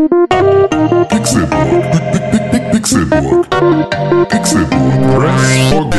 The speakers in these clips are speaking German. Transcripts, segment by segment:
Pixelburg. Pixelburg. Pixelburg. Press for.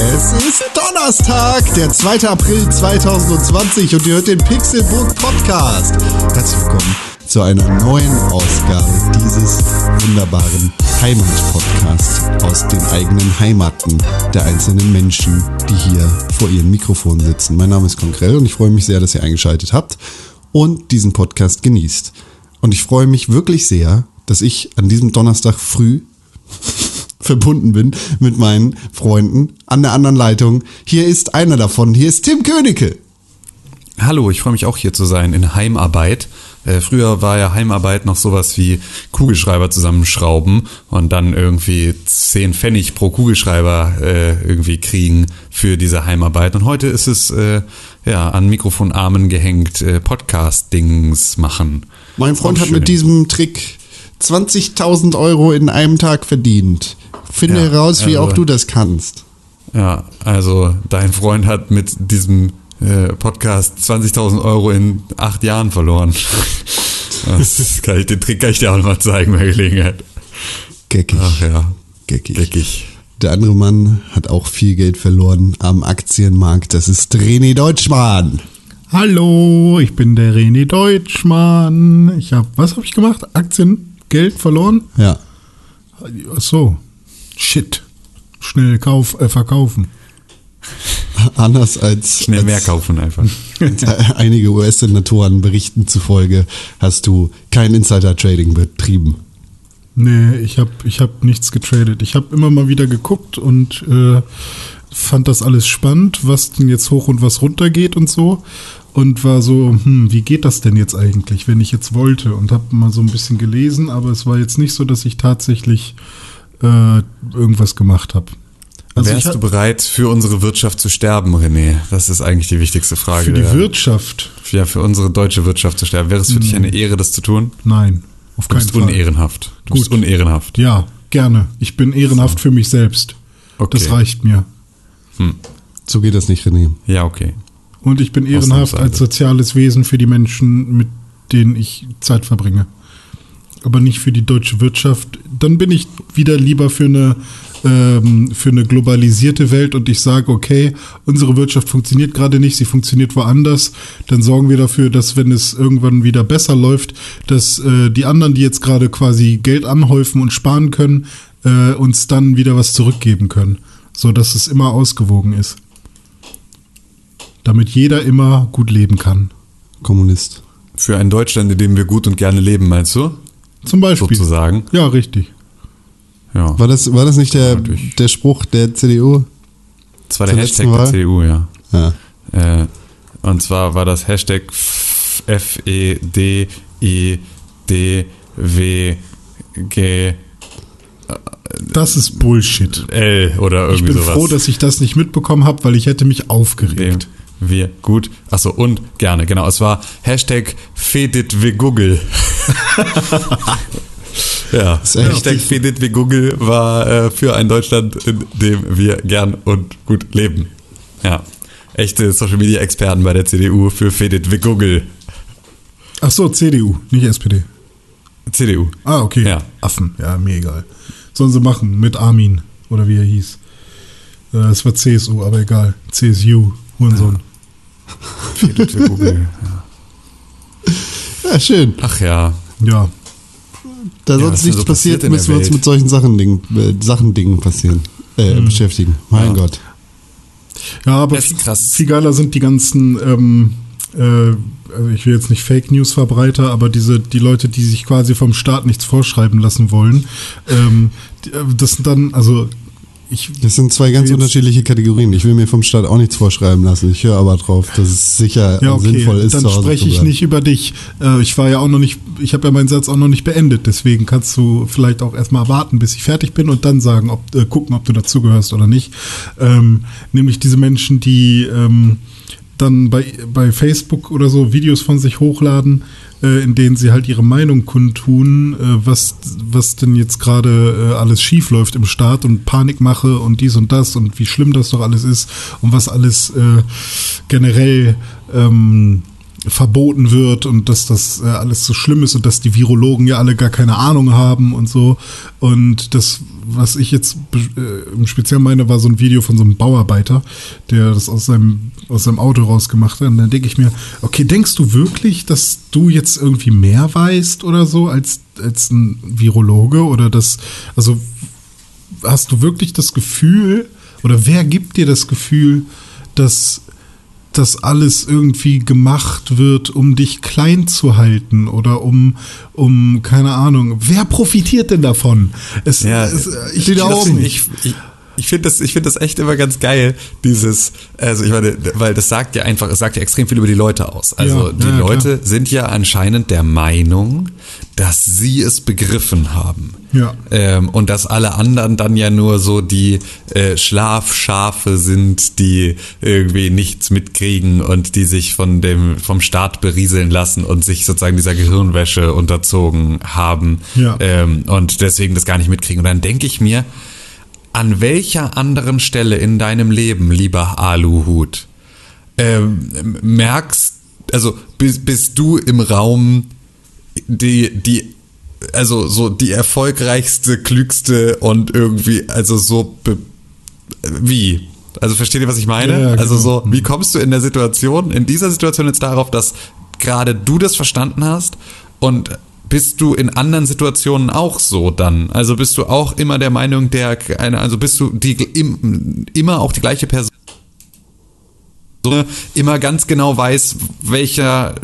Es ist Donnerstag, der 2. April 2020 und ihr hört den Pixelbook Podcast. Herzlich willkommen zu einer neuen Ausgabe dieses wunderbaren Heimat-Podcasts aus den eigenen Heimaten der einzelnen Menschen, die hier vor ihren Mikrofonen sitzen. Mein Name ist Konkrell und ich freue mich sehr, dass ihr eingeschaltet habt und diesen Podcast genießt. Und ich freue mich wirklich sehr, dass ich an diesem Donnerstag früh verbunden bin mit meinen Freunden an der anderen Leitung. Hier ist einer davon. Hier ist Tim Königke. Hallo, ich freue mich auch hier zu sein in Heimarbeit. Äh, früher war ja Heimarbeit noch sowas wie Kugelschreiber zusammenschrauben und dann irgendwie 10 Pfennig pro Kugelschreiber äh, irgendwie kriegen für diese Heimarbeit. Und heute ist es äh, ja an Mikrofonarmen gehängt, äh, Podcast-Dings machen. Mein Freund hat mit diesem Trick 20.000 Euro in einem Tag verdient. Finde Ja, heraus, wie also- auch du das kannst. Ja, also dein Freund hat mit diesem äh, Podcast 20.000 Euro in acht Jahren verloren. Das kann ich, den Trick kann ich dir auch mal zeigen bei Gelegenheit. Geckig. Ach ja, Geckig. geckig. Der andere Mann hat auch viel Geld verloren am Aktienmarkt. Das ist René Deutschmann. Hallo, ich bin der René Deutschmann. Ich habe, was habe ich gemacht? Aktiengeld verloren? Ja. Ach so, shit. Schnell kauf, äh, verkaufen. Anders als, Schnell als mehr kaufen einfach. einige US-Senatoren berichten zufolge, hast du kein Insider-Trading betrieben. Nee, ich habe ich hab nichts getradet. Ich habe immer mal wieder geguckt und äh, fand das alles spannend, was denn jetzt hoch und was runter geht und so. Und war so, hm, wie geht das denn jetzt eigentlich, wenn ich jetzt wollte? Und habe mal so ein bisschen gelesen, aber es war jetzt nicht so, dass ich tatsächlich äh, irgendwas gemacht habe. Also Wärst du bereit, für unsere Wirtschaft zu sterben, René? Das ist eigentlich die wichtigste Frage. für die der- Wirtschaft? Ja, für unsere deutsche Wirtschaft zu sterben. Wäre es für dich eine Ehre, das zu tun? Nein, auf Du keinen bist Fall. unehrenhaft. Du bist Gut. unehrenhaft. Ja, gerne. Ich bin ehrenhaft für mich selbst. Okay. Das reicht mir. So geht das nicht, René. Ja, okay. Und ich bin ehrenhaft als soziales Wesen für die Menschen, mit denen ich Zeit verbringe. Aber nicht für die deutsche Wirtschaft. Dann bin ich wieder lieber für eine, ähm, für eine globalisierte Welt und ich sage, okay, unsere Wirtschaft funktioniert gerade nicht, sie funktioniert woanders. Dann sorgen wir dafür, dass wenn es irgendwann wieder besser läuft, dass äh, die anderen, die jetzt gerade quasi Geld anhäufen und sparen können, äh, uns dann wieder was zurückgeben können. So dass es immer ausgewogen ist damit jeder immer gut leben kann. Kommunist. Für ein Deutschland, in dem wir gut und gerne leben, meinst du? Zum Beispiel. Sozusagen. Ja, richtig. Ja. War das, war das nicht der, der Spruch der CDU? Das war der Hashtag der? CDU, ja. Ja. Äh, und zwar war das Hashtag F E D I D W G Das ist Bullshit. L oder Ich irgendwie bin sowas. froh, dass ich das nicht mitbekommen habe, weil ich hätte mich dem aufgeregt. wir gut. Achso, und gerne, genau. Es war Hashtag Fedit wie Google. ja, Hashtag. Fedit wie Google war äh, für ein Deutschland, in dem wir gern und gut leben. Ja. Echte Social Media Experten bei der CDU für Fedit wie Google. Ach so, CDU, nicht SPD. CDU. Ah, okay. Ja. Affen, ja, mir egal. Sollen sie machen mit Armin oder wie er hieß. Äh, Es war CSU, aber egal. CSU, Hurensohn. Fedit wie Google. ja, schön. Ach ja. Ja. Da Ja, sonst nichts so passiert passiert, müssen wir uns mit solchen Sachen Dingen, äh, Sachen Dingen passieren, äh, beschäftigen. Mein Ja. Gott. Ja, aber viel geiler sind die ganzen, ähm, äh, also ich will jetzt nicht Fake News Verbreiter, aber diese, die Leute, die sich quasi vom Staat nichts vorschreiben lassen wollen, ähm, die, äh, das sind dann, also ich, Das sind zwei ganz unterschiedliche Kategorien. Ich will mir vom Staat auch nichts vorschreiben lassen. Ich höre aber drauf, dass es sicher ja okay, sinnvoll ist, dann spreche ich nicht über dich. Äh, ich war ja auch noch nicht, ich habe ja meinen Satz auch noch nicht beendet, deswegen kannst du vielleicht auch erstmal warten, bis ich fertig bin und dann sagen, ob, äh, gucken, ob du dazugehörst oder nicht. Ähm, nämlich diese Menschen, die ähm, dann bei, bei Facebook oder so Videos von sich hochladen, in denen sie halt ihre Meinung kundtun, äh, was, was denn jetzt gerade äh, alles schief läuft im Staat und Panikmache und dies und das und wie schlimm das doch alles ist und was alles äh, generell ähm, verboten wird und dass das äh, alles so schlimm ist und dass die Virologen ja alle gar keine Ahnung haben und so. Und das, was ich jetzt äh, im meine, war so ein Video von so einem Bauarbeiter, der das aus seinem, aus seinem Auto rausgemacht hat. Und dann denke ich mir, okay, denkst du wirklich, dass du jetzt irgendwie mehr weißt oder so als, als ein Virologe? Oder das, also hast du wirklich das Gefühl, oder wer gibt dir das Gefühl, dass das alles irgendwie gemacht wird, um dich klein zu halten oder um, um keine Ahnung. Wer profitiert denn davon? Es, Ja, es, ich glaube Ich, ich, ich finde das, ich finde das echt immer ganz geil, dieses, also ich meine, weil das sagt ja einfach, es sagt ja extrem viel über die Leute aus. Also Ja, die ja, Leute sind ja anscheinend der Meinung, dass sie es begriffen haben. Ja. Ähm, und dass alle anderen dann ja nur so die äh, Schlafschafe sind, die irgendwie nichts mitkriegen und die sich von dem vom Staat berieseln lassen und sich sozusagen dieser Gehirnwäsche unterzogen haben Ja. ähm, und deswegen das gar nicht mitkriegen. Und dann denke ich mir, an welcher anderen Stelle in deinem Leben, lieber Aluhut, ähm, merkst, also bist, bist du im Raum die, die, also so die erfolgreichste, klügste und irgendwie, also so, wie? Also versteht ihr, was ich meine? Ja, ja, also genau. so, wie kommst du in der Situation, in dieser Situation jetzt darauf, dass gerade du das verstanden hast und bist du in anderen Situationen auch so dann? Also bist du auch immer der Meinung, der, also bist du die, im, immer auch die gleiche Person? so immer ganz genau weiß, welcher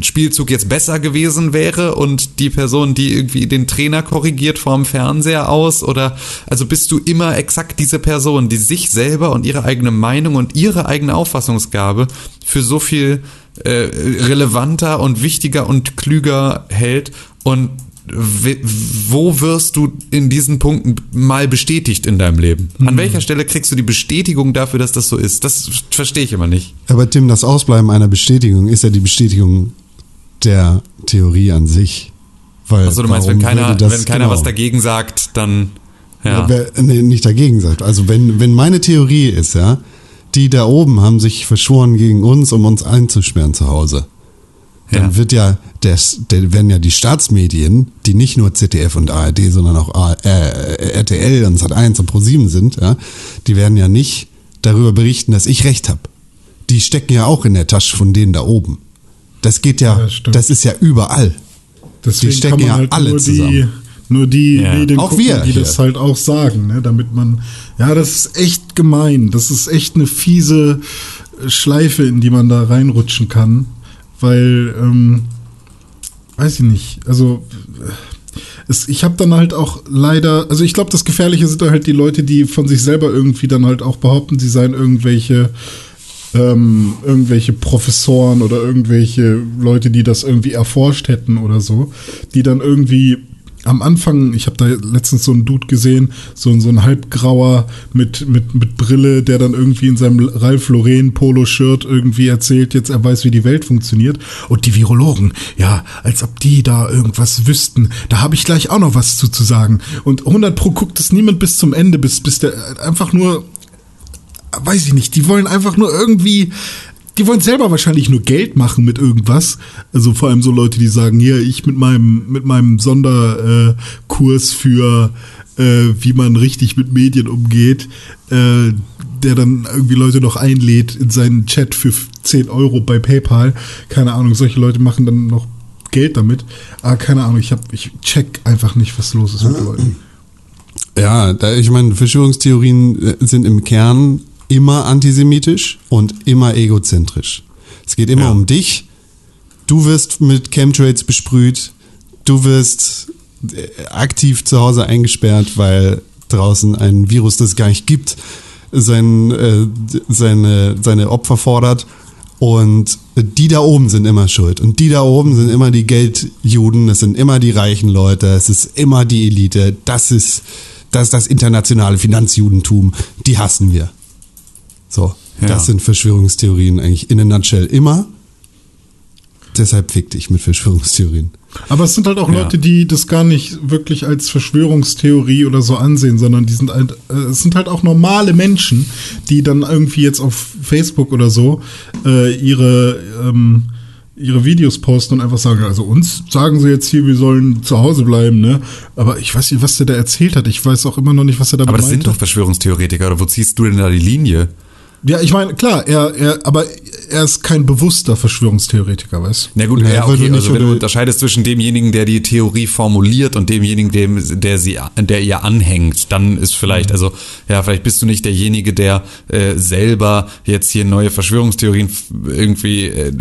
Spielzug jetzt besser gewesen wäre und die Person, die irgendwie den Trainer korrigiert vorm Fernseher aus oder also bist du immer exakt diese Person, die sich selber und ihre eigene Meinung und ihre eigene Auffassungsgabe für so viel äh, relevanter und wichtiger und klüger hält und wo wirst du in diesen Punkten mal bestätigt in deinem Leben? An welcher Stelle kriegst du die Bestätigung dafür, dass das so ist? Das verstehe ich immer nicht. Aber Tim, das Ausbleiben einer Bestätigung ist ja die Bestätigung der Theorie an sich. Weil Also du meinst, wenn keiner, das- wenn keiner genau. was dagegen sagt, dann ja. Wer, nee, nicht dagegen sagt. Also wenn, wenn meine Theorie ist, ja, die da oben haben sich verschworen gegen uns, um uns einzusperren zu Hause. Dann Ja. wird ja, das, der, werden ja die Staatsmedien, die nicht nur ZDF und ARD, sondern auch A- äh, RTL und Sat1 und Pro7 sind, ja, die werden ja nicht darüber berichten, dass ich recht habe. Die stecken ja auch in der Tasche von denen da oben. Das geht ja, Ja, stimmt. das ist ja überall. Deswegen stecken kann man ja halt alle nur die, zusammen. nur die Ja. Medien Auch gucken, wir die hier. das halt auch sagen, ne? damit man, ja, das ist echt gemein. Das ist echt eine fiese Schleife, in die man da reinrutschen kann, weil, ähm, weiß ich nicht, also es, ich habe dann halt auch leider, also ich glaube, das Gefährliche sind dann halt die Leute, die von sich selber irgendwie dann halt auch behaupten, sie seien irgendwelche ähm, irgendwelche Professoren oder irgendwelche Leute, die das irgendwie erforscht hätten oder so, die dann irgendwie am Anfang, ich habe da letztens so einen Dude gesehen, so, so ein halbgrauer mit, mit, mit Brille, der dann irgendwie in seinem Ralph Lauren Polo-Shirt irgendwie erzählt, jetzt er weiß, wie die Welt funktioniert. Und die Virologen, ja, als ob die da irgendwas wüssten. Da habe ich gleich auch noch was zu, zu sagen. Und 100 pro guckt es niemand bis zum Ende, bis, bis der einfach nur weiß ich nicht, die wollen einfach nur irgendwie, die wollen selber wahrscheinlich nur Geld machen mit irgendwas. Also vor allem so Leute, die sagen, hier, ich mit meinem, mit meinem Sonderkurs Kurs für äh, wie man richtig mit Medien umgeht, äh, der dann irgendwie Leute noch einlädt in seinen Chat für 10 Euro bei PayPal. Keine Ahnung, solche Leute machen dann noch Geld damit. Aber keine Ahnung, ich hab, ich check einfach nicht, was los ist mit Leuten. Ja, da, ich meine, Verschwörungstheorien äh, sind im Kern immer antisemitisch und immer egozentrisch. Es geht immer Ja. um dich. Du wirst mit Chemtrails besprüht. Du wirst äh, aktiv zu Hause eingesperrt, weil draußen ein Virus, das es gar nicht gibt, sein, äh, seine, seine Opfer fordert. Und die da oben sind immer schuld. Und die da oben sind immer die Geldjuden, das sind immer die reichen Leute, es ist immer die Elite, das ist das, ist das internationale Finanzjudentum, die hassen wir. So, Ja. das sind Verschwörungstheorien eigentlich in a nutshell immer. deshalb fick dich mit Verschwörungstheorien. Aber es sind halt auch Ja. Leute, die das gar nicht wirklich als Verschwörungstheorie oder so ansehen, sondern die sind halt, äh, es sind halt auch normale Menschen, die dann irgendwie jetzt auf Facebook oder so äh, ihre ähm, ihre Videos posten und einfach sagen, also uns sagen sie jetzt hier, wir sollen zu Hause bleiben, ne? Aber ich weiß nicht, was der da erzählt hat. Ich weiß auch immer noch nicht, was er da Aber das sind meinte. doch Verschwörungstheoretiker, oder wo ziehst du denn da die Linie? Ja, ich meine, klar, er, er, aber er ist kein bewusster Verschwörungstheoretiker, weißt Na gut, Ja, okay, du also wenn du unterscheidest zwischen demjenigen, der die Theorie formuliert und demjenigen, dem, der sie, der ihr anhängt, dann ist vielleicht, Mhm. also ja, vielleicht bist du nicht derjenige, der äh, selber jetzt hier neue Verschwörungstheorien irgendwie äh,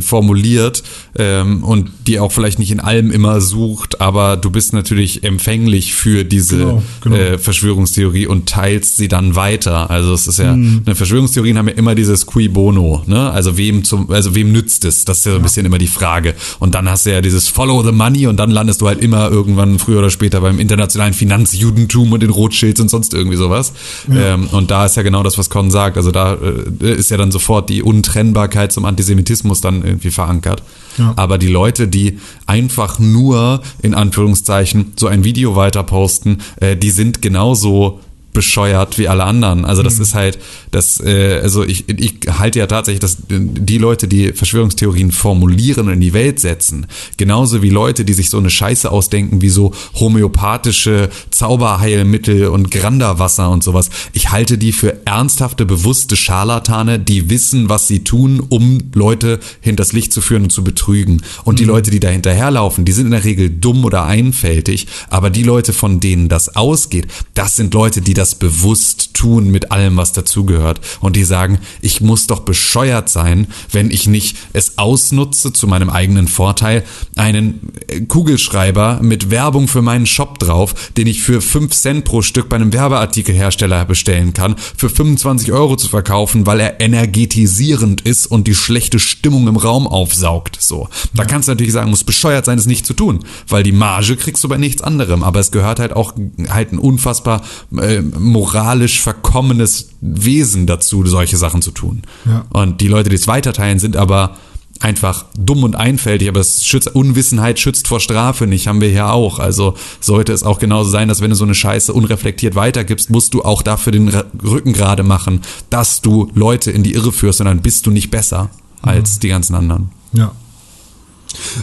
formuliert ähm, und die auch vielleicht nicht in allem immer sucht, aber du bist natürlich empfänglich für diese Genau, genau. Äh, Verschwörungstheorie und teilst sie dann weiter. Also es ist ja, Mhm. ne, Verschwörungstheorien haben ja immer dieses Cui Bono, ne? Also wem zum, also wem nützt es? Das ist ja so ein bisschen immer die Frage. Und dann hast du ja dieses Follow the Money und dann landest du halt immer irgendwann früher oder später beim internationalen Finanzjudentum und den Rothschilds und sonst irgendwie sowas. Ähm, und da ist ja genau das, was Con sagt. Also da äh, ist ja dann sofort die Untrennbarkeit zum Antisemitismus dann irgendwie verankert. Ja. Aber die Leute, die einfach nur in Anführungszeichen so ein Video weiter posten, äh, die sind genauso bescheuert wie alle anderen. Also das ist halt, das, äh, also ich, ich halte ja tatsächlich, dass die Leute, die Verschwörungstheorien formulieren und in die Welt setzen, genauso wie Leute, die sich so eine Scheiße ausdenken, wie so homöopathische Zauberheilmittel und Granderwasser und sowas. Ich halte die für ernsthafte, bewusste Scharlatane, die wissen, was sie tun, um Leute hinters Licht zu führen und zu betrügen. Und die Leute, die da hinterherlaufen, die sind in der Regel dumm oder einfältig, aber die Leute, von denen das ausgeht, das sind Leute, die das bewusst tun mit allem, was dazugehört. Und die sagen, ich muss doch bescheuert sein, wenn ich nicht es ausnutze zu meinem eigenen Vorteil, einen äh, Kugelschreiber mit Werbung für meinen Shop drauf, den ich für 5 Cent pro Stück bei einem Werbeartikelhersteller bestellen kann, für 25 Euro zu verkaufen, weil er energetisierend ist und die schlechte Stimmung im Raum aufsaugt. So. Da kannst du natürlich sagen, muss bescheuert sein, es nicht zu tun, weil die Marge kriegst du bei nichts anderem. Aber es gehört halt auch halt ein unfassbar äh, moralisch verkommenes Wesen dazu, solche Sachen zu tun. Ja. Und die Leute, die es weiterteilen, sind aber einfach dumm und einfältig, aber es schützt, Unwissenheit schützt vor Strafe nicht, haben wir hier auch. Also sollte es auch genauso sein, dass wenn du so eine Scheiße unreflektiert weitergibst, musst du auch dafür den Rücken gerade machen, dass du Leute in die Irre führst und dann bist du nicht besser als die ganzen anderen. Ja.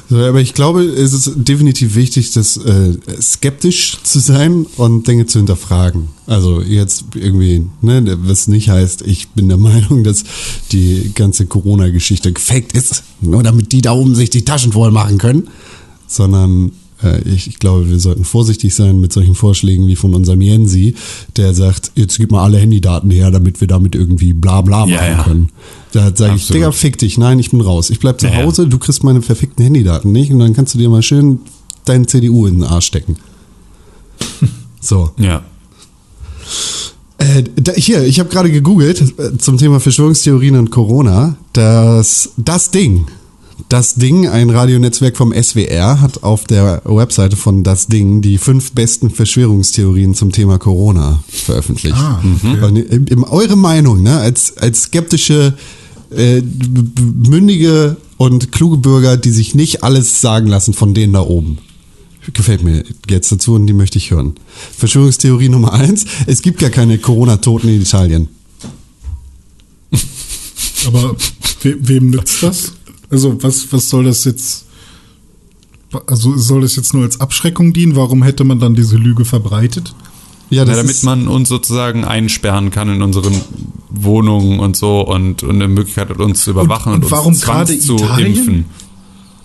So, aber ich glaube, es ist definitiv wichtig, das äh, skeptisch zu sein und Dinge zu hinterfragen. Also jetzt irgendwie, ne, was nicht heißt, ich bin der Meinung, dass die ganze Corona-Geschichte gefaked ist, nur damit die da oben sich die Taschen voll machen können, sondern äh, ich, ich glaube, wir sollten vorsichtig sein mit solchen Vorschlägen wie von unserem Jensi, der sagt, jetzt gib mal alle Handydaten her, damit wir damit irgendwie bla bla machen Ja, ja. können. Da sage ich. Digga, fick dich, nein, ich bin raus. Ich bleib zu Ja. Hause, du kriegst meine verfickten Handydaten nicht und dann kannst du dir mal schön deine CDU in den Arsch stecken. So. Ja. Äh, da, hier, ich habe gerade gegoogelt äh, zum Thema Verschwörungstheorien und Corona. Das, das Ding, das Ding, ein Radionetzwerk vom SWR, hat auf der Webseite von Das Ding die fünf besten Verschwörungstheorien zum Thema Corona veröffentlicht. Ah, okay. Und in, in eure Meinung, ne, als, als skeptische, äh, mündige und kluge Bürger, die sich nicht alles sagen lassen von denen da oben. Gefällt mir jetzt dazu und die möchte ich hören. Verschwörungstheorie Nummer eins: Es gibt gar keine Corona-Toten in Italien. Aber we wem nützt das? Also was, was soll das jetzt? Also soll das jetzt nur als Abschreckung dienen? Warum hätte man dann diese Lüge verbreitet? Ja, Ja, damit man uns sozusagen einsperren kann in unseren Wohnungen und so und, und eine Möglichkeit hat, uns zu überwachen und, und warum uns gerade zu Italien? impfen.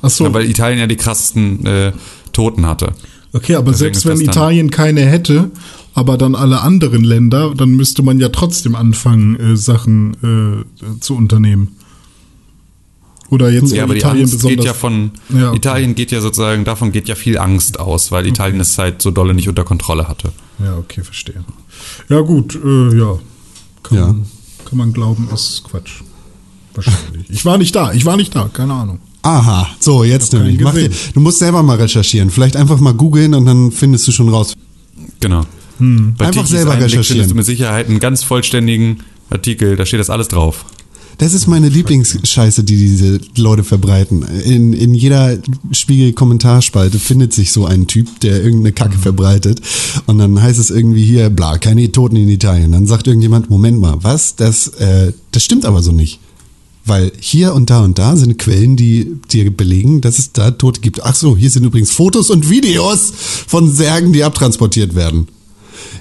Ach so, Ja, weil Italien ja die krassesten äh, Toten hatte. okay, aber deswegen selbst wenn Italien keine hätte, aber dann alle anderen Länder, dann müsste man ja trotzdem anfangen, äh, Sachen äh, zu unternehmen. Oder jetzt Ja, in aber die Italien Angst geht ja von, Ja, okay. Italien geht ja sozusagen, davon geht ja viel Angst aus, weil Italien es halt so dolle nicht unter Kontrolle hatte. Ja, okay, verstehe. Ja, gut, äh, ja. Kann, Ja. Man, kann man glauben, ist Quatsch. Wahrscheinlich. Ich war nicht da, ich war nicht da, keine Ahnung. Aha, so, jetzt nämlich. dir, du musst selber mal recherchieren. Vielleicht einfach mal googeln und dann findest du schon raus. Genau. Bei Einfach Tikis selber Einblick recherchieren. findest du mit Sicherheit einen ganz vollständigen Artikel, da steht das alles drauf. Das ist meine Lieblingsscheiße, die diese Leute verbreiten. In, in jeder Spiegel-Kommentarspalte findet sich so ein Typ, der irgendeine Kacke verbreitet. Und dann heißt es irgendwie hier, bla, keine Toten in Italien. Dann sagt irgendjemand, Moment mal, was? Das, äh, das stimmt aber so nicht. Weil hier und da und da sind Quellen, die dir belegen, dass es da Tote gibt. Ach so, hier sind übrigens Fotos und Videos von Särgen, die abtransportiert werden.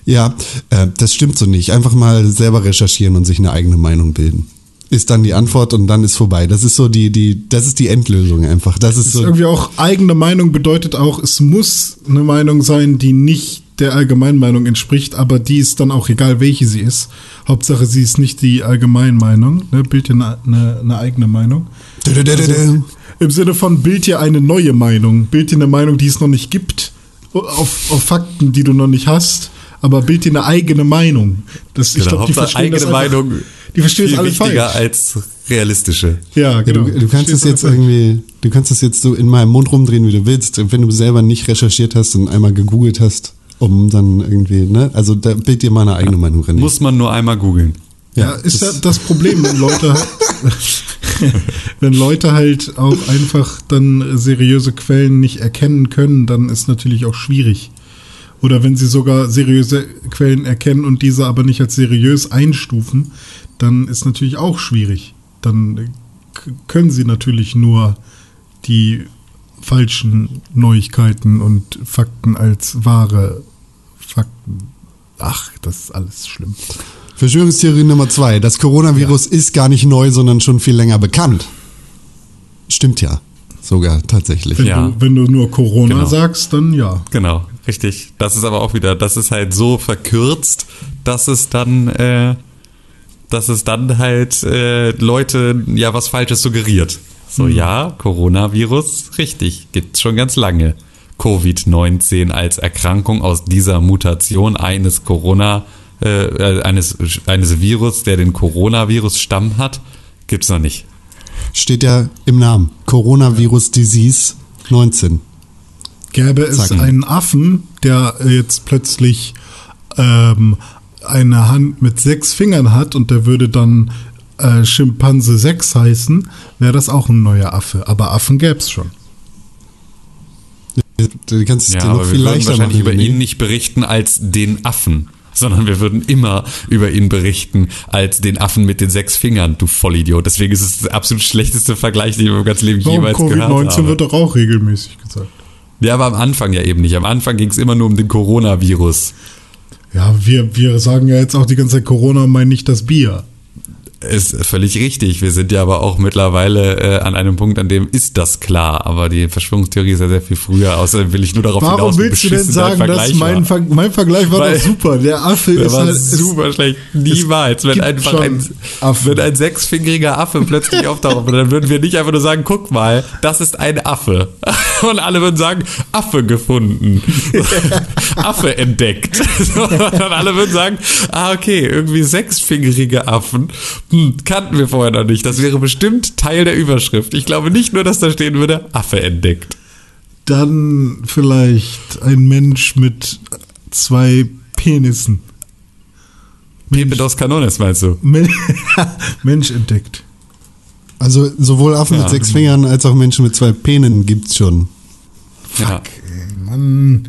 Ja, äh, das stimmt so nicht. Einfach mal selber recherchieren und sich eine eigene Meinung bilden. Ist dann die Antwort und dann ist vorbei. Das ist so die, die, das ist die Endlösung einfach. Das ist ist so. irgendwie auch eigene Meinung bedeutet auch, es muss eine Meinung sein, die nicht der Allgemeinmeinung entspricht, aber die ist dann auch egal, welche sie ist. Hauptsache, sie ist nicht die Allgemeinmeinung. Ne? Bild dir eine, eine, eine eigene Meinung. Also, Im Sinne von bild dir eine neue Meinung. Bild dir eine Meinung, die es noch nicht gibt, auf, auf Fakten, die du noch nicht hast, aber bild dir eine eigene Meinung. Das, ich Genau, glaube, die verstehen das eigene einfach, Meinung Die verstehen es viel alle wichtiger falsch. als realistische. Ja, Ja, genau. du, du kannst es jetzt irgendwie, du kannst es jetzt so in meinem Mund rumdrehen, wie du willst, wenn du selber nicht recherchiert hast und einmal gegoogelt hast, um dann irgendwie, ne? Also da bild dir mal eine eigene Meinung, René. Muss man nur einmal googeln. Ja, ist ja das Problem, wenn Leute, wenn Leute halt auch einfach dann seriöse Quellen nicht erkennen können, dann ist natürlich auch schwierig. Oder wenn sie sogar seriöse Quellen erkennen und diese aber nicht als seriös einstufen, dann ist natürlich auch schwierig. Dann k- können sie natürlich nur die falschen Neuigkeiten und Fakten als wahre Fakten. Ach, das ist alles schlimm. Verschwörungstheorie Nummer zwei. Das Coronavirus ist gar nicht neu, sondern schon viel länger bekannt. Stimmt ja. Sogar tatsächlich. Wenn, Ja. du, wenn du nur Corona Genau. sagst, dann ja. Genau, richtig. Das ist aber auch wieder, das ist halt so verkürzt, dass es dann, äh, dass es dann halt äh, Leute ja was Falsches suggeriert. So, ja, Coronavirus, richtig, gibt's schon ganz lange. Covid-19 als Erkrankung aus dieser Mutation eines Corona, äh, äh, eines, eines Virus, der den Coronavirus-Stamm hat, gibt's noch nicht. Steht ja im Namen. Coronavirus Disease 19. Gäbe es Zack. einen Affen, der jetzt plötzlich ähm, eine Hand mit sechs Fingern hat und der würde dann äh, Schimpanse 6 heißen, wäre das auch ein neuer Affe. Aber Affen gäbe es schon. Du kannst es Ja, dir noch aber viel wir würden leichter wahrscheinlich machen. über ihn nicht berichten als den Affen, sondern wir würden immer über ihn berichten als den Affen mit den sechs Fingern, du Vollidiot. Deswegen ist es der absolut schlechteste Vergleich, den ich im ganzen Leben Warum jemals gehört Covid-19 habe. wird doch auch regelmäßig gesagt. Ja, aber am Anfang ja eben nicht. Am Anfang ging es immer nur um den Coronavirus. Ja, wir, wir sagen ja jetzt auch die ganze Zeit Corona und meinen nicht das Bier. Ist völlig richtig. Wir sind ja aber auch mittlerweile äh, an einem Punkt, an dem ist das klar. Aber die Verschwörungstheorie ist ja sehr viel früher. Außerdem will ich nur darauf Warum hinaus, wie willst du denn sagen, dass mein. Ver mein Vergleich war Weil- doch super? Der Affe Der ist war halt. ist- super schlecht. Niemals. Wenn einfach ein, Affen. wenn ein sechsfingeriger Affe plötzlich auftaucht, dann würden wir nicht einfach nur sagen, guck mal, das ist ein Affe. Und alle würden sagen, Affe gefunden. Affe entdeckt. Und alle würden sagen, ah, okay, irgendwie sechsfingerige Affen. Hm, kannten wir vorher noch nicht. Das wäre bestimmt Teil der Überschrift. Ich glaube nicht nur, dass da stehen würde, Affe entdeckt. Dann vielleicht ein Mensch mit zwei Penissen. Pepe dos Canones meinst du? Men Mensch entdeckt. Also sowohl Affen Ja. mit sechs Fingern als auch Menschen mit zwei Penen gibt's schon. Ja. Mann.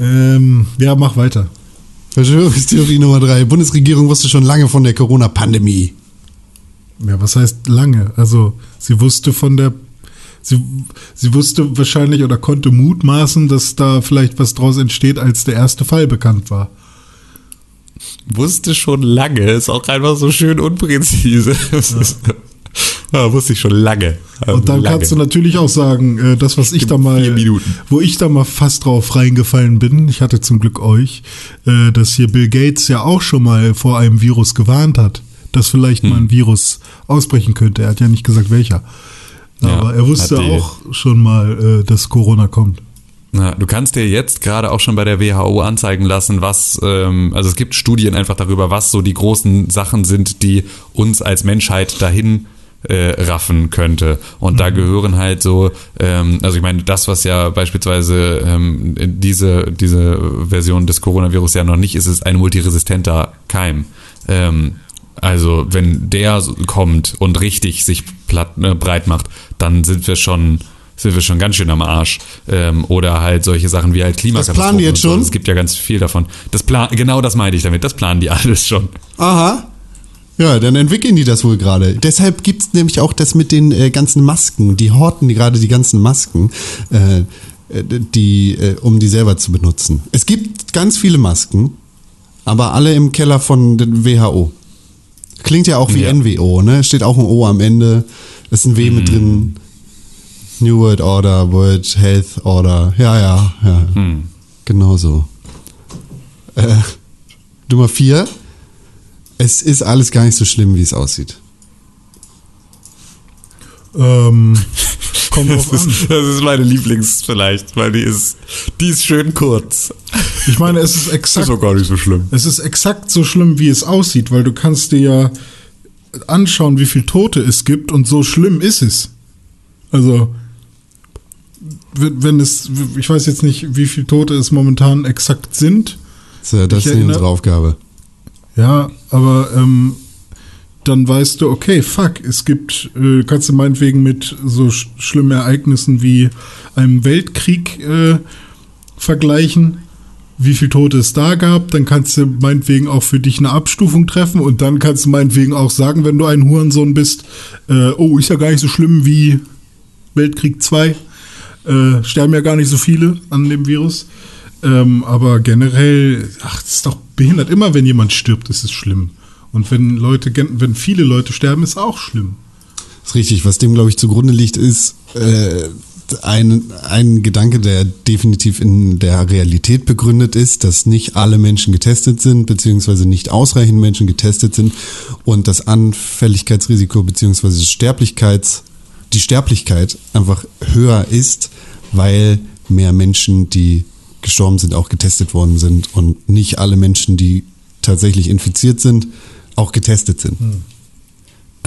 Ähm, ja, mach weiter. Verschwörungstheorie Nummer drei. Bundesregierung wusste schon lange von der Corona-Pandemie. Ja, was heißt lange? Also, sie wusste von der. Sie, sie wusste wahrscheinlich oder konnte mutmaßen, dass da vielleicht was draus entsteht, als der erste Fall bekannt war. Wusste schon lange, ist auch einfach so schön unpräzise. Ist- Ja, wusste ich schon lange. Und dann lange. kannst du natürlich auch sagen, äh, das, was ich da mal, wo ich da mal fast drauf reingefallen bin, ich hatte zum Glück euch, äh, dass hier Bill Gates ja auch schon mal vor einem Virus gewarnt hat, dass vielleicht Hm. mal ein Virus ausbrechen könnte. Er hat ja nicht gesagt, welcher. Ja, Aber er wusste auch schon mal, äh, dass Corona kommt. Na, du kannst dir jetzt gerade auch schon bei der WHO anzeigen lassen, was, ähm, also es gibt Studien einfach darüber, was so die großen Sachen sind, die uns als Menschheit dahin äh, raffen könnte. Und da gehören halt so, ähm, also ich meine, das, was ja beispielsweise ähm, diese, diese Version des Coronavirus ja noch nicht ist, ist ein multiresistenter Keim. Ähm, Also wenn der kommt und richtig sich platt, äh, breit macht, dann sind wir schon sind wir schon ganz schön am Arsch. Ähm, oder halt solche Sachen wie halt Klimakatastrophen. planen die jetzt und so. schon? Es gibt ja ganz viel davon. Das plan genau das meinte ich damit. Das planen die alles schon. Aha. Ja, dann entwickeln die das wohl gerade. Deshalb gibt's nämlich auch das mit den äh, ganzen Masken. Die horten die gerade die ganzen Masken, äh, die, äh, um die selber zu benutzen. Es gibt ganz viele Masken, aber alle im Keller von der WHO. Klingt ja auch wie Ja. NWO, ne? Steht auch ein O am Ende. Ist ein W mit drin. New World Order, World Health Order. Ja, ja, ja. Genau so. Äh, Nummer vier. Es ist alles gar nicht so schlimm, wie es aussieht. Ähm, kommt Das drauf an. ist, das ist meine Lieblings vielleicht, weil die ist, die ist schön kurz. Ich meine, es ist Das exakt ist auch gar nicht so schlimm. Es ist exakt so schlimm, wie es aussieht, weil du kannst dir ja anschauen, wie viel Tote es gibt und so schlimm ist es. Also, wenn es, ich weiß jetzt nicht, wie viele Tote es momentan exakt sind. So, das Ich ist erinnere- unsere Aufgabe. Ja, aber ähm, dann weißt du, okay, fuck, es gibt, äh, kannst du meinetwegen mit so sch schlimmen Ereignissen wie einem Weltkrieg äh, vergleichen, wie viel Tote es da gab, dann kannst du meinetwegen auch für dich eine Abstufung treffen und dann kannst du meinetwegen auch sagen, wenn du ein Hurensohn bist, äh, oh, ist ja gar nicht so schlimm wie Weltkrieg 2, äh, sterben ja gar nicht so viele an dem Virus. Ähm, aber generell, ach, das ist doch behindert. Immer wenn jemand stirbt, ist es schlimm. Und wenn Leute, wenn viele Leute sterben, ist auch schlimm. Das ist richtig. Was dem, glaube ich, zugrunde liegt, ist äh, ein, ein Gedanke, der definitiv in der Realität begründet ist, dass nicht alle Menschen getestet sind, beziehungsweise nicht ausreichend Menschen getestet sind und das Anfälligkeitsrisiko, beziehungsweise Sterblichkeits, die Sterblichkeit einfach höher ist, weil mehr Menschen, die gestorben sind, auch getestet worden sind und nicht alle Menschen, die tatsächlich infiziert sind, auch getestet sind.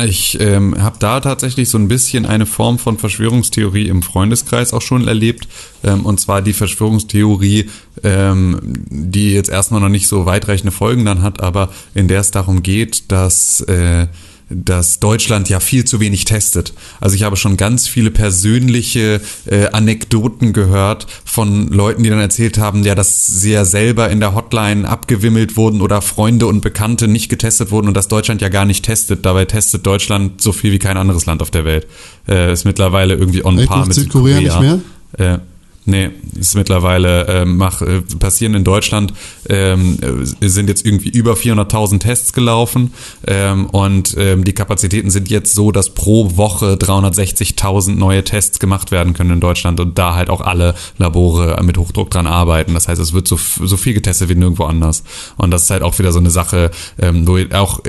Ich ähm, habe da tatsächlich so ein bisschen eine Form von Verschwörungstheorie im Freundeskreis auch schon erlebt. Ähm, und zwar die Verschwörungstheorie, ähm, die jetzt erstmal noch nicht so weitreichende Folgen dann hat, aber in der es darum geht, dass äh, dass Deutschland ja viel zu wenig testet. Also ich habe schon ganz viele persönliche äh, Anekdoten gehört von Leuten, die dann erzählt haben, ja, dass sie ja selber in der Hotline abgewimmelt wurden oder Freunde und Bekannte nicht getestet wurden und dass Deutschland ja gar nicht testet. Dabei testet Deutschland so viel wie kein anderes Land auf der Welt. Äh, ist mittlerweile irgendwie on Echt? par mit Südkorea Südkorea. nicht Äh, Nee, ist mittlerweile äh, mach, äh, passieren in Deutschland ähm, äh, sind jetzt irgendwie über 400.000 Tests gelaufen ähm, und ähm, die Kapazitäten sind jetzt so, dass pro Woche 360.000 neue Tests gemacht werden können in Deutschland und da halt auch alle Labore mit Hochdruck dran arbeiten. Das heißt, es wird so, so viel getestet wie nirgendwo anders. Und das ist halt auch wieder so eine Sache, ähm, wo auch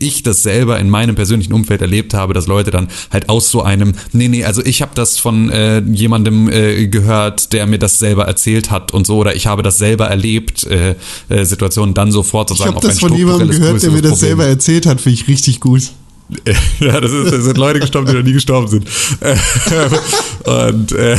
ich das selber in meinem persönlichen Umfeld erlebt habe, dass Leute dann halt aus so einem, nee, nee, also ich habe das von äh, jemandem äh, gehört, der mir das selber erzählt hat und so, oder ich habe das selber erlebt, äh, äh, Situationen dann sofort Ich sozusagen habe das ein von jemandem gehört, der mir das Problem. selber erzählt hat, finde ich richtig gut. Ja, das, ist, das sind Leute gestorben, die noch nie gestorben sind. Und äh,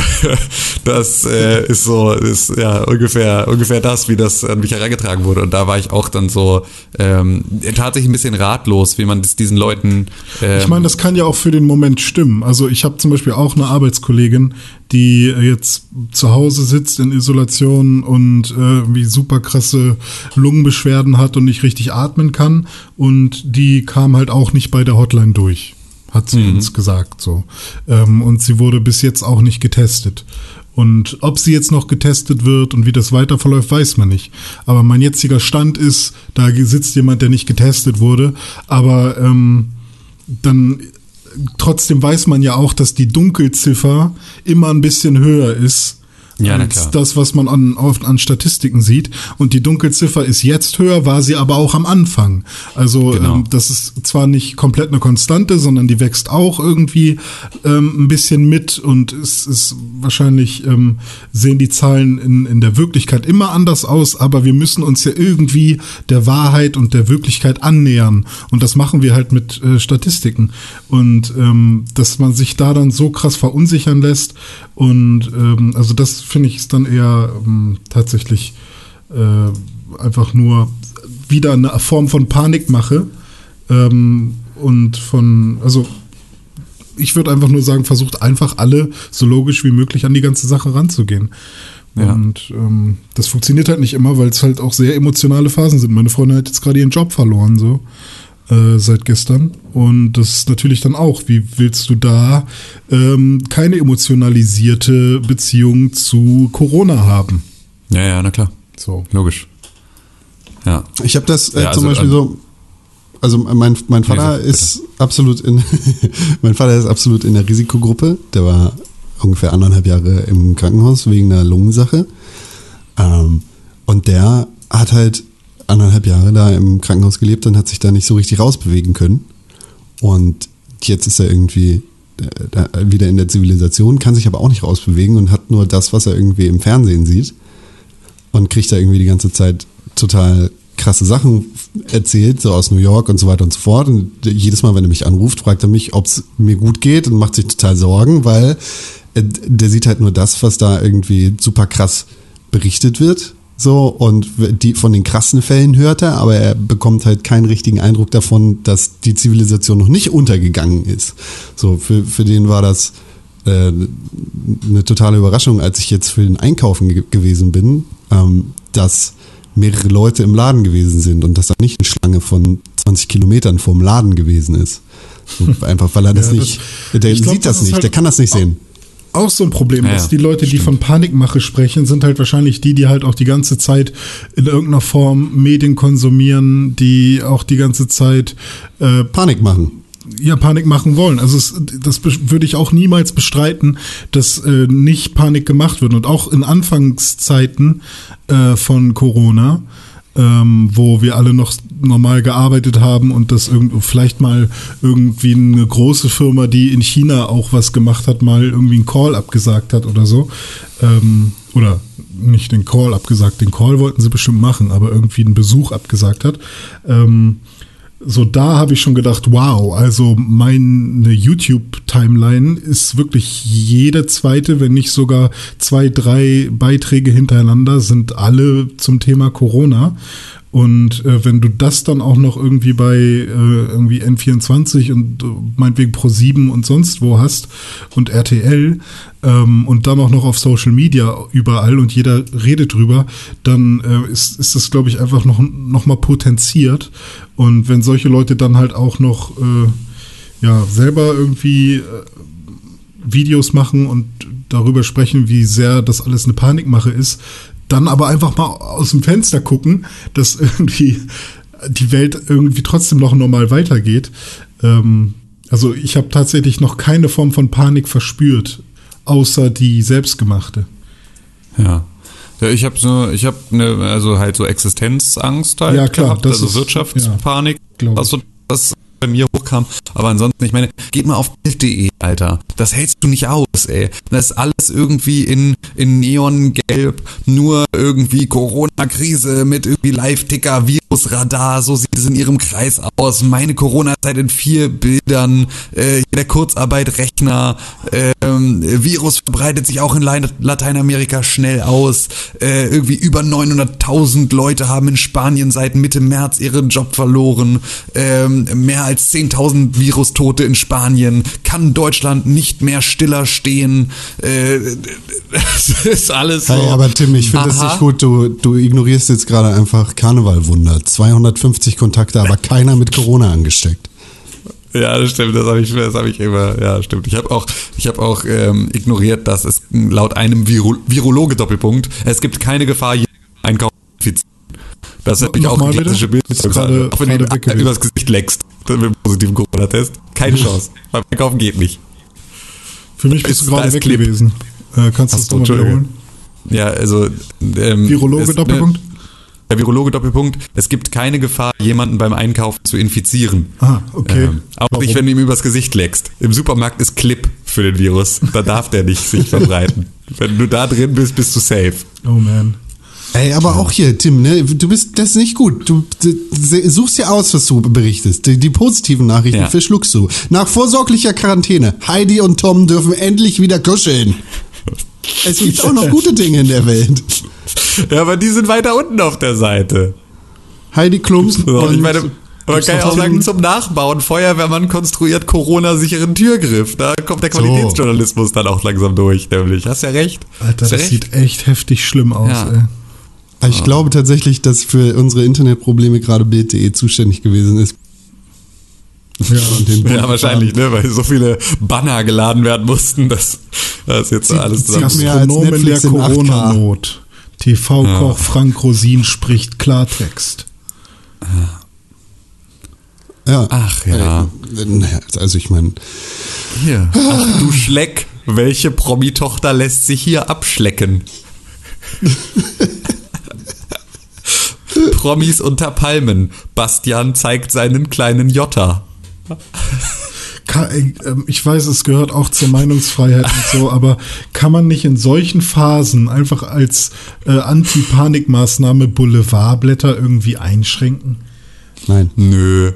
das äh, ist so, ist ja ungefähr, ungefähr das, wie das an mich herangetragen wurde. Und da war ich auch dann so ähm, tatsächlich ein bisschen ratlos, wie man das diesen Leuten. Ähm, Ich meine, das kann ja auch für den Moment stimmen. Also ich habe zum Beispiel auch eine Arbeitskollegin, die jetzt zu Hause sitzt in Isolation und äh, wie super krasse Lungenbeschwerden hat und nicht richtig atmen kann. Und die kam halt auch nicht bei der Hotline durch, hat sie uns gesagt so. Ähm, und sie wurde bis jetzt auch nicht getestet. Und ob sie jetzt noch getestet wird und wie das weiter verläuft, weiß man nicht. Aber mein jetziger Stand ist, da sitzt jemand, der nicht getestet wurde, aber ähm, dann trotzdem weiß man ja auch, dass die Dunkelziffer immer ein bisschen höher ist. Ja, als das, was man an, auf, an Statistiken sieht. Und die Dunkelziffer ist jetzt höher, war sie aber auch am Anfang. Also Genau. ähm, das ist zwar nicht komplett eine Konstante, sondern die wächst auch irgendwie ähm, ein bisschen mit und es ist wahrscheinlich ähm, sehen die Zahlen in, in der Wirklichkeit immer anders aus, aber wir müssen uns ja irgendwie der Wahrheit und der Wirklichkeit annähern. Und das machen wir halt mit äh, Statistiken. Und ähm, dass man sich da dann so krass verunsichern lässt und ähm, also das finde ich ist dann eher ähm, tatsächlich äh, einfach nur wieder eine Form von Panikmache, Ähm, und von, also ich würde einfach nur sagen, versucht einfach alle so logisch wie möglich an die ganze Sache ranzugehen. Ja. Und ähm, das funktioniert halt nicht immer, weil es halt auch sehr emotionale Phasen sind. Meine Freundin hat jetzt gerade ihren Job verloren, so äh, seit gestern. Und das ist natürlich dann auch, wie willst du da ähm, keine emotionalisierte Beziehung zu Corona haben? Ja, ja, na klar. So. Logisch. Ja. Ich habe das äh, Ja, zum also, Beispiel ähm, so. Also mein, mein Vater so, ist absolut in mein Vater ist absolut in der Risikogruppe. Der war ungefähr anderthalb Jahre im Krankenhaus wegen einer Lungensache. Ähm, und der hat halt anderthalb Jahre da im Krankenhaus gelebt und hat sich da nicht so richtig rausbewegen können. Und jetzt ist er irgendwie äh, da wieder in der Zivilisation, kann sich aber auch nicht rausbewegen und hat nur das, was er irgendwie im Fernsehen sieht und kriegt da irgendwie die ganze Zeit total krasse Sachen erzählt, so aus New York und so weiter und so fort. Und jedes Mal, wenn er mich anruft, fragt er mich, ob es mir gut geht und macht sich total Sorgen, weil äh, der sieht halt nur das, was da irgendwie super krass berichtet wird. So, und die von den krassen Fällen hört er, aber er bekommt halt keinen richtigen Eindruck davon, dass die Zivilisation noch nicht untergegangen ist. So, für, für den war das äh, eine totale Überraschung, als ich jetzt für den Einkaufen ge gewesen bin, ähm, dass mehrere Leute im Laden gewesen sind und dass da nicht eine Schlange von 20 Kilometern vorm Laden gewesen ist. So, einfach weil er das Ja, das- nicht, der ich glaub, sieht das, das nicht, halt der kann das nicht sehen. Auch so ein Problem Ja, ist. Die Leute, die von Panikmache sprechen, sind halt wahrscheinlich die, die halt auch die ganze Zeit in irgendeiner Form Medien konsumieren, die auch die ganze Zeit äh, Panik machen. ja, Panik machen wollen. Also es, das würde ich auch niemals bestreiten, dass äh, nicht Panik gemacht wird. Und auch in Anfangszeiten äh, von Corona, ähm, wo wir alle noch normal gearbeitet haben und das irgendwo vielleicht mal irgendwie eine große Firma, die in China auch was gemacht hat, mal irgendwie einen Call abgesagt hat oder so. Ähm, oder nicht den Call abgesagt, den Call wollten sie bestimmt machen, aber irgendwie einen Besuch abgesagt hat. Ähm, so da habe ich schon gedacht, wow, also meine YouTube-Timeline ist wirklich jede zweite, wenn nicht sogar zwei, drei Beiträge hintereinander, sind alle zum Thema Corona. Und äh, wenn du das dann auch noch irgendwie bei äh, irgendwie N24 und äh, meinetwegen Pro7 und sonst wo hast und RTL ähm, und dann auch noch auf Social Media überall und jeder redet drüber, dann äh, ist, ist das, glaube ich, einfach noch, noch mal potenziert. Und wenn solche Leute dann halt auch noch äh, ja, selber irgendwie äh, Videos machen und darüber sprechen, wie sehr das alles eine Panikmache ist, dann aber einfach mal aus dem Fenster gucken, dass irgendwie die Welt irgendwie trotzdem noch normal weitergeht. Ähm, also ich habe tatsächlich noch keine Form von Panik verspürt, außer die selbstgemachte. Ja. Ja, ich habe so, ich habe ne, also halt so Existenzangst halt Ja, klar, gehabt, also Wirtschaftspanik, ich. was so das bei mir hochkam. Aber ansonsten, ich meine, geht mal auf Bild.de, Alter. Das hältst du nicht aus, ey. Das ist alles irgendwie in, in Neongelb, nur irgendwie Corona-Krise mit irgendwie Live-Ticker, Virusradar, so sieht es in ihrem Kreis aus. Meine Corona-Zeit in vier Bildern, äh, der Kurzarbeit, Rechner, ähm, Virus verbreitet sich auch in Lateinamerika schnell aus. Äh, irgendwie über 900.000 Leute haben in Spanien seit Mitte März ihren Job verloren. Ähm, mehr als 10.000 Virustote in Spanien. Kann Deutschland nicht mehr stiller stehen? Äh, das ist alles so. Hey, aber Tim, ich finde das nicht gut. Du, du ignorierst jetzt gerade einfach Karnevalwunder. 250 Kontakte, aber keiner mit Corona angesteckt. Ja, das stimmt, das habe ich, das habe ich immer, ja, stimmt. Ich habe auch, ich habe auch ähm, ignoriert, dass es laut einem Viro Virologe Doppelpunkt, es gibt keine Gefahr, jeden Einkauf. Das ist natürlich auch ein bitte? klassische Bild, Ist gerade- auch wenn du übers Gesicht leckst mit einem positiven Corona-Test. Keine Chance. Beim Einkaufen geht nicht. Für mich bist Ist- du gerade ist weg Clip. gewesen. Äh, kannst du Ach das so, nochmal wiederholen? Ja, also ähm, Virologe es- Doppelpunkt? Der Virologe Doppelpunkt. Es gibt keine Gefahr, jemanden beim Einkaufen zu infizieren. Ah, okay. Ähm, auch Warum? nicht, wenn du ihm übers Gesicht leckst. Im Supermarkt ist Clip für den Virus. Da darf der nicht sich verbreiten. Wenn du da drin bist, bist du safe. Oh man. Ey, aber auch hier, Tim, ne, du bist, das ist nicht gut. Du d- suchst dir aus, was du berichtest. Die, die positiven Nachrichten Ja. verschluckst du. Nach vorsorglicher Quarantäne. Heidi und Tom dürfen endlich wieder kuscheln. Es gibt auch noch gute Dinge in der Welt. Ja, aber die sind weiter unten auf der Seite. Heidi Klums So, und ich meine, Aber kann ja auch sagen, zum Nachbauen, Feuerwehrmann konstruiert Corona-sicheren Türgriff. Da kommt der So. Qualitätsjournalismus dann auch langsam durch, nämlich. Hast ja recht. Alter, Hast das recht. sieht echt heftig schlimm aus, Ja. ey. Aber Ich glaube tatsächlich, dass für unsere Internetprobleme gerade Bild.de zuständig gewesen ist. Ja, Und den Ja, wahrscheinlich, ne, weil so viele Banner geladen werden mussten, dass das jetzt alles zusammen. sie- mehr als Gastronomen der Netflix in 8K. Corona-Not. TV-Koch Frank Rosin spricht Klartext. Ja. Ach ja. Äh, also ich meine, Hier. Ach du Schleck. Welche Promi-Tochter lässt sich hier abschlecken? Promis unter Palmen. Bastian zeigt seinen kleinen Jotta. Äh, ähm, Ich weiß, es gehört auch zur Meinungsfreiheit und so, aber kann man nicht in solchen Phasen einfach als äh, Anti-Panik-Maßnahme Boulevardblätter irgendwie einschränken? nein. Nö.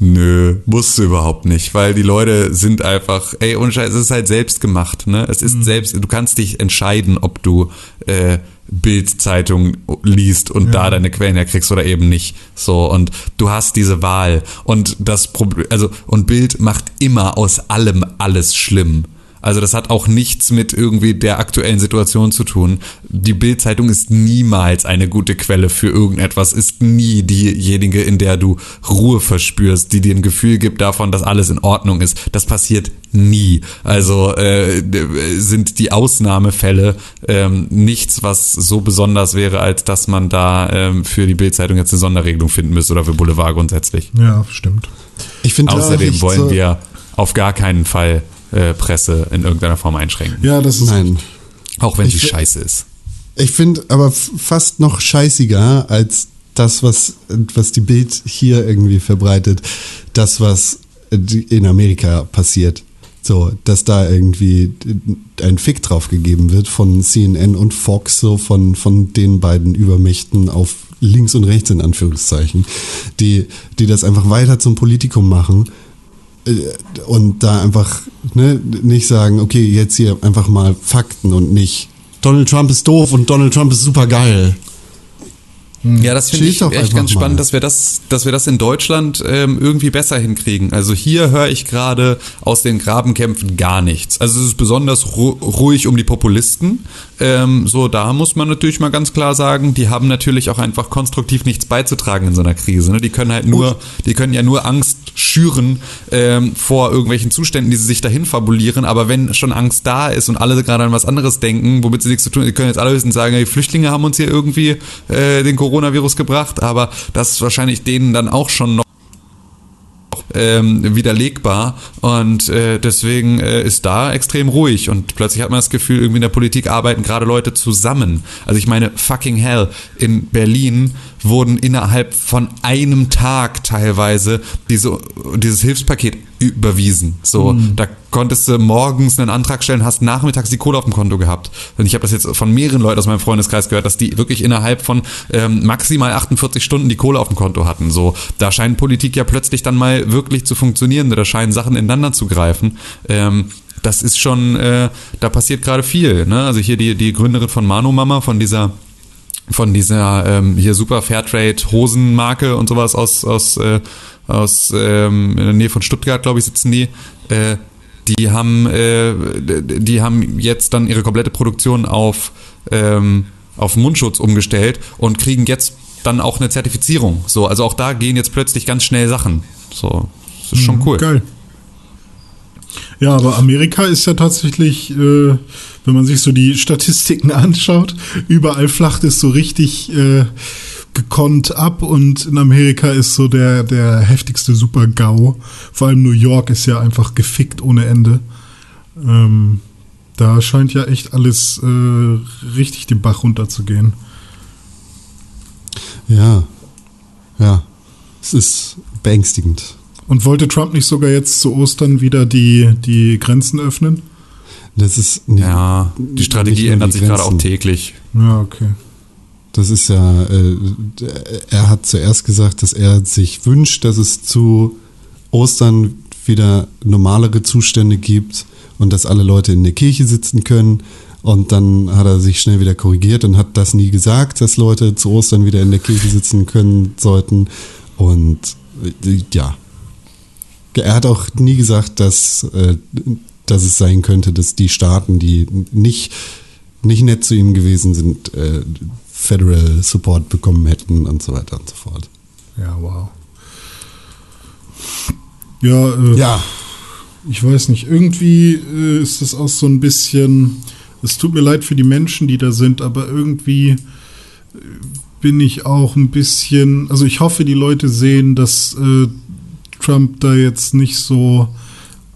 Nö, musst du überhaupt nicht, weil die Leute sind einfach, ey, ohne Scheiß, es ist halt selbst gemacht, ne? Es ist selbst, du kannst dich entscheiden, ob du äh, Bild-Zeitung liest und da deine Quellen herkriegst oder eben nicht. So, und du hast diese Wahl. Und das Problem, also, und Bild macht immer aus allem alles schlimm. Also das hat auch nichts mit irgendwie der aktuellen Situation zu tun. Die Bildzeitung ist niemals eine gute Quelle für irgendetwas, ist nie diejenige, in der du Ruhe verspürst, die dir ein Gefühl gibt davon, dass alles in Ordnung ist. Das passiert nie. Also äh, sind die Ausnahmefälle ähm, nichts, was so besonders wäre, als dass man da ähm, für die Bildzeitung jetzt eine Sonderregelung finden müsste oder für Boulevard grundsätzlich. Ja, stimmt. Ich finde Außerdem wollen so, wir auf gar keinen Fall äh, Presse in irgendeiner Form einschränken. Ja, das ist Nein. Auch wenn Ich sie scheiße ist. Ich finde aber fast noch scheißiger als das, was, was die Bild hier irgendwie verbreitet, das, was in Amerika passiert. So, dass da irgendwie ein Fick drauf gegeben wird von CNN und Fox, so von, von den beiden Übermächten auf links und rechts in Anführungszeichen, die, die das einfach weiter zum Politikum machen und da einfach ne, nicht sagen, okay, jetzt hier einfach mal Fakten und nicht Donald Trump ist doof und Donald Trump ist super geil. Ja, das finde ich echt ganz mal. spannend, dass wir das, dass wir das in Deutschland ähm, irgendwie besser hinkriegen. Also hier höre ich gerade aus den Grabenkämpfen gar nichts. Also es ist besonders ru ruhig um die Populisten. Ähm, so, da muss man natürlich mal ganz klar sagen, die haben natürlich auch einfach konstruktiv nichts beizutragen in so einer Krise. Ne? Die können halt nur, die können ja nur Angst schüren ähm, vor irgendwelchen Zuständen, die sie sich dahin fabulieren. Aber wenn schon Angst da ist und alle gerade an was anderes denken, womit sie nichts zu tun, die können jetzt alle höchstens sagen, die Flüchtlinge haben uns hier irgendwie äh, den Coronavirus gebracht, aber das ist wahrscheinlich denen dann auch schon noch ähm, widerlegbar und äh, deswegen äh, ist da extrem ruhig und plötzlich hat man das Gefühl, irgendwie in der Politik arbeiten gerade Leute zusammen. Also ich meine, fucking hell, in Berlin wurden innerhalb von einem Tag teilweise diese, dieses Hilfspaket überwiesen. So, da konntest du morgens einen Antrag stellen, hast nachmittags die Kohle auf dem Konto gehabt. Und ich habe das jetzt von mehreren Leuten aus meinem Freundeskreis gehört, dass die wirklich innerhalb von ähm, maximal 48 Stunden die Kohle auf dem Konto hatten. So, da scheint Politik ja plötzlich dann mal wirklich zu funktionieren, da scheinen Sachen ineinander zu greifen. Ähm, das ist schon, äh, da passiert gerade viel. Ne? Also hier die, die Gründerin von Manu Mama, von dieser von dieser ähm, hier super Fairtrade Hosenmarke und sowas aus aus äh, aus ähm, in der Nähe von Stuttgart glaube ich sitzen die. Äh, die haben äh, die haben jetzt dann ihre komplette Produktion auf ähm, auf Mundschutz umgestellt und kriegen jetzt dann auch eine Zertifizierung. So also auch da gehen jetzt plötzlich ganz schnell Sachen. So das ist schon cool. Geil. Ja, aber Amerika ist ja tatsächlich, äh, wenn man sich so die Statistiken anschaut, überall flacht es so richtig äh, gekonnt ab und in Amerika ist so der, der heftigste Super-GAU. Vor allem New York ist ja einfach gefickt ohne Ende. Ähm, da scheint ja echt alles äh, richtig den Bach runterzugehen. Ja, ja, es ist beängstigend. Und wollte Trump nicht sogar jetzt zu Ostern wieder die, die Grenzen öffnen? Das ist ja die Strategie ändert die sich gerade auch täglich Ja, okay. Das ist ja, äh, er hat zuerst gesagt, dass er sich wünscht, dass es zu Ostern wieder normalere Zustände gibt und dass alle Leute in der Kirche sitzen können. Und dann hat er sich schnell wieder korrigiert und hat das nie gesagt, dass Leute zu Ostern wieder in der Kirche sitzen können sollten. Und Äh, Ja. Er hat auch nie gesagt, dass, äh, dass es sein könnte, dass die Staaten, die nicht, nicht nett zu ihm gewesen sind, äh, Federal Support bekommen hätten und so weiter und so fort. Ja, wow. Ja, äh, Ja, ich weiß nicht, irgendwie äh, ist das auch so ein bisschen, es tut mir leid für die Menschen, die da sind, aber irgendwie bin ich auch ein bisschen, also ich hoffe, die Leute sehen, dass Trump da jetzt nicht so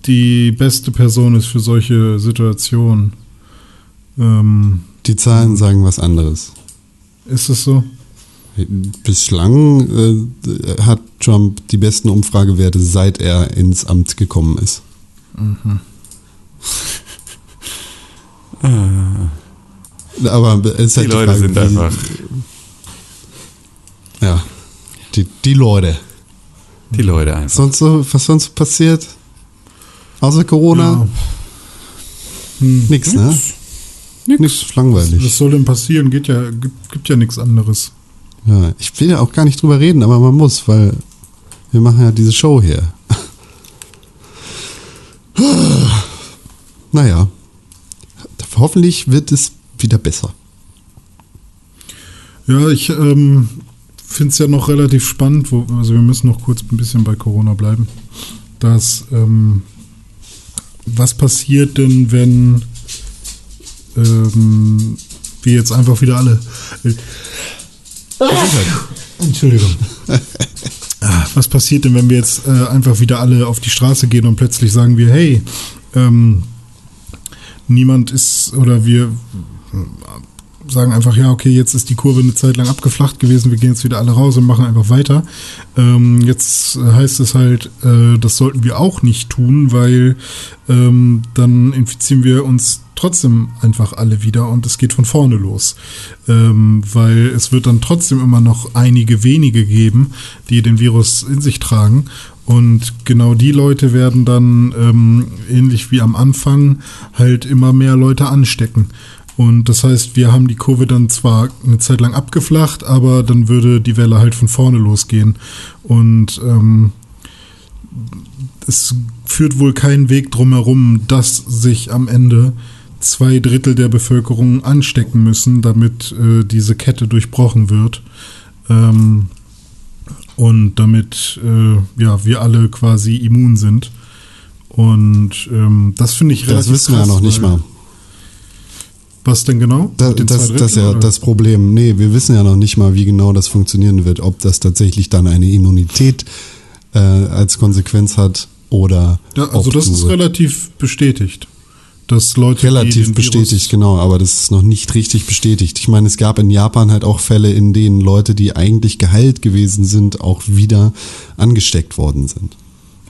die beste Person ist für solche Situationen. Ähm, die Zahlen sagen was anderes. ist es so? Bislang äh, hat Trump die besten Umfragewerte, seit er ins Amt gekommen ist. Aber es ist Die halt Leute Frage, sind wie- einfach, Ja, die, die Leute. Die Leute einfach. Sonst so, was sonst passiert? Außer Corona? Nix, ne? Nix. langweilig. Was soll denn passieren? Geht ja, gibt, gibt ja nichts anderes. Ja, ich will ja auch gar nicht drüber reden, aber man muss, weil wir machen ja diese Show hier. naja, hoffentlich wird es wieder besser. Ja, ich ähm, finde es ja noch relativ spannend, wo, also wir müssen noch kurz ein bisschen bei Corona bleiben, dass ähm, was passiert denn, wenn ähm, wir jetzt einfach wieder alle Entschuldigung. Ah, Was passiert denn, wenn wir jetzt äh, einfach wieder alle auf die Straße gehen und plötzlich sagen wir, hey, ähm, niemand ist oder wir sagen einfach, ja, okay, jetzt ist die Kurve eine Zeit lang abgeflacht gewesen, wir gehen jetzt wieder alle raus und machen einfach weiter. Ähm, jetzt heißt es halt, äh, das sollten wir auch nicht tun, weil ähm, dann infizieren wir uns trotzdem einfach alle wieder und es geht von vorne los. Ähm, weil es wird dann trotzdem immer noch einige wenige geben, die den Virus in sich tragen. Und genau die Leute werden dann, ähm, ähnlich wie am Anfang, halt immer mehr Leute anstecken. Und das heißt, wir haben die Kurve dann zwar eine Zeit lang abgeflacht, aber dann würde die Welle halt von vorne losgehen. Und ähm, es führt wohl keinen Weg drumherum, dass sich am Ende zwei Drittel der Bevölkerung anstecken müssen, damit äh, diese Kette durchbrochen wird. Ähm, und damit äh, ja, wir alle quasi immun sind. Und ähm, das finde ich Das relativ wissen wir ja noch nicht mal. Was denn genau? Da, das, ist ja oder? das Problem. Nee, wir wissen ja noch nicht mal, wie genau das funktionieren wird. Ob das tatsächlich dann eine Immunität äh, als Konsequenz hat oder. Ja, also das ist relativ bestätigt. Dass Leute Relativ bestätigt, Virus, genau, aber das ist noch nicht richtig bestätigt. Ich meine, es gab in Japan halt auch Fälle, in denen Leute, die eigentlich geheilt gewesen sind, auch wieder angesteckt worden sind.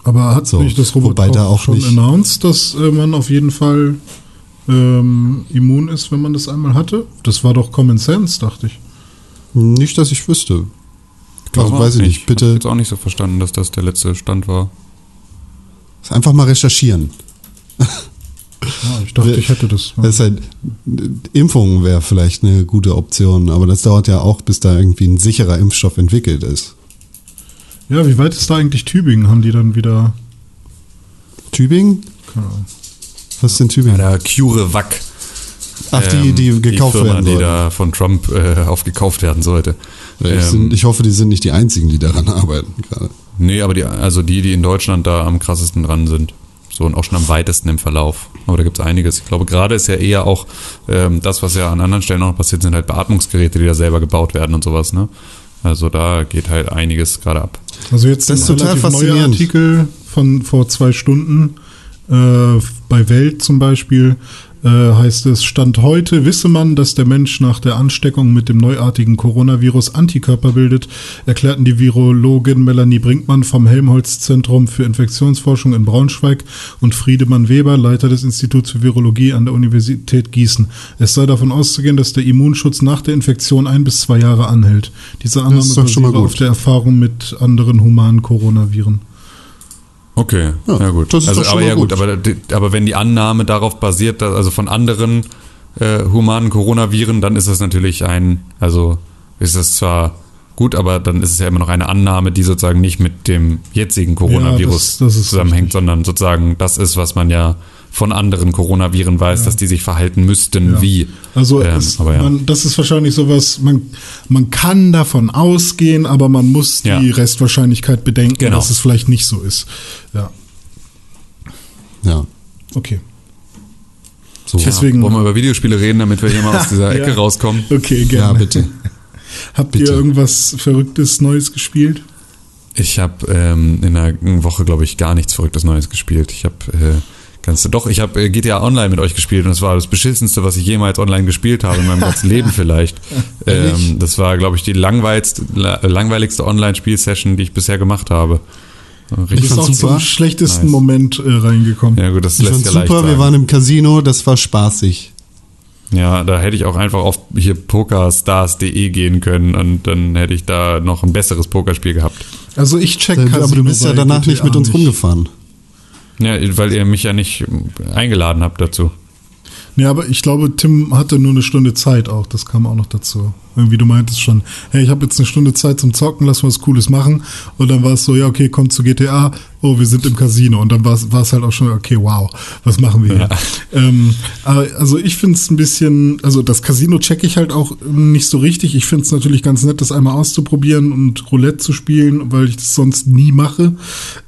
Aber hat So, nicht das Robot wobei da auch schon nicht- announced, dass äh, man auf jeden Fall ähm, immun ist, wenn man das einmal hatte? Das war doch Common Sense, dachte ich. Nicht, dass ich wüsste. Also, Auch weiß ich nicht. Hab ich Bitte jetzt auch nicht so verstanden, dass das der letzte Stand war. einfach mal recherchieren. Ja, ich dachte, ich hätte das. Das ist halt, Impfung wäre vielleicht eine gute Option, aber das dauert ja auch, bis da irgendwie ein sicherer Impfstoff entwickelt ist. Ja, wie weit ist da eigentlich Tübingen? Haben die dann wieder. Tübingen? Keine Ahnung. Was ist denn Tübingen? Der CureVac. Ach, die, ähm, die gekauft Firma, werden die sollen. da von Trump äh, aufgekauft werden sollte. Ich, Ähm, sind, ich hoffe, die sind nicht die einzigen, die daran arbeiten gerade. Nee, aber die, also die, die in Deutschland da am krassesten dran sind. So und auch schon am weitesten im Verlauf. Aber da gibt es einiges. Ich glaube, gerade ist ja eher auch ähm, das, was ja an anderen Stellen noch passiert, sind halt Beatmungsgeräte, die da selber gebaut werden und sowas, ne? Also da geht halt einiges gerade ab. Also jetzt Das ist ein total faszinierend. Artikel von vor zwei Stunden äh, bei Welt zum Beispiel äh, heißt es, Stand heute wisse man, dass der Mensch nach der Ansteckung mit dem neuartigen Coronavirus Antikörper bildet, erklärten die Virologin Melanie Brinkmann vom Helmholtz-Zentrum für Infektionsforschung in Braunschweig und Friedemann Weber, Leiter des Instituts für Virologie an der Universität Gießen. Es sei davon auszugehen, dass der Immunschutz nach der Infektion ein bis zwei Jahre anhält. Diese Annahme gut. auf der Erfahrung mit anderen humanen Coronaviren. Okay, Ja, ja, gut. das ist also, aber ja gut, gut. aber, aber wenn die Annahme darauf basiert, dass, also von anderen äh, humanen Coronaviren, dann ist das natürlich ein, also ist das zwar gut, aber dann ist es ja immer noch eine Annahme, die sozusagen nicht mit dem jetzigen Coronavirus das- das ist zusammenhängt, richtig. sondern sozusagen das ist, was man ja von anderen Coronaviren weiß, dass die sich verhalten müssten Ja. wie. Also Ähm, es, aber ja. man, das ist wahrscheinlich sowas, man, man kann davon ausgehen, aber man muss die Ja. Restwahrscheinlichkeit bedenken, Genau. dass es vielleicht nicht so ist. Ja, Ja. okay. So. Deswegen- wollen wir über Videospiele reden, damit wir hier mal aus dieser Ecke Ja. rauskommen. Okay, Ja, gerne. bitte. Habt Bitte. ihr irgendwas Verrücktes Neues gespielt? Ich habe ähm, in einer Woche, glaube ich, gar nichts Verrücktes Neues gespielt. Ich habe äh, ganz doch, ich habe äh, GTA Online mit euch gespielt und das war das beschissenste, was ich jemals online gespielt habe in meinem ganzen Leben vielleicht. Ähm, das war, glaube ich, die langweiligste, la- langweiligste Online-Spiel-Session, die ich bisher gemacht habe. Du Richtig. bist fand's auch super. zum schlechtesten Nice. Moment äh, reingekommen. Ja gut, das Ich lässt ja leicht super, wir sagen. waren im Casino, das war spaßig. Ja, da hätte ich auch einfach auf hier pokerstars.de gehen können und dann hätte ich da noch ein besseres Pokerspiel gehabt. Also ich check Äh, Casino aber du bist ja danach GTA nicht mit uns rumgefahren. Ja, weil ihr mich ja nicht eingeladen habt dazu. Nee, aber ich glaube, Tim hatte nur eine Stunde Zeit auch. Das kam auch noch dazu. Irgendwie, du meintest schon, hey, ich habe jetzt eine Stunde Zeit zum Zocken, lass mal was Cooles machen. Und dann war es so, ja, okay, kommt zu GTA. Oh, wir sind im Casino. Und dann war es halt auch schon, okay, wow, was machen wir hier? Ähm, aber also ich finde es ein bisschen, also das Casino checke ich halt auch nicht so richtig. Ich finde es natürlich ganz nett, das einmal auszuprobieren und Roulette zu spielen, weil ich das sonst nie mache.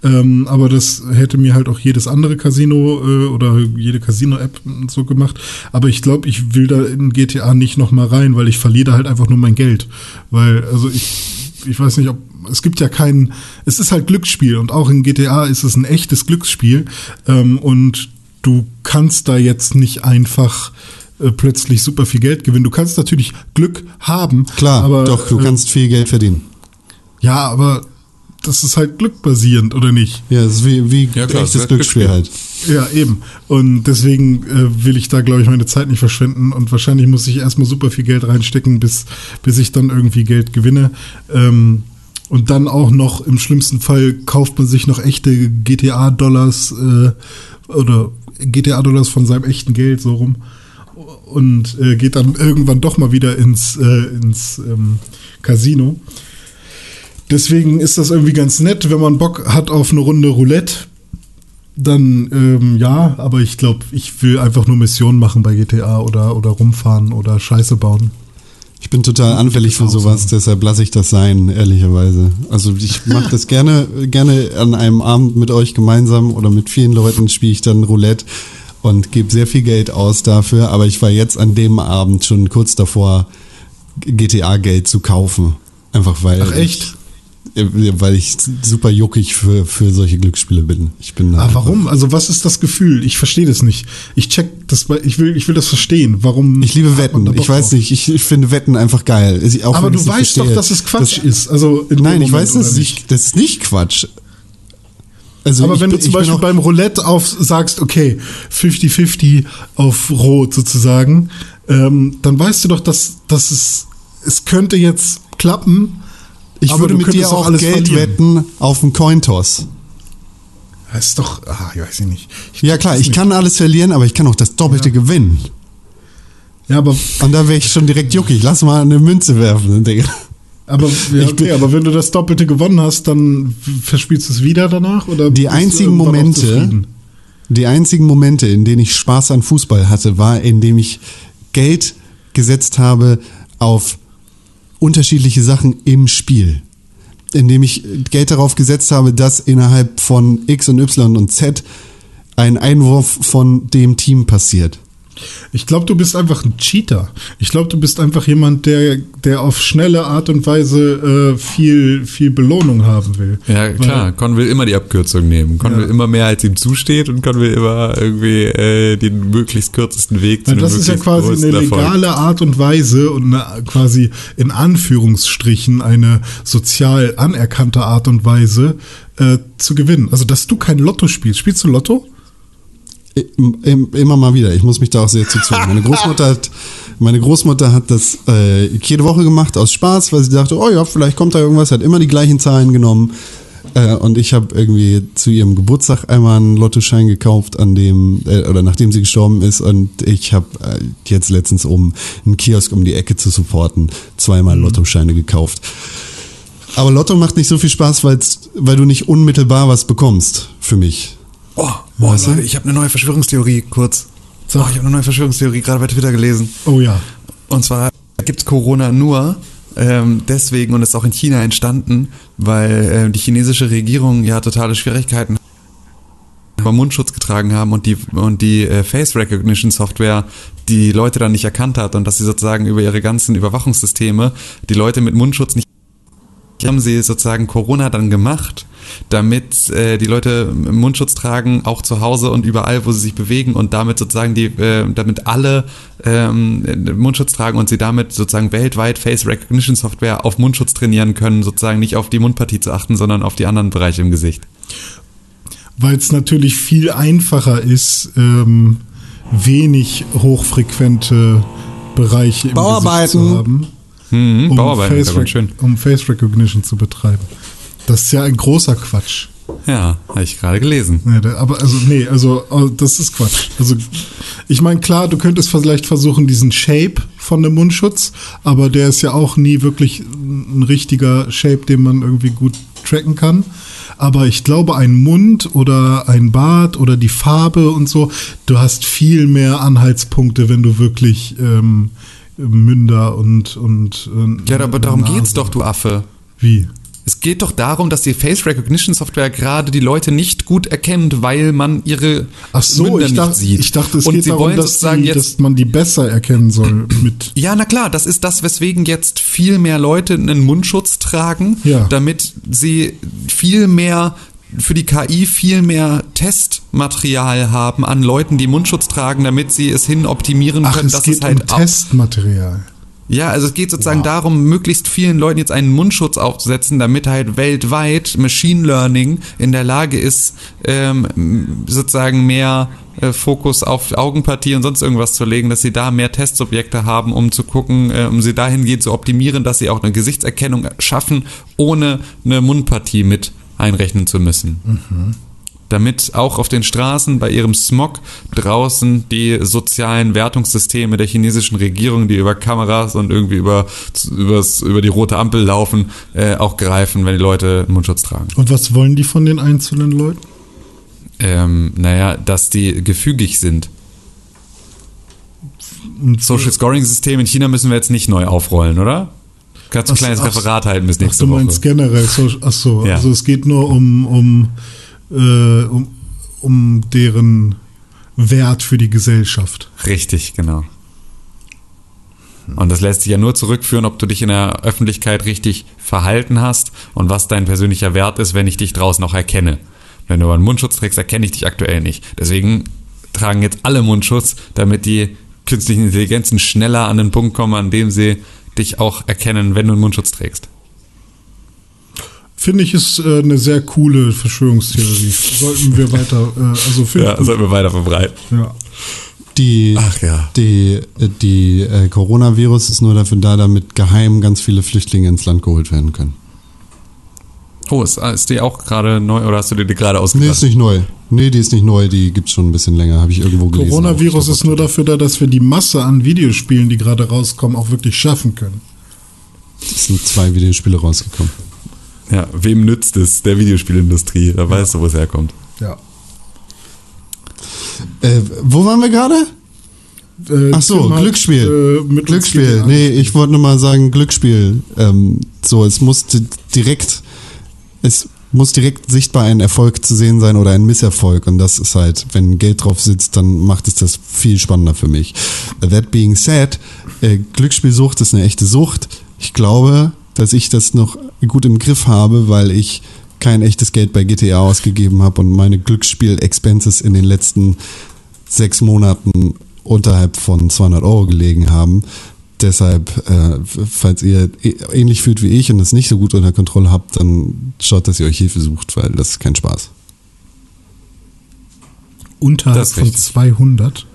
Ähm, aber das hätte mir halt auch jedes andere Casino äh, oder jede Casino-App so gemacht. Aber ich glaube, ich will da in GTA nicht nochmal rein, weil ich verliere da halt einfach nur mein Geld. Weil, also ich, ich weiß nicht, ob es gibt ja keinen, es ist halt Glücksspiel und auch in GTA ist es ein echtes Glücksspiel ähm, und du kannst da jetzt nicht einfach äh, plötzlich super viel Geld gewinnen. Du kannst natürlich Glück haben, Klar, aber doch, du äh, kannst viel Geld verdienen. ja, aber das ist halt glückbasierend oder nicht? Ja, das ist wie, wie Ja, klar, echtes Glücksspiel halt. Ja, eben. Und deswegen äh, will ich da, glaube ich, meine Zeit nicht verschwenden. Und wahrscheinlich muss ich erstmal super viel Geld reinstecken, bis, bis ich dann irgendwie Geld gewinne. Ähm, und dann auch noch, im schlimmsten Fall, kauft man sich noch echte GTA-Dollars äh, oder GTA-Dollars von seinem echten Geld so rum. Und äh, geht dann irgendwann doch mal wieder ins, äh, ins ähm, Casino. Deswegen ist das irgendwie ganz nett, wenn man Bock hat auf eine Runde Roulette. Dann ähm, ja, aber ich glaube, ich will einfach nur Missionen machen bei GTA oder, oder rumfahren oder Scheiße bauen. Ich bin total anfällig für sowas, deshalb lasse ich das sein, ehrlicherweise. Also ich mache das gerne, gerne an einem Abend mit euch gemeinsam oder mit vielen Leuten spiele ich dann Roulette und gebe sehr viel Geld aus dafür, aber ich war jetzt an dem Abend schon kurz davor, GTA-Geld zu kaufen. Einfach weil Ach, echt? Ich, weil ich super juckig für, für solche Glücksspiele bin. Ich bin da Ah, einfach- warum? Also was ist das Gefühl? Ich verstehe das nicht. Ich check das, ich will, ich will das verstehen. Warum? Ich liebe Wetten. da Ich weiß nicht, ich, ich finde Wetten einfach geil. Auch Aber du weißt doch, verstehe. dass es Quatsch Das- ist. Also Nein, ich Moment, weiß, dass nicht, das ist nicht Quatsch. Also Aber ich wenn bin- du zum ich Beispiel beim Roulette auf sagst, okay, 50-50 auf Rot sozusagen, ähm, dann weißt du doch, dass, dass es, es könnte jetzt klappen. Ich aber würde mit dir auch auch alles Geld verlieren. wetten auf einen Cointoss. Das ist doch, ah, ich weiß nicht. Ich Ja klar, ich nicht. kann alles verlieren, aber ich kann auch das Doppelte gewinnen. Ja, aber, Und da wäre ich schon direkt juckig. Lass mal eine Münze werfen, Digga. aber, ja, okay, aber wenn du das Doppelte gewonnen hast, dann verspielst du es wieder danach? Oder Die einzigen Momente, die einzigen Momente, in denen ich Spaß an Fußball hatte, war, indem ich Geld gesetzt habe auf unterschiedliche Sachen im Spiel. Indem ich Geld darauf gesetzt habe, dass innerhalb von X und Y und Z ein Einwurf von dem Team passiert. Ich glaube, du bist einfach ein Cheater. Ich glaube, du bist einfach jemand, der, der auf schnelle Art und Weise äh, viel, viel Belohnung haben will. Ja, klar. Con will immer die Abkürzung nehmen. Con Ja. will immer mehr, als ihm zusteht und Con will immer irgendwie äh, den möglichst kürzesten Weg zu Weil einem das ist ja quasi eine Erfolg. legale Art und Weise und eine, quasi in Anführungsstrichen eine sozial anerkannte Art und Weise äh, zu gewinnen. Also, dass du kein Lotto spielst. Spielst du Lotto? Im- im- Immer mal wieder. Ich muss mich da auch sehr zu zwingen. Meine Großmutter hat, meine Großmutter hat das äh, jede Woche gemacht aus Spaß, weil sie dachte, oh ja, vielleicht kommt da irgendwas. Hat immer die gleichen Zahlen genommen. Äh, und ich habe irgendwie zu ihrem Geburtstag einmal einen Lottoschein gekauft, an dem äh, oder nachdem sie gestorben ist. Und ich habe äh, jetzt letztens um einen Kiosk um die Ecke zu supporten zweimal Lottoscheine gekauft. Aber Lotto macht nicht so viel Spaß, weil du nicht unmittelbar was bekommst, für mich. Oh, oh Leute, ich habe eine neue Verschwörungstheorie, kurz. Oh, ich habe eine neue Verschwörungstheorie gerade bei Twitter gelesen. Oh ja. Und zwar gibt's Corona nur ähm, deswegen und ist auch in China entstanden, weil äh, die chinesische Regierung ja totale Schwierigkeiten über Mundschutz getragen haben und die und die äh, Face Recognition Software die Leute dann nicht erkannt hat und dass sie sozusagen über ihre ganzen Überwachungssysteme die Leute mit Mundschutz nicht haben sie sozusagen Corona dann gemacht, damit äh, die Leute Mundschutz tragen, auch zu Hause und überall, wo sie sich bewegen und damit sozusagen die, äh, damit alle ähm, Mundschutz tragen und sie damit sozusagen weltweit Face Recognition Software auf Mundschutz trainieren können, sozusagen nicht auf die Mundpartie zu achten, sondern auf die anderen Bereiche im Gesicht. Weil es natürlich viel einfacher ist, ähm, wenig hochfrequente Bereiche im Gesicht zu haben. Mhm, um Face, um Face Recognition zu betreiben. Das ist ja ein großer Quatsch. Ja, habe ich gerade gelesen. Ja, aber also, nee, also, äh, das ist Quatsch. Also, ich meine, klar, du könntest vielleicht versuchen, diesen Shape von dem Mundschutz, aber der ist ja auch nie wirklich ein richtiger Shape, den man irgendwie gut tracken kann. Aber ich glaube, ein Mund oder ein Bart oder die Farbe und so, du hast viel mehr Anhaltspunkte, wenn du wirklich ähm, Münder und. und äh, Ja, aber darum Nase- geht's doch, du Affe. Wie? Es geht doch darum, dass die Face Recognition Software gerade die Leute nicht gut erkennt, weil man ihre Ach so, Münder ich nicht dachte, sieht. ich dachte, es Und geht sie darum, wollen dass, sozusagen die, jetzt dass man die besser erkennen soll mit. Ja, na klar, das ist das, weswegen jetzt viel mehr Leute einen Mundschutz tragen, Ja. damit sie viel mehr für die KI viel mehr Testmaterial haben an Leuten, die Mundschutz tragen, damit sie es hin optimieren Ach, können, es dass geht es halt um Testmaterial. Ja, also es geht sozusagen darum, möglichst vielen Leuten jetzt einen Mundschutz aufzusetzen, damit halt weltweit Machine Learning in der Lage ist, ähm, sozusagen mehr äh, Fokus auf Augenpartie und sonst irgendwas zu legen, dass sie da mehr Testsubjekte haben, um zu gucken, äh, um sie dahingehend zu optimieren, dass sie auch eine Gesichtserkennung schaffen, ohne eine Mundpartie mit einrechnen zu müssen damit auch auf den Straßen bei ihrem Smog draußen die sozialen Wertungssysteme der chinesischen Regierung, die über Kameras und irgendwie über, übers, über die rote Ampel laufen, äh, auch greifen, wenn die Leute einen Mundschutz tragen. Und was wollen die von den einzelnen Leuten? Ähm, naja, dass die gefügig sind. Social Scoring System in China müssen wir jetzt nicht neu aufrollen, oder? Kannst du ein Ach kleines ach, Referat halten bis Ach, nächste du meinst Woche. generell, so, ach so, Ja. also es geht nur um, um, äh, um, um deren Wert für die Gesellschaft. Richtig, genau. Und das lässt sich ja nur zurückführen, ob du dich in der Öffentlichkeit richtig verhalten hast und was dein persönlicher Wert ist, wenn ich dich draußen noch erkenne. Wenn du einen Mundschutz trägst, erkenne ich dich aktuell nicht. Deswegen tragen jetzt alle Mundschutz, damit die künstlichen Intelligenzen schneller an den Punkt kommen, an dem sie dich auch erkennen, wenn du einen Mundschutz trägst. Finde ich, ist äh, eine sehr coole Verschwörungstheorie. Sollten wir weiter, äh, also finde Ja, sollten wir weiter verbreiten. Ja. Die, Ach ja. die, äh, die äh, Coronavirus ist nur dafür da, damit geheim ganz viele Flüchtlinge ins Land geholt werden können. Oh, ist, ist die auch gerade neu oder hast du dir die gerade Nee, ausgedacht? ist nicht neu. Nee, die ist nicht neu, die gibt's schon ein bisschen länger, habe ich irgendwo gelesen. Coronavirus ist nur dafür da, dass wir die Masse an Videospielen, die gerade rauskommen, auch wirklich schaffen können. Es sind zwei Videospiele rausgekommen. Ja, wem nützt es? Der Videospielindustrie. Da weißt du, wo es herkommt. Ja. Äh, wo waren wir gerade? Äh, Ach so, Tim hat, Glücksspiel. äh, mit uns Glücksspiel. Nee, ich wollte nur mal sagen, Glücksspiel. Ähm, so, es muss di- direkt, es muss direkt sichtbar ein Erfolg zu sehen sein oder ein Misserfolg. Und das ist halt, wenn Geld drauf sitzt, dann macht es das viel spannender für mich. That being said, äh, Glücksspielsucht ist eine echte Sucht. Ich glaube, dass ich das noch gut im Griff habe, weil ich kein echtes Geld bei GTA ausgegeben habe und meine Glücksspiel-Expenses in den letzten sechs Monaten unterhalb von 200 Euro gelegen haben. Deshalb, äh, falls ihr ä- ähnlich fühlt wie ich und es nicht so gut unter Kontrolle habt, dann schaut, dass ihr euch Hilfe sucht, weil das ist kein Spaß. Unterhalb von richtig. 200.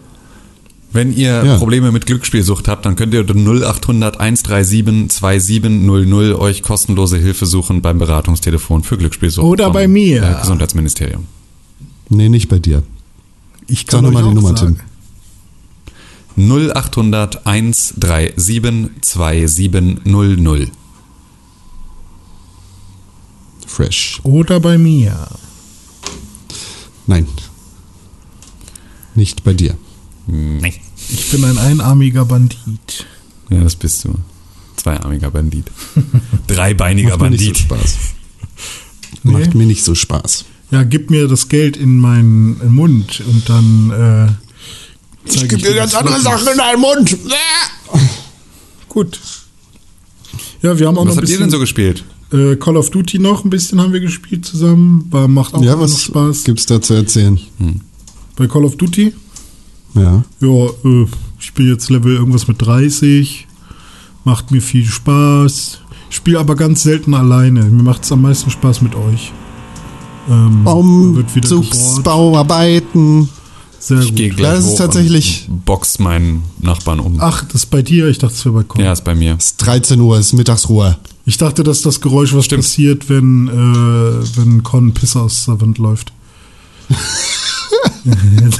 Wenn ihr Ja. Probleme mit Glücksspielsucht habt, dann könnt ihr unter 0800 137 2700 euch kostenlose Hilfe suchen beim Beratungstelefon für Glücksspielsucht. Oder vom, bei mir. Äh, Gesundheitsministerium. Nee, nicht bei dir. Ich Sag kann nochmal euch die auch Nummer, sagen. Tim. 0800 137 2700. Fresh. Oder bei mir. Nein. Nicht bei dir. Nee. Ich bin ein einarmiger Bandit. Ja, das bist du. Zweiarmiger Bandit. Dreibeiniger Macht mir nicht so Bandit. Spaß. Nee. Macht mir nicht so Spaß. Ja, gib mir das Geld in meinen Mund und dann äh, zeig dir, was wirklich- in deinen Mund. Gut. Ja, wir haben auch Was noch ein habt ihr bisschen denn so gespielt? äh, Call of Duty noch ein bisschen haben wir gespielt zusammen. War, macht auch Ja, immer noch was Spaß. gibt's da zu erzählen? Bei Call of Duty? Ja. Ja, äh, ich bin jetzt Level irgendwas mit 30. Macht mir viel Spaß. Spiele aber ganz selten alleine. Mir macht es am meisten Spaß mit euch. Ähm, wird wieder gebohrt. Umzugsbauarbeiten. Sehr Ich gut. gehe gleich Das ist hoch tatsächlich- box meinen Nachbarn um. Ach, das ist bei dir? Ich dachte, es wäre bei Con. Ja, ist bei mir. Es ist 13 Uhr, es ist Mittagsruhe. Ich dachte, dass das Geräusch, was Stimmt. passiert, wenn, äh, wenn Con Piss aus der Wand läuft.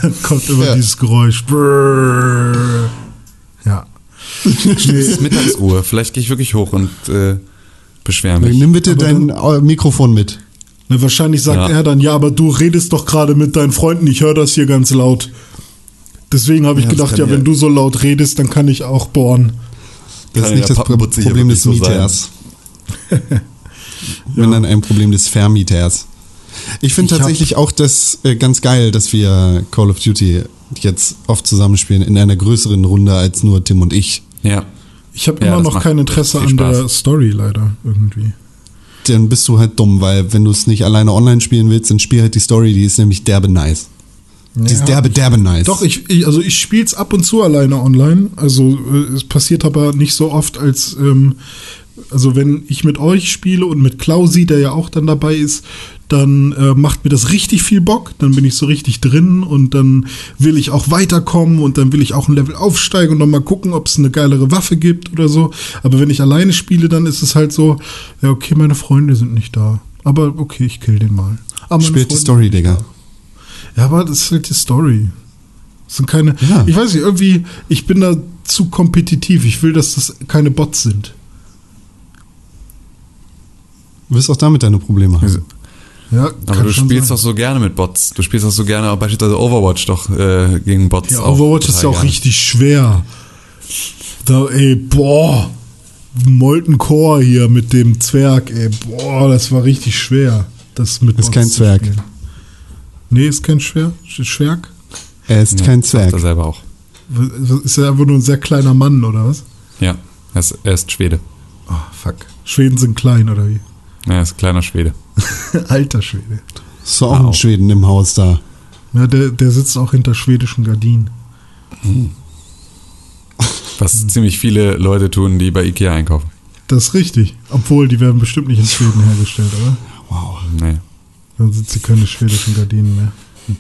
Dann kommt immer Ja. dieses Geräusch. Brrr. Ja. Es ist Mittagsuhr. Vielleicht gehe ich wirklich hoch und äh, beschwere mich. Nimm bitte Aber dein Mikrofon mit. Na, wahrscheinlich sagt Ja. er dann, ja, aber du redest doch gerade mit deinen Freunden, ich höre das hier ganz laut. Deswegen habe ich Ja, gedacht, ja, ja- wenn du so laut redest, dann kann ich auch bohren. Das Kann ist nicht das Pro Problem des so Mieters. Wenn dann ein Problem des Vermieters. Ich finde tatsächlich auch das äh, ganz geil, dass wir Call of Duty jetzt oft zusammenspielen in einer größeren Runde als nur Tim und ich. Ja. Ich habe Ja, immer noch kein Interesse an der. Story, leider, irgendwie. Dann bist du halt dumm, weil wenn du es nicht alleine online spielen willst, dann spiel halt die Story, die ist nämlich derbe nice. Die ist Ja. derbe, derbe nice. Doch, ich, ich also ich spiele es ab und zu alleine online. Also äh, es passiert aber nicht so oft, als ähm, also wenn ich mit euch spiele und mit Klausi, der ja auch dann dabei ist, dann äh, macht mir das richtig viel Bock. Dann bin ich so richtig drin und dann will ich auch weiterkommen und dann will ich auch ein Level aufsteigen und nochmal gucken, ob es eine geilere Waffe gibt oder so. Aber wenn ich alleine spiele, dann ist es halt so, ja okay, meine Freunde sind nicht da. Aber okay, ich kill den mal. Aber Spielt die Story, Digga. ja, aber das ist halt die Story. Das sind keine. Ja. Ich weiß nicht, irgendwie, ich bin da zu kompetitiv. Ich will, dass das keine Bots sind. Du wirst auch damit deine Probleme haben. Ja, Aber du spielst doch so gerne mit Bots. Du spielst doch so gerne auch beispielsweise Overwatch doch äh, gegen Bots. Ja, auch Overwatch ist ja auch gerne. richtig schwer. Da, ey, boah. Molten Core hier mit dem Zwerg, ey, boah, das war richtig schwer. Das mit Ist Bots kein Zwerg. spielen. Nee, ist kein Schwer, Schwerk. Er ist Ja, kein Zwerg. Er selber auch. Ist er einfach nur ein sehr kleiner Mann, oder was? Ja, er ist, er ist Schwede. Oh, fuck. Schweden sind klein, oder wie? Ja, er ist ein kleiner Schwede. Alter Schwede. Ist doch auch Au. ein Schweden im Haus da. Ja, der, der sitzt auch hinter schwedischen Gardinen. Was ziemlich viele Leute tun, die bei Ikea einkaufen. Das ist richtig. Obwohl, die werden bestimmt nicht in Schweden hergestellt, oder? Wow. Nee. Dann sind sie keine schwedischen Gardinen mehr.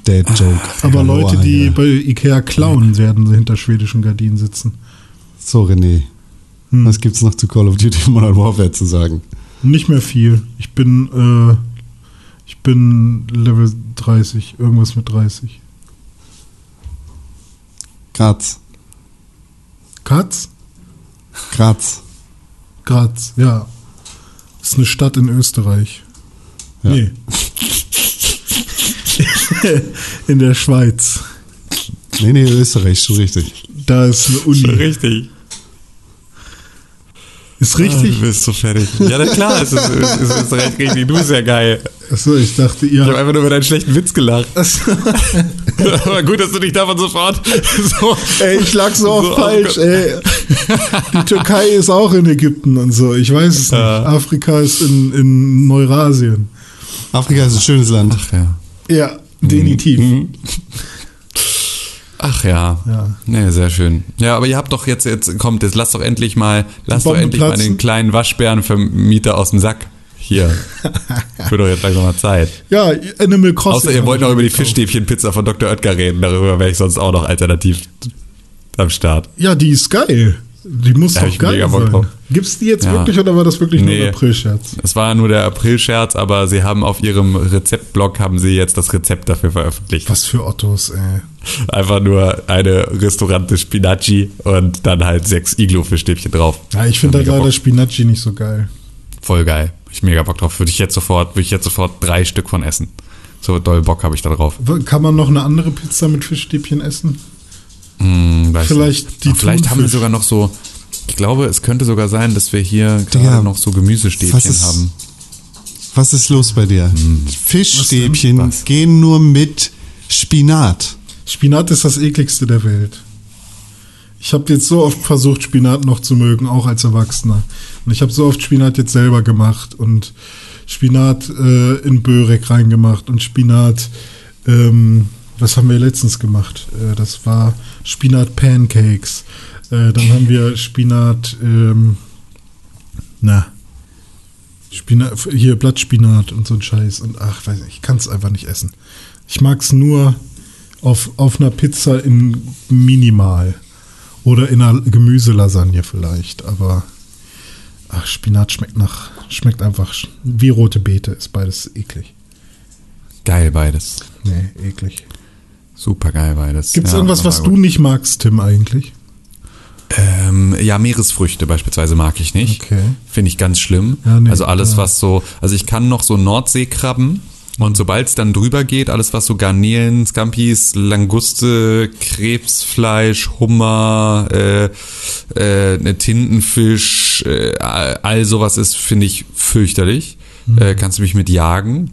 Dad Joke. Aber Leute, die bei Ikea klauen, werden hinter schwedischen Gardinen sitzen. So, René. Hm. Was gibt's noch zu Call of Duty Modern Warfare zu sagen? Nicht mehr viel. Ich bin, äh, ich bin Level 30, irgendwas mit 30. Graz. Katz? Graz. Graz, ja. Ist eine Stadt in Österreich. Ja. Nee. in der Schweiz. Nee, nee, Österreich, schon richtig. Da ist eine Uni. Richtig. Ist Du richtig? bist so fertig. Ja, na klar, es ist, es ist, es ist recht richtig. Du bist ja geil. Achso, ich dachte, Ich habe ihr. einfach nur über deinen schlechten Witz gelacht. Aber gut, dass du dich davon sofort so. Ey, ich lag so oft So falsch, ey. Die Türkei ist auch in Ägypten und so. Ich weiß es Ja. nicht. Afrika ist in, in Neurasien. Afrika ist ein schönes Land. Ach ja. Ja, definitiv. Ach ja. Ja. Nee, sehr schön. Ja, aber ihr habt doch jetzt, jetzt kommt, jetzt lasst doch endlich mal, lasst doch endlich mal platzen. den kleinen Waschbärenvermieter aus dem Sack. Hier. Wird doch jetzt langsam mal Zeit. Ja, Animal Crossing. Außer ihr wollt noch über die. Fischstäbchenpizza von Dr. Oetker reden. Darüber wäre ich sonst auch noch alternativ am Start. Ja, die ist geil. Die muss Da doch geil sein. Gibt's die jetzt Ja. wirklich oder war das wirklich nur Nee. ein April-Scherz? Es war nur der April-Scherz, aber sie haben auf ihrem Rezeptblog haben sie jetzt das Rezept dafür veröffentlicht. Was für Ottos, ey. Einfach nur eine Restaurante Spinacci und dann halt sechs Iglo-Fischstäbchen drauf. Ja, ich finde halt leider Bock. Spinacci nicht so geil. Voll geil. Ich mega Bock drauf. Würde ich jetzt sofort, würde ich jetzt sofort drei Stück von essen. So doll Bock habe ich da drauf. Kann man noch eine andere Pizza mit Fischstäbchen essen? Hm, weiß Vielleicht nicht. die Vielleicht haben wir sogar noch so. Ich glaube, es könnte sogar sein, dass wir hier gerade noch so Gemüsestäbchen was ist- haben. Was ist los bei dir? Fischstäbchen Hm. Was? gehen nur mit Spinat. Spinat ist das ekligste der Welt. Ich habe jetzt so oft versucht, Spinat noch zu mögen, auch als Erwachsener. Und ich habe so oft Spinat jetzt selber gemacht und Spinat äh, in Börek reingemacht und Spinat, ähm, was haben wir letztens gemacht? Äh, das war Spinat Pancakes. Äh, dann haben wir Spinat, ähm, na, Spinat, hier Blattspinat und so ein Scheiß. Und ach, weiß nicht, ich kann es einfach nicht essen. Ich mag es nur auf, auf einer Pizza in minimal. Oder in einer Gemüselasagne vielleicht. Aber ach, Spinat schmeckt nach, schmeckt einfach wie rote Beete. Ist beides eklig. Geil beides. Nee, eklig. Super geil beides. Gibt es Ja, irgendwas, was du nicht magst, Tim, eigentlich? Ähm, ja, Meeresfrüchte beispielsweise mag ich nicht. Okay. Finde ich ganz schlimm. Ja, nee, also alles, was so, also ich kann noch so Nordseekrabben und sobald es dann drüber geht, alles was so Garnelen, Scampis, Languste, Krebsfleisch, Hummer, äh, äh, ne Tintenfisch, äh, all all sowas ist, finde ich fürchterlich. Mhm. Äh, kannst du mich mit jagen.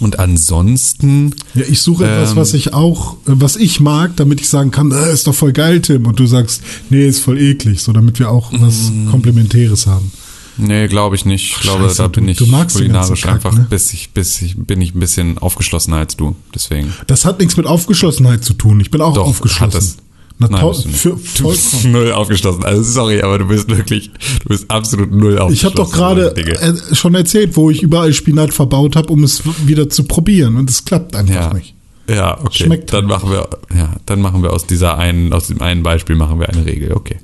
Und ansonsten, Ja, ich suche etwas, Ähm. was ich auch, äh, was ich mag, damit ich sagen kann, äh, ist doch voll geil, Tim. Und du sagst, nee, ist voll eklig, so damit wir auch was Mhm. Komplementäres haben. nee, glaube ich nicht. Ich glaube, Scheiße, da bin du- ich du kulinarisch Kack, einfach, ne? bis ich, bis ich, bin ich ein bisschen aufgeschlossener als du. Deswegen. Das hat nichts mit Aufgeschlossenheit zu tun. Ich bin auch Doch, aufgeschlossen. hat es. Na, Nein, bist du nicht. für, Du bist null aufgeschlossen. Also sorry, aber du bist wirklich, du bist absolut null aufgeschlossen. Ich habe doch gerade äh, schon erzählt, wo ich überall Spinat verbaut habe, um es wieder zu probieren. Und es klappt einfach ja. nicht. Ja, okay. Schmeckt dann machen wir, ja, dann machen wir aus dieser einen, aus dem einen Beispiel machen wir eine Regel. Okay.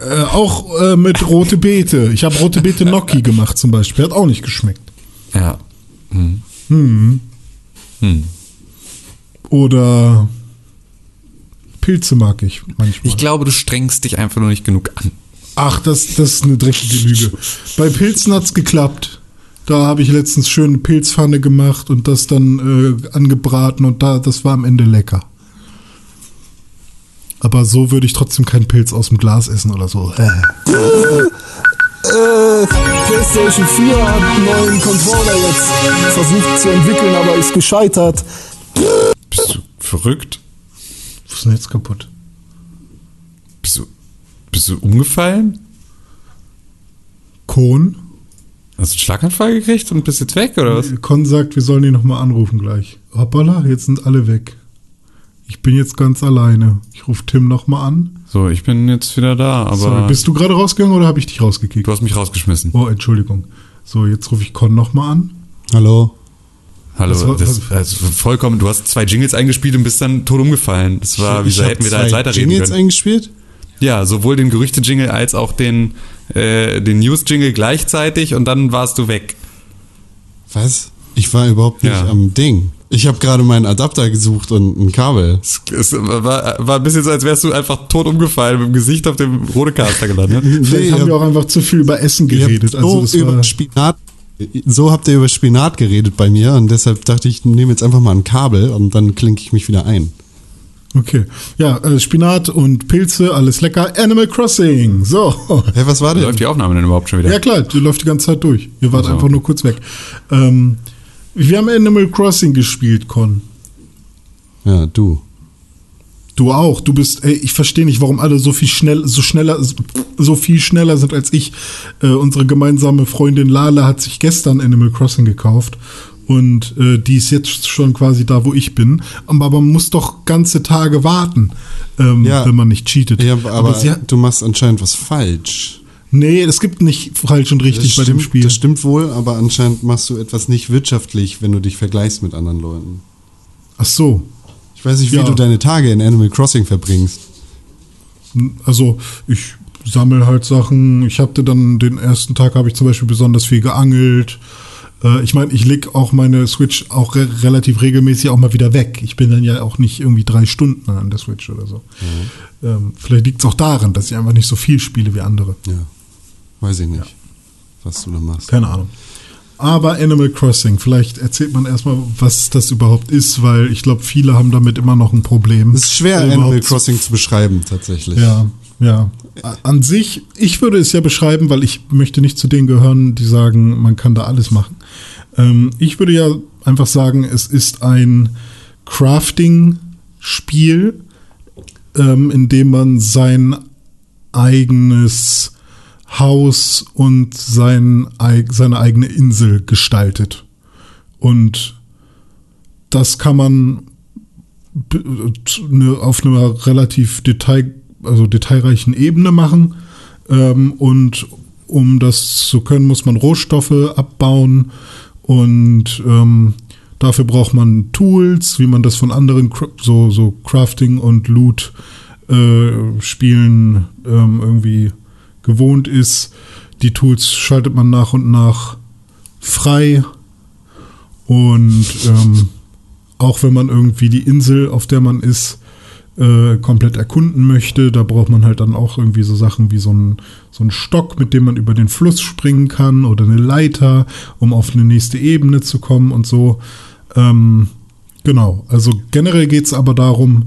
Äh, auch äh, mit rote Beete. Ich habe rote Beete Gnocchi gemacht zum Beispiel. Hat auch nicht geschmeckt. Ja. Hm. Hm. Hm. Oder Pilze mag ich manchmal. Ich glaube, du strengst dich einfach nur nicht genug an. Ach, das, das ist eine dreckige Lüge. Bei Pilzen hat's geklappt. Da habe ich letztens schön eine Pilzpfanne gemacht und das dann äh, angebraten und da, das war am Ende lecker. Aber so würde ich trotzdem keinen Pilz aus dem Glas essen oder so. Äh, PlayStation 4 hat einen neuen Controller jetzt versucht zu entwickeln, aber ist gescheitert. Bist du verrückt? Was ist denn jetzt kaputt? Bist du, bist du umgefallen? Kohn? Hast du einen Schlaganfall gekriegt und bist jetzt weg, oder was? Con sagt, wir sollen ihn nochmal anrufen gleich. Hoppala, jetzt sind alle weg. Ich bin jetzt ganz alleine. Ich rufe Tim nochmal an. So, ich bin jetzt wieder da, aber Sorry, bist du gerade rausgegangen oder habe ich dich rausgekickt? du hast mich rausgeschmissen. Oh, Entschuldigung. So, jetzt rufe ich Con nochmal an. Hallo? Hallo, Das war- das, also vollkommen, du hast zwei Jingles eingespielt und bist dann tot umgefallen. Das war, wieso hätten wir da jetzt weiterreden Jingles können? eingespielt? Ja, sowohl den Gerüchte-Jingle als auch den, äh, den News-Jingle gleichzeitig und dann warst du weg. Was? Ich war überhaupt nicht Ja. am Ding. Ich habe gerade meinen Adapter gesucht und ein Kabel. Es, es war, war ein bisschen so, als wärst du einfach tot umgefallen, mit dem Gesicht auf dem Rodecaster gelandet. Vielleicht Nee, haben ihr wir auch einfach zu viel über Essen geredet. Also war, über Spinat. So habt ihr über Spinat geredet bei mir und deshalb dachte ich, ich nehme jetzt einfach mal ein Kabel und dann klinke ich mich wieder ein. okay. Ja, äh, Spinat und Pilze, alles lecker. Animal Crossing. So. Hä, was war denn? Läuft die Aufnahme denn überhaupt schon wieder? Ja klar, die läuft die ganze Zeit durch. Ihr wart Also. einfach nur kurz weg. Ähm, wir haben Animal Crossing gespielt, Con. Ja, du. Du auch. Du bist, ey, ich verstehe nicht, warum alle so viel schnell, so schneller, so viel schneller sind als ich. Äh, unsere gemeinsame Freundin Lala hat sich gestern Animal Crossing gekauft und äh, die ist jetzt schon quasi da, wo ich bin. Aber man muss doch ganze Tage warten, ähm, Ja. wenn man nicht cheatet. Ja, aber, sie hat, du machst anscheinend was falsch. nee, es gibt nicht falsch und richtig Das bei dem stimmt, Spiel. das stimmt wohl, aber anscheinend machst du etwas nicht wirtschaftlich, wenn du dich vergleichst mit anderen Leuten. Ach so. Ich weiß nicht, wie Ja. du deine Tage in Animal Crossing verbringst. Also ich sammle halt Sachen. Ich hatte dann den ersten Tag habe ich zum Beispiel besonders viel geangelt. Äh, ich meine, ich leg auch meine Switch auch re relativ regelmäßig auch mal wieder weg. Ich bin dann ja auch nicht irgendwie drei Stunden an der Switch oder so. Ähm, vielleicht liegt es auch daran, dass ich einfach nicht so viel spiele wie andere. Ja, weiß ich nicht. was du da machst. Keine Ahnung. Aber Animal Crossing, vielleicht erzählt man erstmal, was das überhaupt ist, weil ich glaube, viele haben damit immer noch ein Problem. Es ist schwer, Animal Crossing zu beschreiben, tatsächlich. Ja, ja. An sich, ich würde es ja beschreiben, weil ich möchte nicht zu denen gehören, die sagen, man kann da alles machen. Ähm, ich würde ja einfach sagen, es ist ein Crafting-Spiel, ähm, in dem man sein eigenes Haus und sein, seine eigene Insel gestaltet. Und das kann man ne, auf einer relativ detail, also detailreichen Ebene machen. Ähm, und um das zu können, muss man Rohstoffe abbauen und ähm, dafür braucht man Tools, wie man das von anderen so, so Crafting und Loot äh, Spielen ähm, irgendwie gewohnt ist. Die Tools schaltet man nach und nach frei und ähm, auch wenn man irgendwie die Insel, auf der man ist, äh, komplett erkunden möchte, da braucht man halt dann auch irgendwie so Sachen wie so ein, so Stock, mit dem man über den Fluss springen kann oder eine Leiter, um auf eine nächste Ebene zu kommen und so. Ähm, genau, also generell geht es aber darum,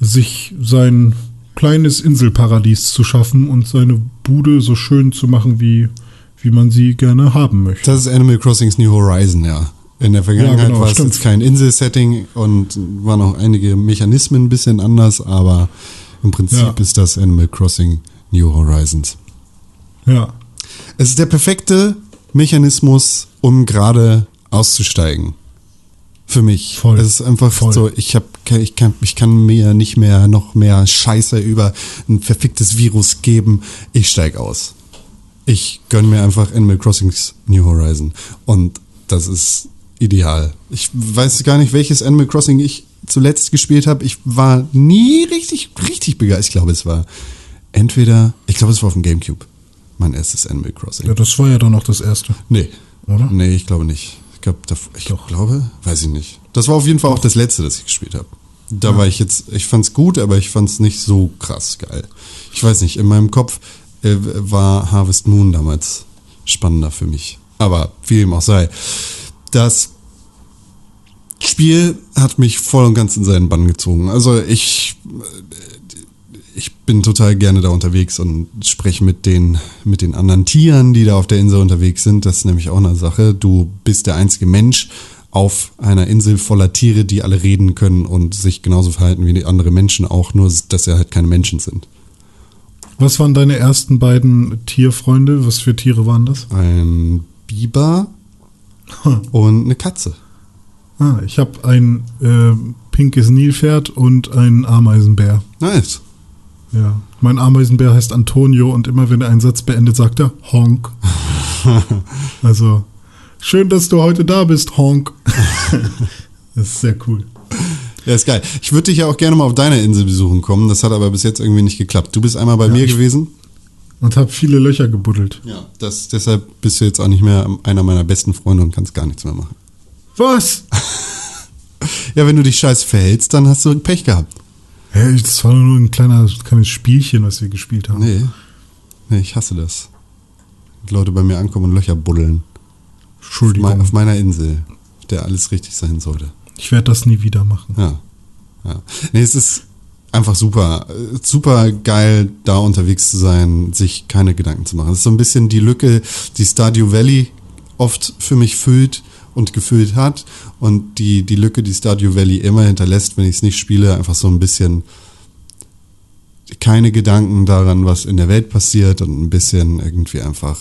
sich sein kleines Inselparadies zu schaffen und seine Bude so schön zu machen, wie, wie man sie gerne haben möchte. Das ist Animal Crossing's New Horizon, ja. In der Vergangenheit Ja, genau, war es stimmt. jetzt kein Insel-Setting und waren auch einige Mechanismen ein bisschen anders, aber im Prinzip Ja. ist das Animal Crossing New Horizons. Ja, Es ist der perfekte Mechanismus, um gerade auszusteigen. Für mich. Voll. Es ist einfach Voll. so, ich hab, ich kann, ich kann mir nicht mehr noch mehr Scheiße über ein verficktes Virus geben. Ich steig aus. Ich gönn mir einfach Animal Crossing's New Horizon. Und das ist ideal. Ich weiß gar nicht, welches Animal Crossing ich zuletzt gespielt habe. Ich war nie richtig, richtig begeistert. Ich glaube, es war entweder, ich glaube, es war auf dem Gamecube. Mein erstes Animal Crossing. ja, das war ja dann auch das erste. Nee. Oder? Nee, ich glaube nicht. Ich glaube, ich Doch. glaube, weiß ich nicht. Das war auf jeden Fall auch das letzte, das ich gespielt habe. Da war ich jetzt, ich fand's gut, aber ich fand's nicht so krass geil. Ich weiß nicht, in meinem Kopf äh, war Harvest Moon damals spannender für mich. Aber wie dem auch sei. Das Spiel hat mich voll und ganz in seinen Bann gezogen. Also ich, ich bin total gerne da unterwegs und spreche mit den, mit den anderen Tieren, die da auf der Insel unterwegs sind. Das ist nämlich auch eine Sache. Du bist der einzige Mensch auf einer Insel voller Tiere, die alle reden können und sich genauso verhalten wie die andere Menschen auch, nur dass sie halt keine Menschen sind. Was waren deine ersten beiden Tierfreunde? Was für Tiere waren das? Ein Biber und eine Katze. Ah, ich habe ein äh, pinkes Nilpferd und einen Ameisenbär. Nice. Ja, mein Ameisenbär heißt Antonio und immer wenn er einen Satz beendet, sagt er Honk. also schön, dass du heute da bist, Honk. das ist sehr cool. Ja, ist geil. Ich würde dich ja auch gerne mal auf deiner Insel besuchen kommen. Das hat aber bis jetzt irgendwie nicht geklappt. Du bist einmal bei mir ich- gewesen. Und habe viele Löcher gebuddelt. Ja. Das, deshalb bist du jetzt auch nicht mehr einer meiner besten Freunde und kannst gar nichts mehr machen. Was? Ja, wenn du dich scheiße verhältst, dann hast du Pech gehabt. Hey, das war nur ein kleiner, kleines Spielchen, was wir gespielt haben. Nee. Nee, ich hasse das. Wenn Leute bei mir ankommen und Löcher buddeln. Auf, Entschuldigung. mei- auf meiner Insel, auf der alles richtig sein sollte. Ich werde das nie wieder machen. Ja. ja. Nee, es ist einfach super. äh, Super geil, da unterwegs zu sein, sich keine Gedanken zu machen. Das ist so ein bisschen die Lücke, die Stardew Valley oft für mich füllt und gefüllt hat. Und die, die Lücke, die Stardew Valley immer hinterlässt, wenn ich es nicht spiele, einfach so ein bisschen keine Gedanken daran, was in der Welt passiert und ein bisschen irgendwie einfach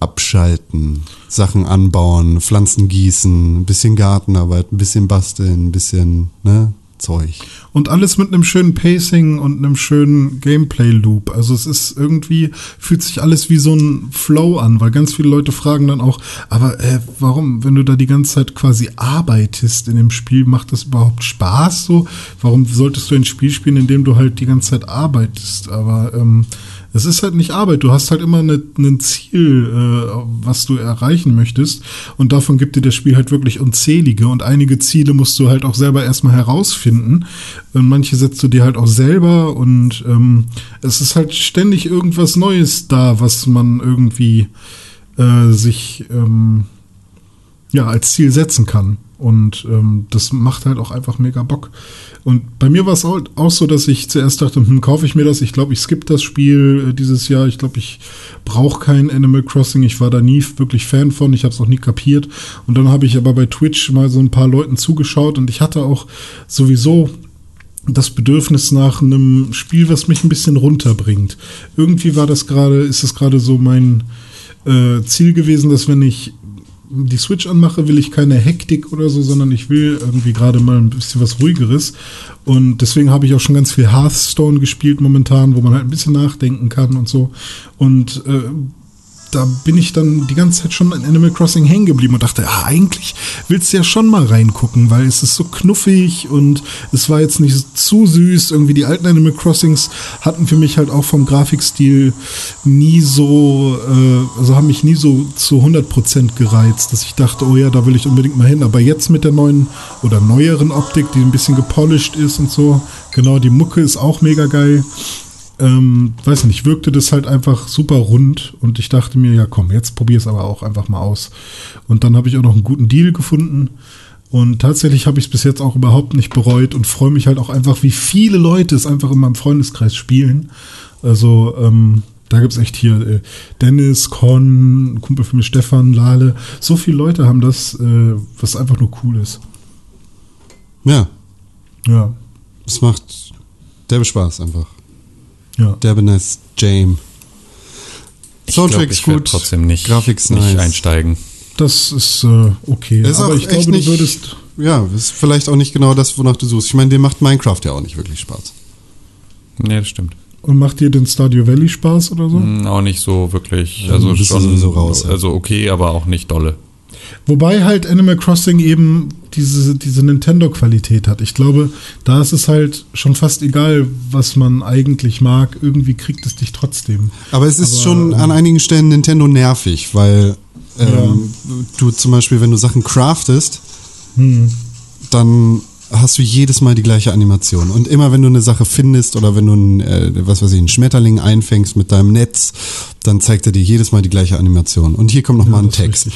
abschalten, Sachen anbauen, Pflanzen gießen, ein bisschen Gartenarbeit, ein bisschen basteln, ein bisschen ne, Zeug. Und alles mit einem schönen Pacing und einem schönen Gameplay-Loop. Also es ist irgendwie, fühlt sich alles wie so ein Flow an, weil ganz viele Leute fragen dann auch, aber äh, warum, wenn du da die ganze Zeit quasi arbeitest in dem Spiel, macht das überhaupt Spaß so? Warum solltest du ein Spiel spielen, in dem du halt die ganze Zeit arbeitest? Aber ähm, Es ist halt nicht Arbeit. Du hast halt immer eine, ein Ziel, äh, was du erreichen möchtest. Und davon gibt dir das Spiel halt wirklich unzählige. Und einige Ziele musst du halt auch selber erstmal herausfinden. Und manche setzt du dir halt auch selber. Und ähm, es ist halt ständig irgendwas Neues da, was man irgendwie äh, sich ähm, ja als Ziel setzen kann. Und ähm, das macht halt auch einfach mega Bock. Und bei mir war es auch, auch so, dass ich zuerst dachte, hm, kaufe ich mir das? Ich glaube, ich skippe das Spiel äh, dieses Jahr. Ich glaube, ich brauche kein Animal Crossing. Ich war da nie wirklich Fan von. Ich habe es auch nie kapiert. Und dann habe ich aber bei Twitch mal so ein paar Leuten zugeschaut und ich hatte auch sowieso das Bedürfnis nach einem Spiel, was mich ein bisschen runterbringt. Irgendwie war das gerade, ist das gerade so mein äh, Ziel gewesen, dass wenn ich die Switch anmache, will ich keine Hektik oder so, sondern ich will irgendwie gerade mal ein bisschen was ruhigeres. Und deswegen habe ich auch schon ganz viel Hearthstone gespielt momentan, wo man halt ein bisschen nachdenken kann und so. Und äh, da bin ich dann die ganze Zeit schon in Animal Crossing hängen geblieben und dachte, ah, eigentlich willst du ja schon mal reingucken, weil es ist so knuffig und es war jetzt nicht zu süß. Irgendwie die alten Animal Crossings hatten für mich halt auch vom Grafikstil nie so, äh, also haben mich nie so zu 100% gereizt, dass ich dachte, oh ja, da will ich unbedingt mal hin. Aber jetzt mit der neuen oder neueren Optik, die ein bisschen gepolished ist und so, genau, die Mucke ist auch mega geil ähm, weiß nicht, wirkte das halt einfach super rund und ich dachte mir, ja komm, jetzt probier es aber auch einfach mal aus. Und dann habe ich auch noch einen guten Deal gefunden und tatsächlich habe ich es bis jetzt auch überhaupt nicht bereut und freue mich halt auch einfach, wie viele Leute es einfach in meinem Freundeskreis spielen. Also, ähm, da gibt es echt hier äh, Dennis, Con, Kumpel für mich Stefan, Lale. So viele Leute haben das, äh, was einfach nur cool ist. Ja, Ja, es macht derbe Spaß einfach. Ja. Derbe nice Jam. Ich glaub, gut. trotzdem nicht, Grafik ist nicht nice. einsteigen. Das ist äh, okay. Ist Aber auch ich glaube, nicht- du würdest. Ja, ist vielleicht auch nicht genau das, wonach du suchst. Ich meine, dir macht Minecraft ja auch nicht wirklich Spaß. Nee, das stimmt. Und macht dir den Stardew Valley Spaß oder so? Hm, Auch nicht so wirklich. Also schon sowieso raus. Also okay, aber auch nicht dolle. Wobei halt Animal Crossing eben diese, diese Nintendo-Qualität hat. Ich glaube, da ist es halt schon fast egal, was man eigentlich mag. Irgendwie kriegt es dich trotzdem. Aber es ist Aber, schon ähm, an einigen Stellen Nintendo nervig, weil ähm, du zum Beispiel, wenn du Sachen craftest, Hm. dann hast du jedes Mal die gleiche Animation. Und immer wenn du eine Sache findest oder wenn du ein, äh, was weiß ich, einen Schmetterling einfängst mit deinem Netz, dann zeigt er dir jedes Mal die gleiche Animation. Und hier kommt noch mal ein Text.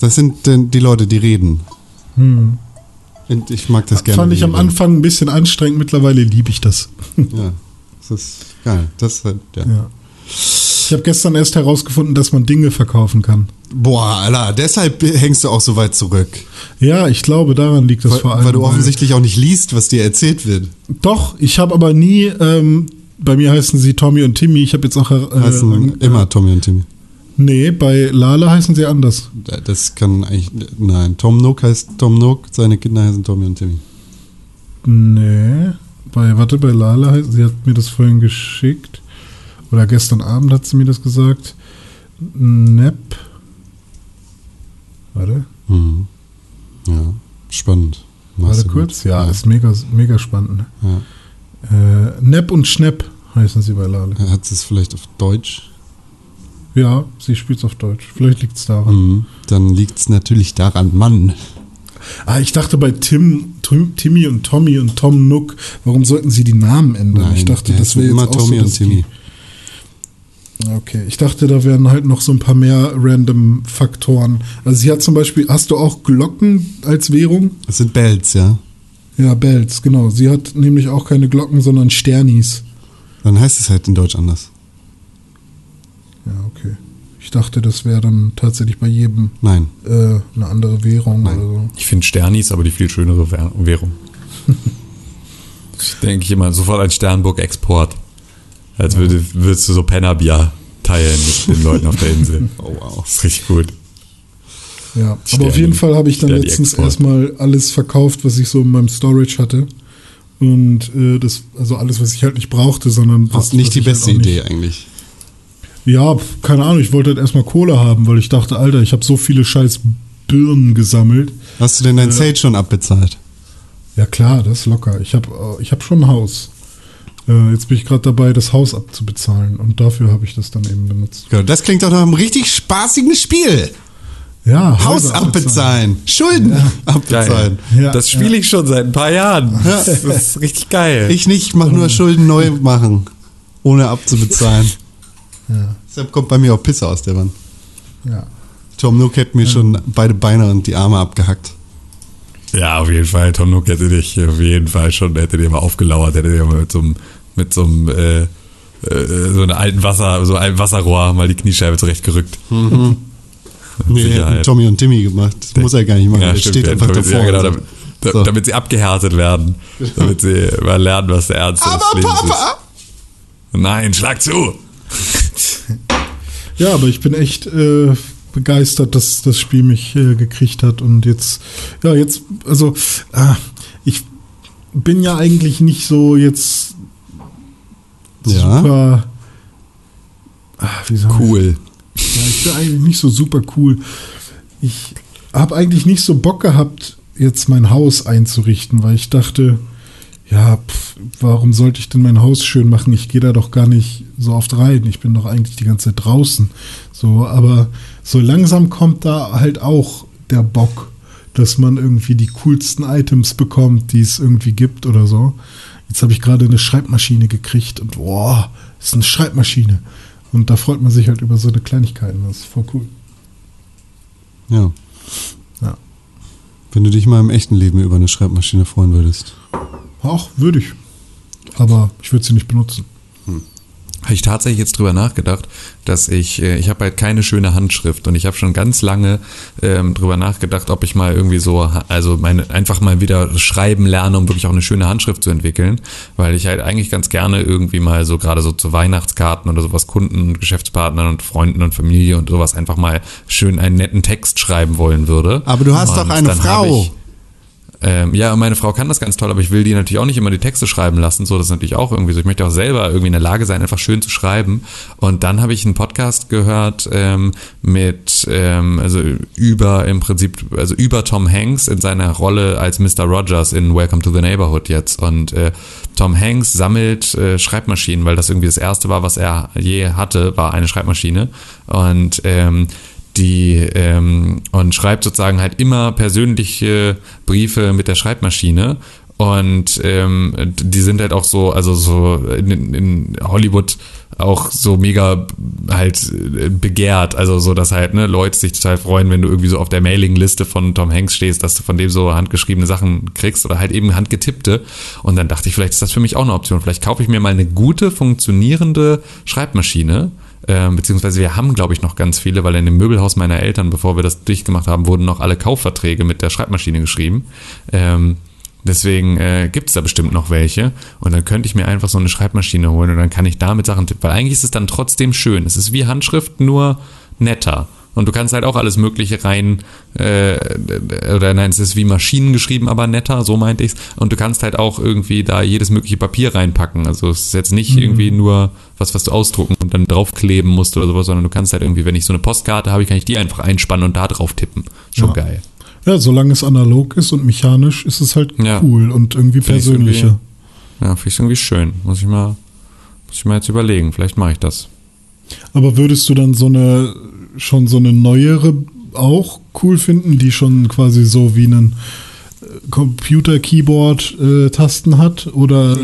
Das sind die Leute, die reden. Hm. Und ich mag das gerne. Fand ich am die Anfang ein bisschen anstrengend. Mittlerweile liebe ich das. reden. Ja, das ist geil. Das halt, ja. Ja. Ich habe gestern erst herausgefunden, dass man Dinge verkaufen kann. Boah, Alter, deshalb hängst du auch so weit zurück. Ja, ich glaube, daran liegt das Weil, vor allem. weil du offensichtlich auch nicht liest, was dir erzählt wird. Doch, ich habe aber nie. Ähm, bei mir heißen sie Tommy und Timmy. Ich habe jetzt auch. Äh, heißen äh, immer Tommy und Timmy. Nee, bei Lala heißen sie anders. Das kann eigentlich. Nein, Tom Nook heißt Tom Nook, seine Kinder heißen Tommy und Timmy. Nee, bei, warte, bei Lala, heißt- sie hat mir das vorhin geschickt. Oder gestern Abend hat sie mir das gesagt. Nep. Warte, Mhm. Ja, spannend. warte Machst kurz. gut. Ja, ist mega, mega spannend. ja. Äh, Nep und Schnepp heißen sie bei Lala. Hat sie es vielleicht auf Deutsch? Ja, sie spielt auf Deutsch. Vielleicht liegt es daran. Mhm. Dann liegt es natürlich daran, Mann. Ah, ich dachte bei Tim, Tim, Timmy und Tommy und Tom Nook, warum sollten sie die Namen ändern? ich dachte, das wäre jetzt immer auch Tommy so, und Timmy. Okay, ich dachte, da wären halt noch so ein paar mehr random Faktoren. Also sie hat zum Beispiel, hast du auch Glocken als Währung? Das sind Bells, ja. Ja, Bells, genau. Sie hat nämlich auch keine Glocken, sondern Sternis. Dann heißt es halt in Deutsch anders. Ja, okay. Ich dachte, das wäre dann tatsächlich bei jedem Nein. äh, eine andere Währung Nein. so. Ich finde Sternis aber die viel schönere Währ- Währung. ich denke immer sofort an Sternburg-Export. Als würde, würdest du so Pennerbier teilen mit den Leuten auf der Insel. Oh wow. Das ist richtig gut. Ja, aber Sterni. auf jeden Fall habe ich dann Sterni letztens erstmal alles verkauft, was ich so in meinem Storage hatte. Und äh, das, also alles, was ich halt nicht brauchte, sondern Das ist nicht die ich halt beste nicht- Idee eigentlich. Ja, keine Ahnung, ich wollte halt erstmal Kohle haben, weil ich dachte, Alter, ich habe so viele scheiß Birnen gesammelt. Hast du denn dein Äh. Sage schon abbezahlt? Ja klar, das ist locker. Ich habe ich hab schon ein Haus. Äh, jetzt bin ich gerade dabei, das Haus abzubezahlen und dafür habe ich das dann eben benutzt. Ja, Das klingt doch nach einem richtig spaßigen Spiel. Ja, Haus Häuser abbezahlen, Schulden abbezahlen. Ja, das spiele ich schon seit ein paar Jahren. Das ist richtig geil. Ich nicht, mach nur Schulden neu machen, ohne abzubezahlen. Deshalb kommt bei mir auch Pisse aus der Wand. Ja. Tom Nook hätte mir schon beide Beine und die Arme abgehackt. Ja, auf jeden Fall. Tom Nook hätte dich auf jeden Fall schon, hätte dir mal aufgelauert, hätte dir mal mit so einem, mit so einem, äh, äh, so einem alten Wasser, so einem Wasserrohr mal die Kniescheibe zurechtgerückt. Nee, Sicherheit. hätten Tommy und Timmy gemacht. Das muss er gar nicht machen. Ja, der stimmt, steht ja, einfach davor. Ja, genau, damit, da- So. damit sie abgehärtet werden. Damit sie mal lernen, was der Ernst Aber Lebens Papa! ist. Nein, schlag zu! Ja, aber ich bin echt äh, begeistert, dass das Spiel mich äh, gekriegt hat und jetzt, ja, jetzt, also, ah, ich bin ja eigentlich nicht so jetzt Ja. super, ah, wie soll ich- Cool. Ja, ich bin eigentlich nicht so super cool. Ich habe eigentlich nicht so Bock gehabt, jetzt mein Haus einzurichten, weil ich dachte, ja, pf, warum sollte ich denn mein Haus schön machen? Ich gehe da doch gar nicht so oft rein. Ich bin doch eigentlich die ganze Zeit draußen. So, aber so langsam kommt da halt auch der Bock, dass man irgendwie die coolsten Items bekommt, die es irgendwie gibt oder so. Jetzt habe ich gerade eine Schreibmaschine gekriegt und boah, ist eine Schreibmaschine. Und da freut man sich halt über so eine Kleinigkeiten. Das ist voll cool. Ja. Ja. Wenn du dich mal im echten Leben über eine Schreibmaschine freuen würdest. Auch würde ich. Aber ich würde sie nicht benutzen. Habe ich tatsächlich jetzt drüber nachgedacht, dass ich, äh, ich habe halt keine schöne Handschrift und ich habe schon ganz lange ähm, drüber nachgedacht, ob ich mal irgendwie so, also meine, einfach mal wieder schreiben lerne, um wirklich auch eine schöne Handschrift zu entwickeln, weil ich halt eigentlich ganz gerne irgendwie mal so gerade so zu Weihnachtskarten oder sowas Kunden und Geschäftspartnern und Freunden und Familie und sowas einfach mal schön einen netten Text schreiben wollen würde. Aber du hast Und doch eine Frau. Ähm, ja, meine Frau kann das ganz toll, aber ich will die natürlich auch nicht immer die Texte schreiben lassen. So, das ist natürlich auch irgendwie so. Ich möchte auch selber irgendwie in der Lage sein, einfach schön zu schreiben. Und dann habe ich einen Podcast gehört ähm, mit, ähm, also über im Prinzip, also über Tom Hanks in seiner Rolle als Mr. Rogers in Welcome to the Neighborhood jetzt. Und äh, Tom Hanks sammelt äh, Schreibmaschinen, weil das irgendwie das erste war, was er je hatte, war eine Schreibmaschine. Und ähm, die ähm, und schreibt sozusagen halt immer persönliche Briefe mit der Schreibmaschine. Und ähm, die sind halt auch so also so in, in Hollywood auch so mega halt äh, begehrt. Also so dass halt ne Leute sich total freuen wenn du irgendwie so auf der Mailingliste von Tom Hanks stehst dass du von dem so handgeschriebene Sachen kriegst oder halt eben handgetippte. Und dann dachte ich vielleicht ist das für mich auch eine Option. Vielleicht kaufe ich mir mal eine gute funktionierende Schreibmaschine ähm, beziehungsweise wir haben, glaube ich, noch ganz viele, weil in dem Möbelhaus meiner Eltern, bevor wir das dicht gemacht haben, wurden noch alle Kaufverträge mit der Schreibmaschine geschrieben. Ähm, deswegen äh, gibt es da bestimmt noch welche. Und dann könnte ich mir einfach so eine Schreibmaschine holen und dann kann ich damit Sachen tippen. Weil eigentlich ist es dann trotzdem schön. Es ist wie Handschrift, nur netter. Und du kannst halt auch alles Mögliche rein, äh, oder nein, es ist wie Maschinen geschrieben, aber netter, so meinte ich's. Und du kannst halt auch irgendwie da jedes mögliche Papier reinpacken. Also es ist jetzt nicht irgendwie nur was, was du ausdrucken und dann draufkleben musst oder sowas, sondern du kannst halt irgendwie, wenn ich so eine Postkarte habe, kann ich die einfach einspannen und da drauf tippen. Schon Ja. geil. Ja, solange es analog ist und mechanisch, ist es halt Ja. cool und irgendwie persönlicher. Ja, finde ich irgendwie schön. Muss ich mal, muss ich mal jetzt überlegen. Vielleicht mache ich das. Aber würdest du dann so eine, schon so eine neuere auch cool finden, die schon quasi so wie einen Computer-Keyboard-Tasten hat? Oder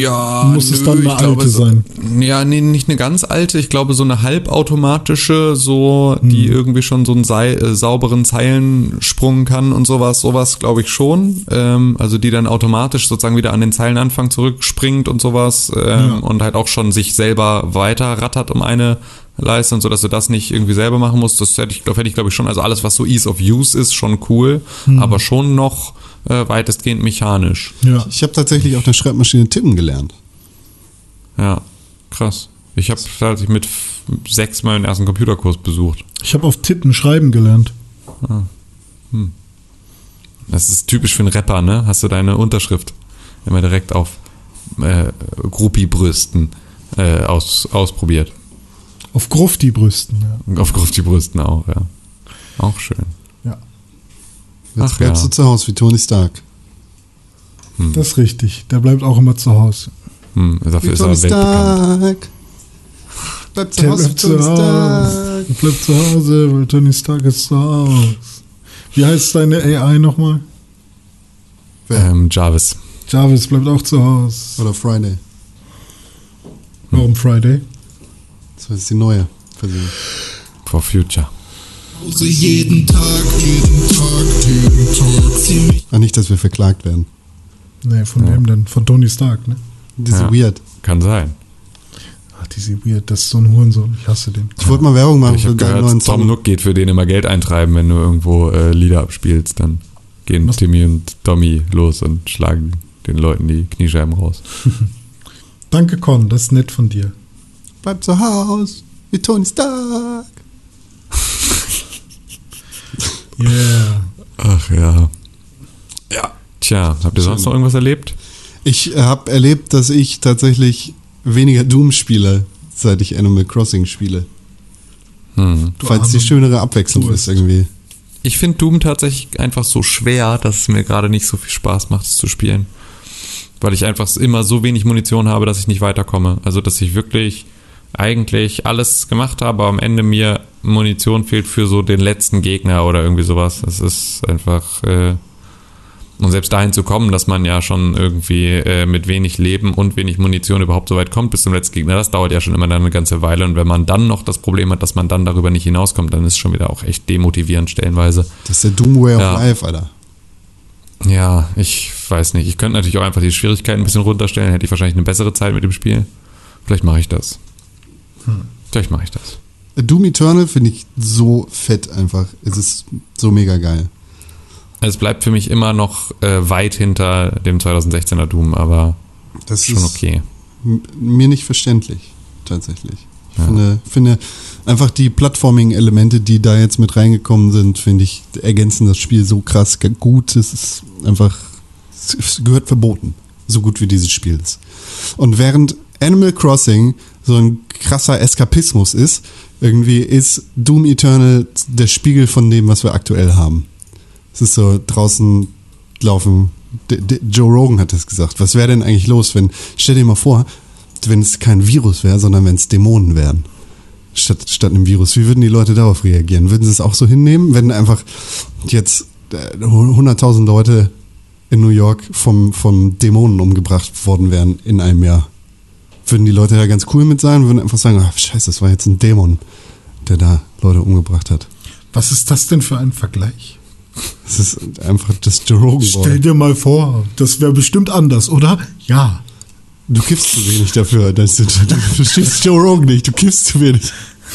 muss es dann eine alte sein? Ja, nee, nicht eine ganz alte. Ich glaube, so eine halbautomatische, so, die Hm. irgendwie schon so einen sei, äh, sauberen Zeilensprung kann und sowas, sowas glaube ich schon. Ähm, also die dann automatisch sozusagen wieder an den Zeilenanfang zurückspringt und sowas ähm, Ja. und halt auch schon sich selber weiter rattert um eine Leiste und so, dass du das nicht irgendwie selber machen musst. Das hätte ich, glaube hätte ich, glaube ich, schon. Also alles, was so Ease of Use ist, schon cool, Hm. aber schon noch äh, weitestgehend mechanisch. Ja. Ich habe tatsächlich auf der Schreibmaschine tippen gelernt. Ja, krass. Ich habe tatsächlich mit sechs meinen ersten Computerkurs besucht. Ich habe auf Tippen schreiben gelernt. Das ist typisch für einen Rapper, ne? Hast du deine Unterschrift immer direkt auf äh, Gruppi-Brüsten äh, aus, ausprobiert. Auf Grufti-Brüsten, ja. Auf Gruppi-Brüsten auch, ja. Auch schön. ja. Jetzt Ach bleibst ja. du zu Hause wie Tony Stark. Das ist richtig. Der bleibt auch immer zu Hause. Hm, dafür Wie ist er Tony weltbekannt. Stark. Bleibt zu Hause, bleibt zu Tony Hause. Stark. Der bleibt zu Hause, weil Tony Stark ist zu Hause. Wie heißt deine AI nochmal? Ähm, Jarvis. Jarvis bleibt auch zu Hause. Oder Friday. Warum Friday? Das ist die neue Version. For Future. Hause jeden Tag, jeden Tag, jeden Tag. Ach, nicht, dass wir verklagt werden. Nee, von wem denn? Von Tony Stark, ne? Ist Ja. weird. Kann sein. Ach, diese Weird, das ist so ein Hurensohn. Ich hasse den. Ich wollte mal Werbung machen Ich für deinen gehört, neuen Tom Song. Nook geht für den immer Geld eintreiben, wenn du irgendwo äh, Lieder abspielst. Dann gehen Was? Timmy und Tommy los und schlagen den Leuten die Kniescheiben raus. Danke, Con, das ist nett von dir. Bleibt zu Hause. Wie Tony Stark. Yeah. Ach ja. Ja. Tja, habt ihr sonst noch irgendwas erlebt? Ich habe erlebt, dass ich tatsächlich weniger Doom spiele, seit ich Animal Crossing spiele. Hm. Weil es die schönere Abwechslung ist irgendwie. Ich finde Doom tatsächlich einfach so schwer, dass es mir gerade nicht so viel Spaß macht, es zu spielen. Weil ich einfach immer so wenig Munition habe, dass ich nicht weiterkomme. Also, dass ich wirklich eigentlich alles gemacht habe, aber am Ende mir Munition fehlt für so den letzten Gegner oder irgendwie sowas. Das ist einfach. Äh, und selbst dahin zu kommen, dass man ja schon irgendwie äh, mit wenig Leben und wenig Munition überhaupt so weit kommt bis zum letzten Gegner, das dauert ja schon immer dann eine ganze Weile. Und wenn man dann noch das Problem hat, dass man dann darüber nicht hinauskommt, dann ist es schon wieder auch echt demotivierend stellenweise. Das ist der Doom Way of Ja. Life, Alter. Ja, ich weiß nicht. Ich könnte natürlich auch einfach die Schwierigkeiten ein bisschen runterstellen. Hätte ich wahrscheinlich eine bessere Zeit mit dem Spiel. Vielleicht mache ich das. Vielleicht mache ich das. Doom Eternal finde ich so fett einfach. Es ist so mega geil. Es bleibt für mich immer noch äh, weit hinter dem 2016er Doom, aber Das schon ist okay. m- mir nicht verständlich, tatsächlich. Ich Ja. finde, finde einfach die Plattforming-Elemente, die da jetzt mit reingekommen sind, finde ich, ergänzen das Spiel so krass gut. Es ist einfach, es gehört verboten. So gut wie dieses Spiel ist. Und während Animal Crossing so ein krasser Eskapismus ist, irgendwie ist Doom Eternal der Spiegel von dem, was wir aktuell haben. Es ist so draußen laufen. D D Joe Rogan hat das gesagt. Was wäre denn eigentlich los, wenn, stell dir mal vor, wenn es kein Virus wäre, sondern wenn es Dämonen wären. Statt, statt einem Virus. Wie würden die Leute darauf reagieren? Würden sie es auch so hinnehmen, wenn einfach jetzt äh, 100.000 Leute in New York vom, vom Dämonen umgebracht worden wären in einem Jahr? Würden die Leute da ganz cool mit sein? Würden einfach sagen, ach, scheiße, das war jetzt ein Dämon, der da Leute umgebracht hat. Was ist das denn für ein Vergleich? Das ist einfach das Joe Rogan Stell dir mal vor, das wäre bestimmt anders, oder? Ja. Du kiffst zu wenig dafür. dass du, du verstehst Joe Rogan nicht. Du kiffst zu wenig.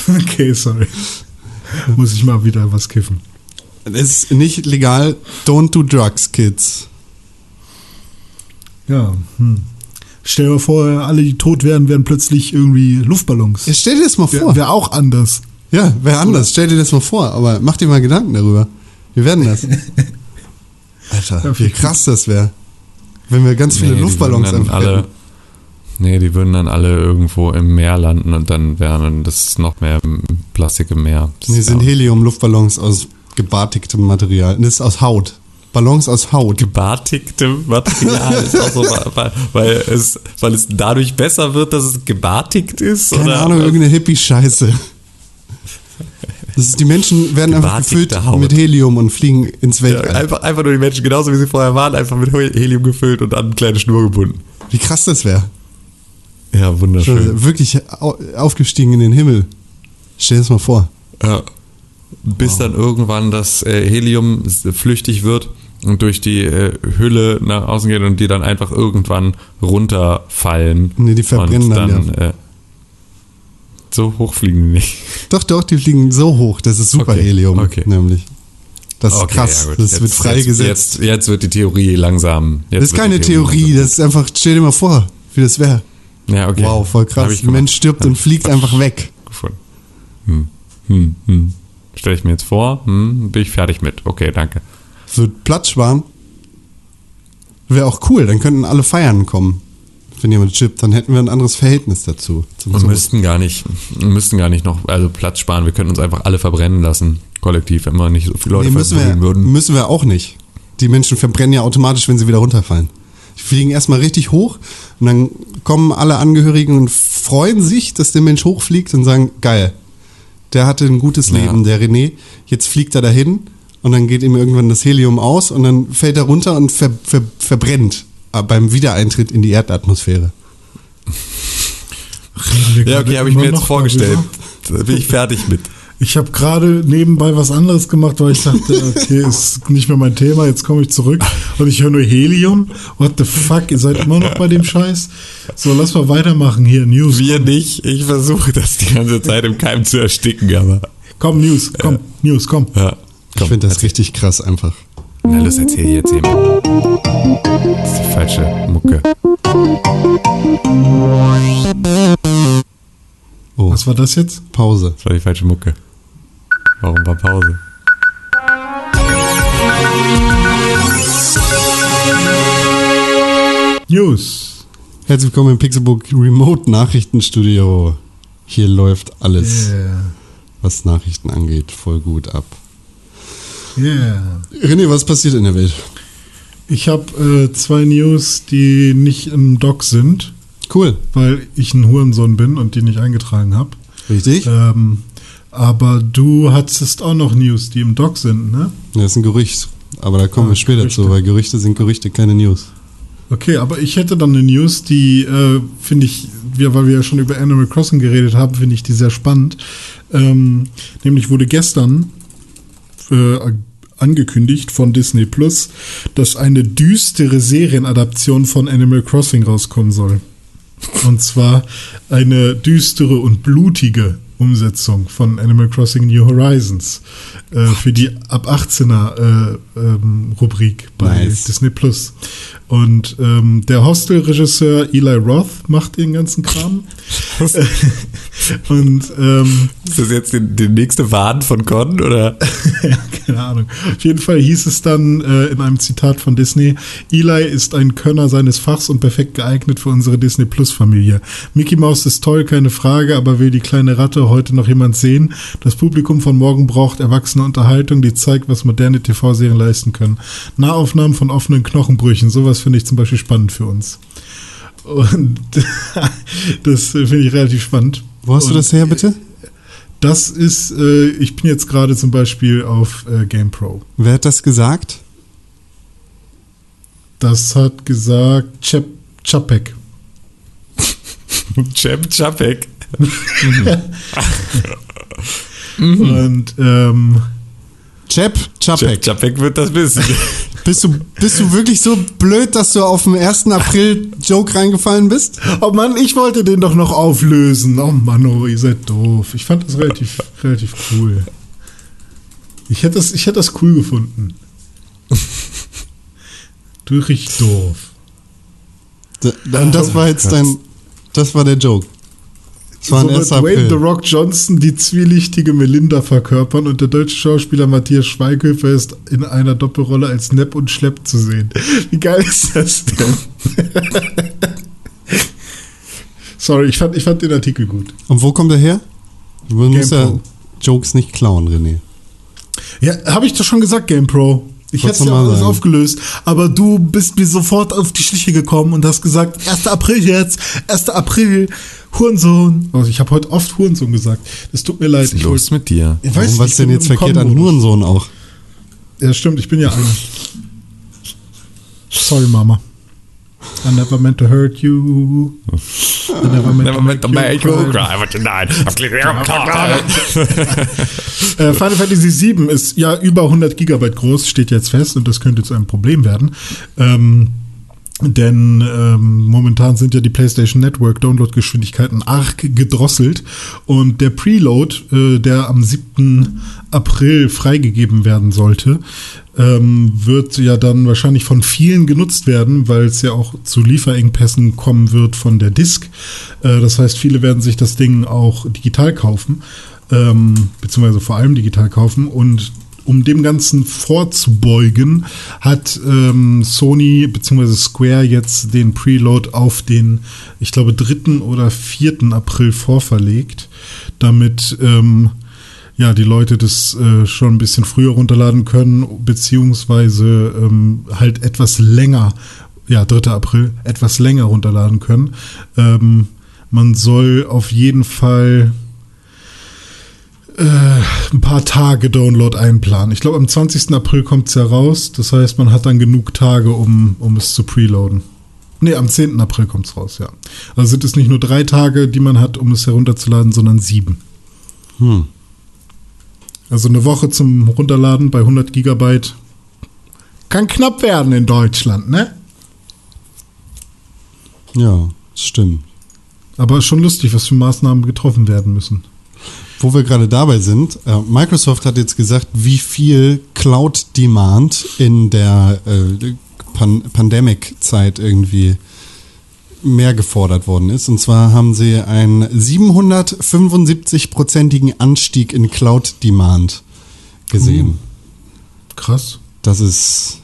Okay, sorry. Muss ich mal wieder was kiffen. Es ist nicht legal. Don't do drugs, kids. Ja. Hm. Stell dir mal vor, alle, die tot wären, wären plötzlich irgendwie Luftballons. Ja, stell dir das mal vor. Wäre wär auch anders. Ja, wäre anders. Stell dir das mal vor. Aber mach dir mal Gedanken darüber. Wir werden das. Alter, wie krass das wäre. Wenn wir ganz viele Nee, Luftballons würden dann einfach alle, hätten. Nee, die würden dann alle irgendwo im Meer landen und dann wären das noch mehr Plastik im Meer. Das Nee, sind Helium-Luftballons aus gebartigtem Material. Das ist aus Haut. Ballons aus Haut. gebartigtem Material. ist auch so, weil, weil, es, weil es dadurch besser wird, dass es gebartigt ist? Keine oder? Ahnung, irgendeine Hippie-Scheiße. Die Menschen werden einfach gefüllt Haut. mit Helium und fliegen ins Ja, Weltall. einfach, einfach nur die Menschen, genauso wie sie vorher waren, einfach mit Helium gefüllt und an eine kleine Schnur gebunden. Wie krass das wäre. Ja, wunderschön. Wirklich au- aufgestiegen in den Himmel. Stell dir das mal vor. Ja. Bis dann irgendwann das äh, Helium flüchtig wird und durch die äh, Hülle nach außen geht und die dann einfach irgendwann runterfallen. Nee, die verbrennen und dann, Äh, so hoch fliegen die nicht. Doch, doch, die fliegen so hoch. Das ist Superhelium, Okay, okay. nämlich. Das ist Okay, krass. ja das Jetzt- wird freigesetzt. Jetzt, jetzt, jetzt wird die Theorie langsam. Das ist keine Theorie, langsam- das ist einfach, stell dir mal vor, wie das wäre. Ja, okay. Wow, voll krass. Ein Mensch stirbt Hab und fliegt einfach weg. gefunden. Hm. Hm. Hm. Stelle ich mir jetzt vor, hm, bin ich fertig mit. Okay, danke. Wird Platz sparen. Wäre auch cool, dann könnten alle feiern kommen. Wenn jemand chippt, dann hätten wir ein anderes Verhältnis dazu. Tod. müssten gar nicht, müssten gar nicht noch, also Platz sparen. Wir könnten uns einfach alle verbrennen lassen, kollektiv, wenn wir nicht so viele Leute Nee, müssen, wir, würden. müssen wir auch nicht. Die Menschen verbrennen ja automatisch, wenn sie wieder runterfallen. Die fliegen erstmal richtig hoch und dann kommen alle Angehörigen und freuen sich, dass der Mensch hochfliegt und sagen, geil, der hatte ein gutes Ja. Leben, der René. Jetzt fliegt er dahin und dann geht ihm irgendwann das Helium aus und dann fällt er runter und ver, ver, verbrennt äh, beim Wiedereintritt in die Erdatmosphäre. Reden wir Ja, okay, habe ich mir jetzt noch vorgestellt. Da bin ich fertig mit. Ich habe gerade nebenbei was anderes gemacht, weil ich dachte, okay, ist nicht mehr mein Thema, jetzt komme ich zurück und ich höre nur Helium. What the fuck, ihr seid immer noch bei dem Scheiß? So, lass mal weitermachen hier, News. Wir nicht. Ich versuche das die ganze Zeit im Keim zu ersticken, aber. Komm, News, komm, News, komm. Ja. Ich finde das richtig krass einfach. Na los, erzähl jetzt eben. Das ist die falsche Mucke. Oh, Was war das jetzt? Pause. Das war die falsche Mucke. Warum war Pause? News. Herzlich willkommen im Pixelbook Remote Nachrichtenstudio. Hier läuft alles, Yeah. was Nachrichten angeht, voll gut ab. Yeah. René, was passiert in der Welt? Ich habe äh, zwei News, die nicht im Doc sind, Cool, weil ich ein Hurensohn bin und die nicht eingetragen habe. richtig? Ähm, aber du hattest auch noch News, die im Doc sind, ne? Das ist ein Gerücht, aber da kommen Ah, wir später Gerüchte. zu, weil Gerüchte sind Gerüchte, keine News. Okay, aber ich hätte dann eine News, die äh, finde ich, wir, weil wir ja schon über Animal Crossing geredet haben, finde ich die sehr spannend. Ähm, nämlich wurde gestern äh, angekündigt von Disney Plus, dass eine düstere Serienadaption von Animal Crossing rauskommen soll. Und zwar eine düstere und blutige Umsetzung von Animal Crossing New Horizons äh, für die ab 18er äh, ähm, Rubrik bei Nice. Disney Plus. Und ähm, der Hostel-Regisseur Eli Roth macht den ganzen Kram. Und ähm, Ist das jetzt die, die nächste Wahn von Con oder? ja, keine Ahnung. Auf jeden Fall hieß es dann äh, in einem Zitat von Disney, Eli ist ein Könner seines Fachs und perfekt geeignet für unsere Disney Plus Familie. Mickey Mouse ist toll, keine Frage, aber will die kleine Ratte heute noch jemand sehen? Das Publikum von morgen braucht erwachsene Unterhaltung, die zeigt, was moderne TV-Serien leisten können. Nahaufnahmen von offenen Knochenbrüchen, sowas finde ich zum Beispiel spannend für uns. Und das finde ich relativ spannend. Wo hast du das her, bitte? das ist, äh, ich bin jetzt gerade zum Beispiel auf äh, GamePro. Wer hat das gesagt? Das hat gesagt Chep Chapek. Cem Chapek. Und ähm, Chap Chapek. Chapek wird das wissen. Bist du, bist du wirklich so blöd, dass du auf dem 1. April Joke reingefallen bist? oh Mann, ich wollte den doch noch auflösen. Oh Mann, oh, ihr seid doof. Ich fand das relativ, relativ cool. Ich hätte das, ich hätte das cool gefunden. Du richtig doof. Da- Und das war jetzt dein, das war der Joke. Das war So ein 1. wird Wayne The April. Rock Johnson die zwielichtige Melinda verkörpern und der deutsche Schauspieler Matthias Schweighöfer ist in einer Doppelrolle als Nepp und Schlepp zu sehen. Wie geil ist das denn? Sorry, ich fand, ich fand den Artikel gut. Und wo kommt er her? Du musst ja. Jokes nicht klauen, René. Ja, habe ich doch schon gesagt, GamePro. Ich hätte es ja alles aufgelöst, aber du bist mir sofort auf die Schliche gekommen und hast gesagt, 1. April jetzt, 1. April, Hurensohn. Also ich habe heute oft Hurensohn gesagt. Das tut mir leid. Was ist Ich los wollte- mit dir? Ich weiß Warum was ich denn jetzt verkehrt an. Hurensohn auch? Ja, stimmt, ich bin ja einer. Sorry, Mama. I never meant to hurt you. I never meant to make you cry. Äh, Final Fantasy VII ist ja über 100 Gigabyte groß, steht jetzt fest und das könnte zu einem Problem werden. Ähm, denn ähm, momentan sind ja die PlayStation Network Downloadgeschwindigkeiten arg gedrosselt und der Preload, äh, der am 7. April freigegeben werden sollte, ähm, wird ja dann wahrscheinlich von vielen genutzt werden, weil es ja auch zu Lieferengpässen kommen wird von der Disk. Äh, das heißt, viele werden sich das Ding auch digital kaufen, ähm, beziehungsweise vor allem digital kaufen und um dem Ganzen vorzubeugen, hat ähm, Sony bzw. Square jetzt den Preload auf den, ich glaube, 3. oder 4. April vorverlegt, damit ähm, ja, die Leute das äh, schon ein bisschen früher runterladen können, beziehungsweise ähm, halt etwas länger ja, 3. April, etwas länger runterladen können. Ähm, man soll auf jeden Fall äh, ein paar Tage Download einplanen. Ich glaube, am 20. April kommt es ja raus. Das heißt, man hat dann genug Tage, um, um es zu preloaden. Nee, am 10. April kommt es raus, ja. Also sind es nicht nur drei Tage, die man hat, um es herunterzuladen, sondern sieben. Hm. Also eine Woche zum Runterladen bei 100 Gigabyte kann knapp werden in Deutschland, ne? Ja, stimmt. Aber schon lustig, was für Maßnahmen getroffen werden müssen. Wo wir gerade dabei sind, äh, Microsoft hat jetzt gesagt, wie viel Cloud-Demand in der äh, Pan Pandemic-Zeit irgendwie mehr gefordert worden ist. Und zwar haben sie einen 775-prozentigen Anstieg in Cloud-Demand gesehen. Krass. Das ist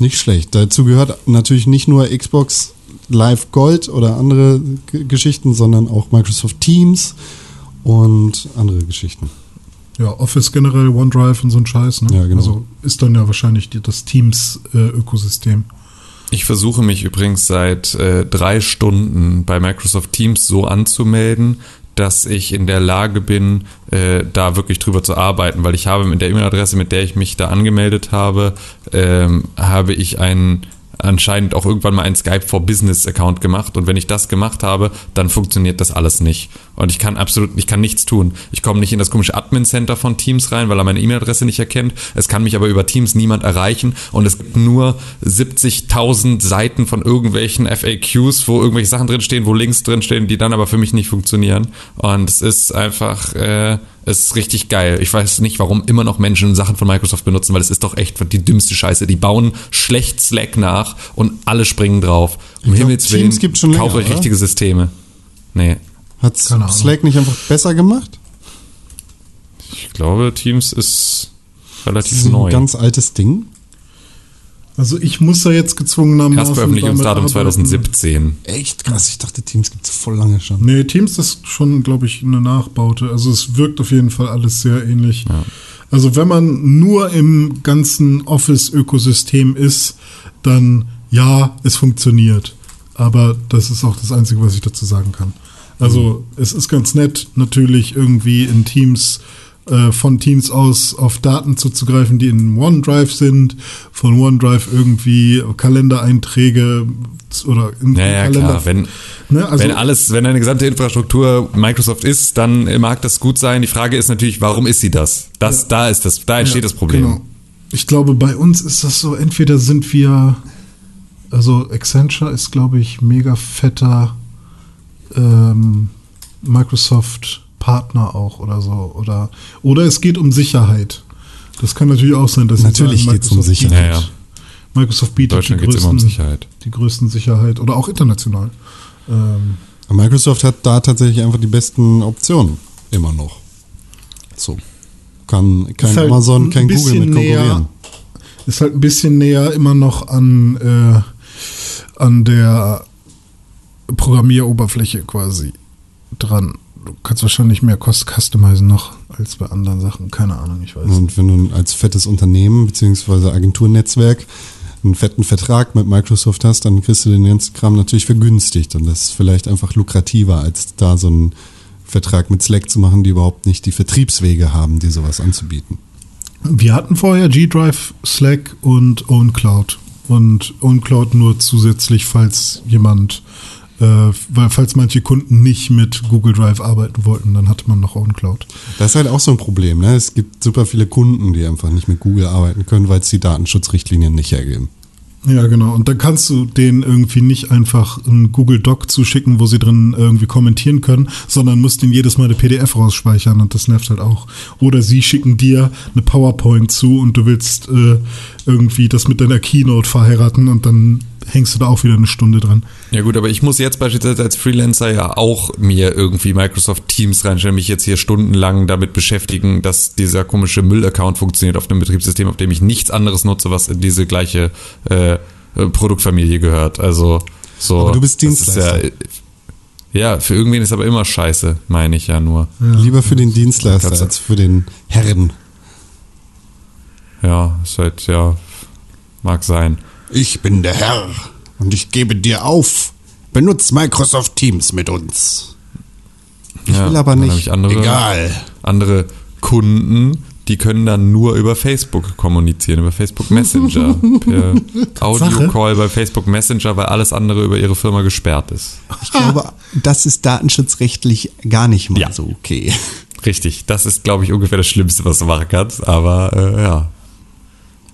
nicht schlecht. Dazu gehört natürlich nicht nur Xbox Live Gold oder andere G Geschichten, sondern auch Microsoft Teams und andere Geschichten. Ja, Office generell, OneDrive und so ein Scheiß, ne? Ja, genau. Also ist dann ja wahrscheinlich die, das Teams-Ökosystem. Ich versuche mich übrigens seit äh, drei Stunden bei Microsoft Teams so anzumelden, dass ich in der Lage bin, äh, da wirklich drüber zu arbeiten, weil ich habe mit der E-Mail-Adresse, mit der ich mich da angemeldet habe, ähm, habe ich einen anscheinend auch irgendwann mal einen Skype for Business Account gemacht und wenn ich das gemacht habe, dann funktioniert das alles nicht und ich kann absolut, ich kann nichts tun. Ich komme nicht in das komische Admin Center von Teams rein, weil er meine E-Mail-Adresse nicht erkennt. Es kann mich aber über Teams niemand erreichen und es gibt nur 70.000 Seiten von irgendwelchen FAQs, wo irgendwelche Sachen drinstehen, wo Links drinstehen, die dann aber für mich nicht funktionieren und es ist einfach äh, es ist richtig geil. Ich weiß nicht, warum immer noch Menschen Sachen von Microsoft benutzen, weil es ist doch echt die dümmste Scheiße. Die bauen schlecht Slack nach und alle springen drauf. Um Himmels Willen, Teams schon länger, kauft euch oder? richtige Systeme. Nee. Hat. Slack nicht einfach besser gemacht? Ich glaube, Teams ist Das relativ ist ein neu. ganz altes Ding. Also ich muss da jetzt gezwungenermaßen Erstveröffentlichungsdatum damit arbeiten. 2017. Echt krass. Ich dachte, Teams gibt es voll lange schon. Nee, Teams ist schon, glaube ich, eine Nachbaute. Also es wirkt auf jeden Fall alles sehr ähnlich. Also wenn man nur im ganzen Office-Ökosystem ist, dann ja, es funktioniert. Aber das ist auch das Einzige, was ich dazu sagen kann. Also es ist ganz nett, natürlich irgendwie in Teams äh, von Teams aus auf Daten zuzugreifen, die in OneDrive sind, von OneDrive irgendwie Kalendereinträge oder in Ja, ja, Kalender. klar. Wenn, Ne, also- wenn alles, wenn eine gesamte Infrastruktur Microsoft ist, dann mag das gut sein. Die Frage ist natürlich, warum ist sie das? Das, da ist das, da entsteht Ja, das Problem. Genau. Ich glaube, bei uns ist das so, entweder sind wir, also Accenture ist, glaube ich, mega fetter ähm, Microsoft-Partner auch oder so. Oder, oder es geht um Sicherheit. Das kann natürlich auch sein, dass Natürlich sagen, geht's um Sicherheit. Bietet- Microsoft bietet Deutschland die geht es immer um größten, Sicherheit. die größten Sicherheit oder auch international. Ähm, Microsoft hat da tatsächlich einfach die besten Optionen. Immer noch. So. Kann kein halt Amazon, ein kein Google mit konkurrieren. näher. ist halt ein bisschen näher immer noch an, äh, an der Programmieroberfläche quasi dran. Du kannst wahrscheinlich mehr Cost customizen noch als bei anderen Sachen. Keine Ahnung, ich weiß. Und wenn du als fettes Unternehmen beziehungsweise Agenturnetzwerk einen fetten Vertrag mit Microsoft hast, dann kriegst du den ganzen Kram natürlich vergünstigt. Und das ist vielleicht einfach lukrativer, als da so einen Vertrag mit Slack zu machen, die überhaupt nicht die Vertriebswege haben, die sowas anzubieten. Wir hatten vorher G-Drive, Slack und OwnCloud. Und OwnCloud nur zusätzlich, falls jemand, weil falls manche Kunden nicht mit Google Drive arbeiten wollten, dann hatte man noch OwnCloud. Das ist halt auch so ein Problem. Ne? Es gibt super viele Kunden, die einfach nicht mit Google arbeiten können, weil es die Datenschutzrichtlinien nicht hergeben. Ja, genau. Und dann kannst du denen irgendwie nicht einfach einen Google Doc zuschicken, wo sie drin irgendwie kommentieren können, sondern musst ihnen jedes Mal eine PDF rausspeichern und das nervt halt auch. Oder sie schicken dir eine PowerPoint zu und du willst äh, irgendwie das mit deiner Keynote verheiraten und dann hängst du da auch wieder eine Stunde dran. Ja gut, aber ich muss jetzt beispielsweise als Freelancer ja auch mir irgendwie Microsoft Teams reinstellen, mich jetzt hier stundenlang damit beschäftigen, dass dieser komische Müll-Account funktioniert auf einem Betriebssystem, auf dem ich nichts anderes nutze, was in diese gleiche äh, äh, Produktfamilie gehört. Also so. Aber du bist Dienstleister. Ja, ja, für irgendwen ist aber immer scheiße, meine ich ja nur. Lieber für den Dienstleister als für den Herren. Ja, ist halt, ja, mag sein. Ich bin der Herr. Und ich gebe dir auf. Benutz Microsoft Teams mit uns. Ich Ja, will aber nicht. andere, Egal. andere Kunden, die können dann nur über Facebook kommunizieren, über Facebook Messenger. per Audio-Call bei Facebook Messenger, weil alles andere über ihre Firma gesperrt ist. Ich glaube, das ist datenschutzrechtlich gar nicht mal Ja. so okay. Richtig, das ist, glaube ich, ungefähr das Schlimmste, was du machen kannst. Aber äh, ja,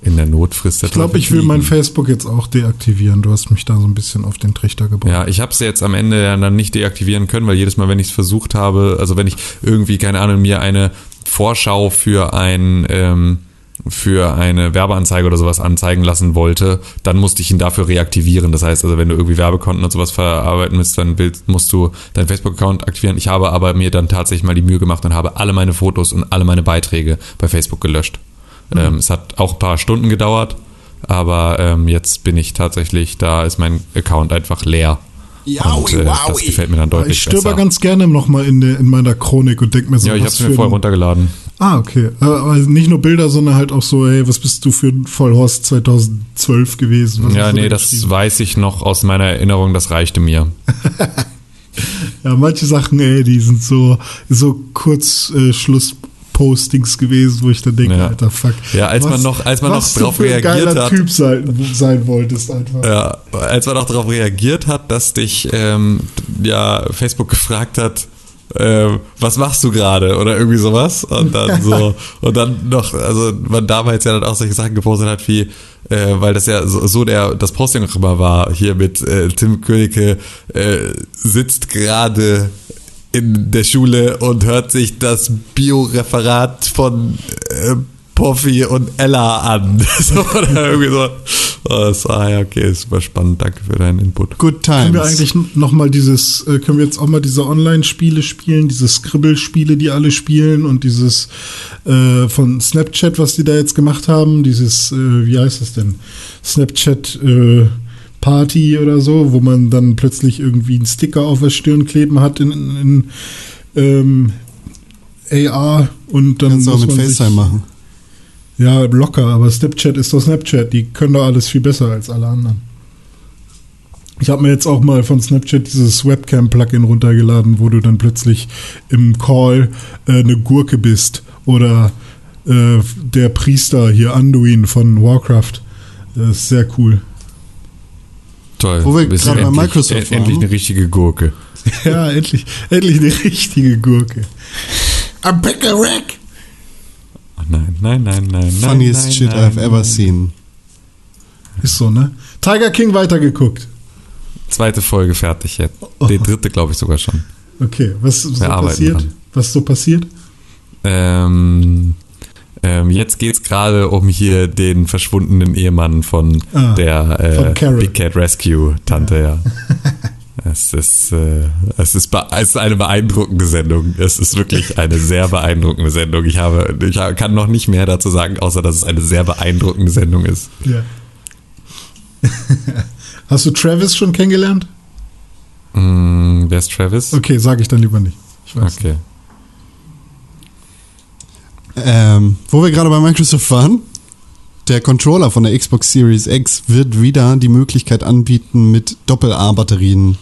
in der Not frisst der Ich glaube, ich will mein. Facebook jetzt auch deaktivieren. Du hast mich da so ein bisschen auf den Trichter gebracht. Ja, ich habe es jetzt am Ende ja dann nicht deaktivieren können, weil jedes Mal, wenn ich es versucht habe, also wenn ich irgendwie, keine Ahnung, mir eine Vorschau für ein ähm, für eine Werbeanzeige oder sowas anzeigen lassen wollte, dann musste ich ihn dafür reaktivieren. Das heißt also, wenn du irgendwie Werbekonten und sowas verarbeiten willst, dann willst, musst du deinen Facebook-Account aktivieren. Ich habe aber mir dann tatsächlich mal die Mühe gemacht und habe alle meine Fotos und alle meine Beiträge bei Facebook gelöscht. Ähm, es hat auch ein paar Stunden gedauert, aber ähm, jetzt bin ich tatsächlich, da ist mein Account einfach leer. und äh, das gefällt mir dann deutlich ich stöber besser. ganz gerne nochmal in, der- in meiner Chronik und denke mir so, ja, ich habe was es mir ein- runtergeladen. Ah, okay. Aber, aber nicht nur Bilder, sondern halt auch so, hey, was bist du für ein Vollhorst 2012 gewesen? Was Ja, nee, da das weiß ich noch aus meiner Erinnerung, das reichte mir. Ja, manche Sachen, ey, die sind so, so kurz Schlusspostings gewesen, wo ich dann denke, Ja. alter Fuck. Ja, als man noch- als man was noch drauf reagiert geiler hat. Typ sein, sein wolltest einfach. Ja, als man auch darauf reagiert hat, dass dich ähm, ja Facebook gefragt hat, ähm, was machst du gerade oder irgendwie sowas und dann so und dann noch also man damals ja dann auch solche Sachen gepostet hat wie äh, weil das ja so, so der das Posting auch immer war hier mit äh, Tim Königke äh, sitzt gerade in der Schule und hört sich das Bioreferat von äh, Puffy und Ella an. so, oder irgendwie so. Oh, das, ah ja, okay, super spannend. Danke für deinen Input. Good Können wir times. eigentlich noch mal dieses, äh, können wir jetzt auch mal diese Online-Spiele spielen, diese Scribble-Spiele, die alle spielen und dieses äh, von Snapchat, was die da jetzt gemacht haben, dieses, äh, wie heißt das denn? Snapchat äh, Party oder so, wo man dann plötzlich irgendwie einen Sticker auf der Stirn kleben hat in, in, in ähm, AR und dann Kannst du auch mit FaceTime machen. Ja, locker, aber Snapchat ist doch Snapchat. Die können doch alles viel besser als alle anderen. Ich habe mir jetzt auch mal von Snapchat dieses Webcam-Plugin runtergeladen, wo du dann plötzlich im Call äh, eine Gurke bist. Oder äh, der Priester hier, Anduin von Warcraft. Das ist sehr cool. Toll. Wo wir gerade bei endlich- Microsoft Endlich waren. eine richtige Gurke. Ja, endlich, endlich eine richtige Gurke. A pickle rack! Ach nein, nein, nein, nein. nein, Funniest nein, shit nein, I've ever nein. seen. Ist so, ne? Tiger King weitergeguckt. Zweite Folge fertig jetzt. Die dritte, glaube ich, sogar schon. Okay, was so Wir arbeiten passiert? dran. Was so passiert? Ähm, ähm, jetzt geht's gerade um hier den verschwundenen Ehemann von Ah, der äh, von. Big Cat Rescue Tante, ja. Es ist, äh, es, ist es ist eine beeindruckende Sendung. Es ist wirklich eine sehr beeindruckende Sendung. Ich habe, ich kann noch nicht mehr dazu sagen, außer dass es eine sehr beeindruckende Sendung ist. Ja. Hast du Travis schon kennengelernt? Mm, wer ist Travis? Okay, sage ich dann lieber nicht. Ich weiß. Okay. Ähm, wo wir gerade bei Microsoft waren, der Controller von der Xbox Series X wird wieder die Möglichkeit anbieten, mit Doppel-A-Batterien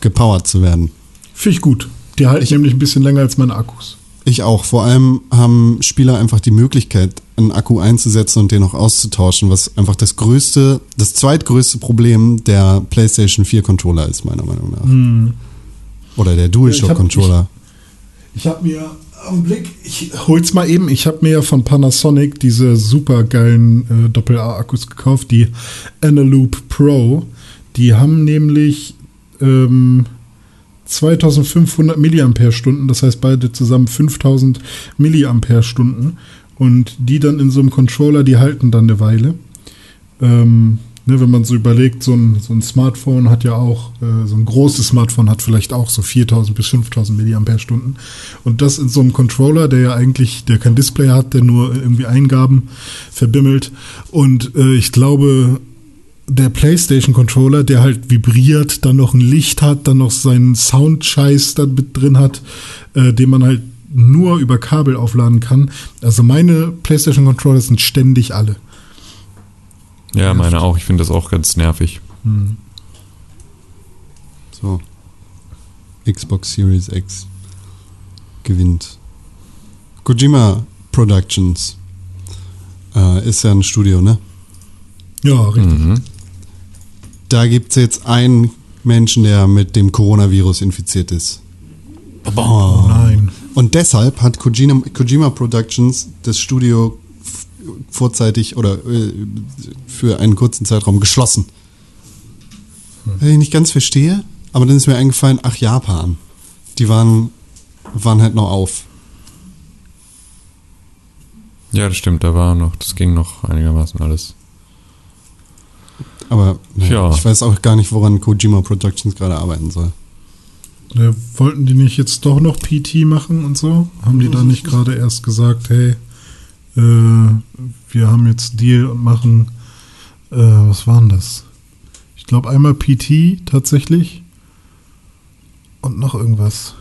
gepowert zu werden. Finde ich gut. Die halten nämlich ein bisschen länger als meine Akkus. Ich auch. Vor allem haben Spieler einfach die Möglichkeit, einen Akku einzusetzen und den auch auszutauschen, was einfach das größte, das zweitgrößte Problem der PlayStation 4 Controller ist, meiner Meinung nach. Oder der ich DualShock Controller. Ich habe mir am Blick, ich hol's mal eben, ich habe mir ja von Panasonic diese super geilen äh, Doppel-A-Akkus gekauft, die Analoop Pro. Die haben nämlich ähm, 2500 Milliampere-Stunden, das heißt beide zusammen 5000 Milliampere-Stunden. Und die dann in so einem Controller, die halten dann eine Weile. Ähm, ne, wenn man so überlegt, so ein, so ein Smartphone hat ja auch, äh, so ein großes Smartphone hat vielleicht auch so 4000 bis 5000 Milliampere-Stunden. Und das in so einem Controller, der ja eigentlich, der kein Display hat, der nur irgendwie Eingaben verbimmelt. Und äh, ich glaube, der PlayStation Controller, der halt vibriert, dann noch ein Licht hat, dann noch seinen Soundscheiß da mit drin hat, äh, den man halt nur über Kabel aufladen kann. Also meine PlayStation Controller sind ständig alle. Ja, meine auch. Ich finde das auch ganz nervig. So. Xbox Series X gewinnt. Kojima Productions äh, ist ja ein Studio, ne? Ja, richtig. Mhm. Da gibt es jetzt einen Menschen, der mit dem Coronavirus infiziert ist. Oh nein. Und deshalb hat Kojima, Kojima Productions das Studio vorzeitig oder äh, für einen kurzen Zeitraum geschlossen. Was ich nicht ganz verstehe, aber dann ist mir eingefallen, ach Japan, die waren, waren halt noch auf. Ja, das stimmt, da war noch, das ging noch einigermaßen alles. Aber naja, Ja. ich weiß auch gar nicht, woran Kojima Productions gerade arbeiten soll. Äh, wollten die nicht jetzt doch noch PT machen und so? Haben die da nicht gerade erst gesagt, hey, äh, wir haben jetzt Deal und machen, äh, was waren das? Ich glaube einmal PT tatsächlich und noch irgendwas.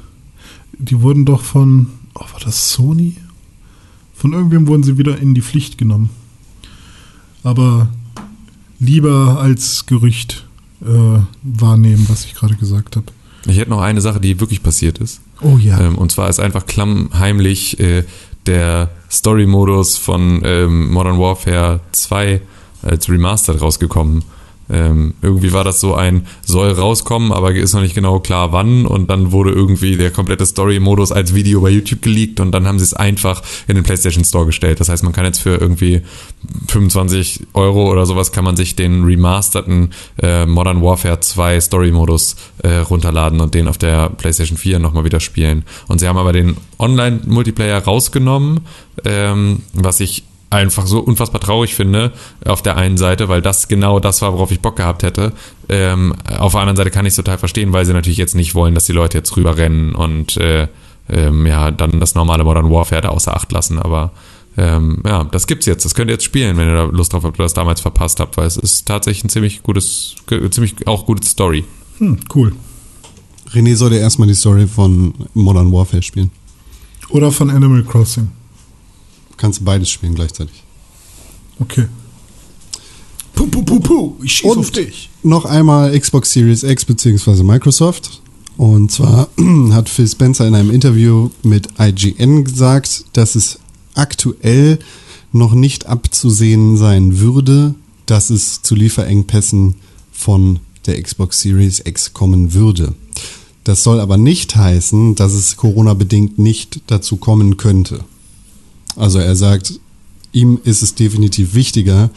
Die wurden doch von, oh, war das Sony? Von irgendwem wurden sie wieder in die Pflicht genommen. Aber lieber als Gerücht äh, wahrnehmen, was ich gerade gesagt habe. Ich hätte noch eine Sache, die wirklich passiert ist. Oh ja. Ähm, und zwar ist einfach klammheimlich äh, der Story-Modus von ähm, Modern Warfare 2 als Remastered rausgekommen. Ähm, irgendwie war das so ein, soll rauskommen, aber ist noch nicht genau klar wann. Und dann wurde irgendwie der komplette Story-Modus als Video bei YouTube geleakt und dann haben sie es einfach in den PlayStation Store gestellt. Das heißt, man kann jetzt für irgendwie 25 Euro oder sowas kann man sich den remasterten äh, Modern Warfare 2 Story-Modus äh, runterladen und den auf der PlayStation 4 nochmal wieder spielen. Und sie haben aber den Online-Multiplayer rausgenommen, ähm, was ich einfach so unfassbar traurig finde auf der einen Seite, weil das genau das war, worauf ich Bock gehabt hätte. Ähm, auf der anderen Seite kann ich es total verstehen, weil sie natürlich jetzt nicht wollen, dass die Leute jetzt rüberrennen und äh, ähm, ja, dann das normale Modern Warfare da außer Acht lassen, aber ähm, ja, das gibt's jetzt. Das könnt ihr jetzt spielen, wenn ihr da Lust drauf habt oder das damals verpasst habt, weil es ist tatsächlich ein ziemlich gutes, ziemlich auch gute Story. Hm, cool. René soll ja erstmal die Story von Modern Warfare spielen. Oder von Animal Crossing. Kannst du beides spielen gleichzeitig. Okay. Puh, puh, puh, puh. Ich schieß Und- auf dich. noch einmal Xbox Series X bzw. Microsoft. Und zwar hat Phil Spencer in einem Interview mit IGN gesagt, dass es aktuell noch nicht abzusehen sein würde, dass es zu Lieferengpässen von der Xbox Series X kommen würde. Das soll aber nicht heißen, dass es Corona-bedingt nicht dazu kommen könnte. Also er sagt, ihm ist es definitiv wichtiger,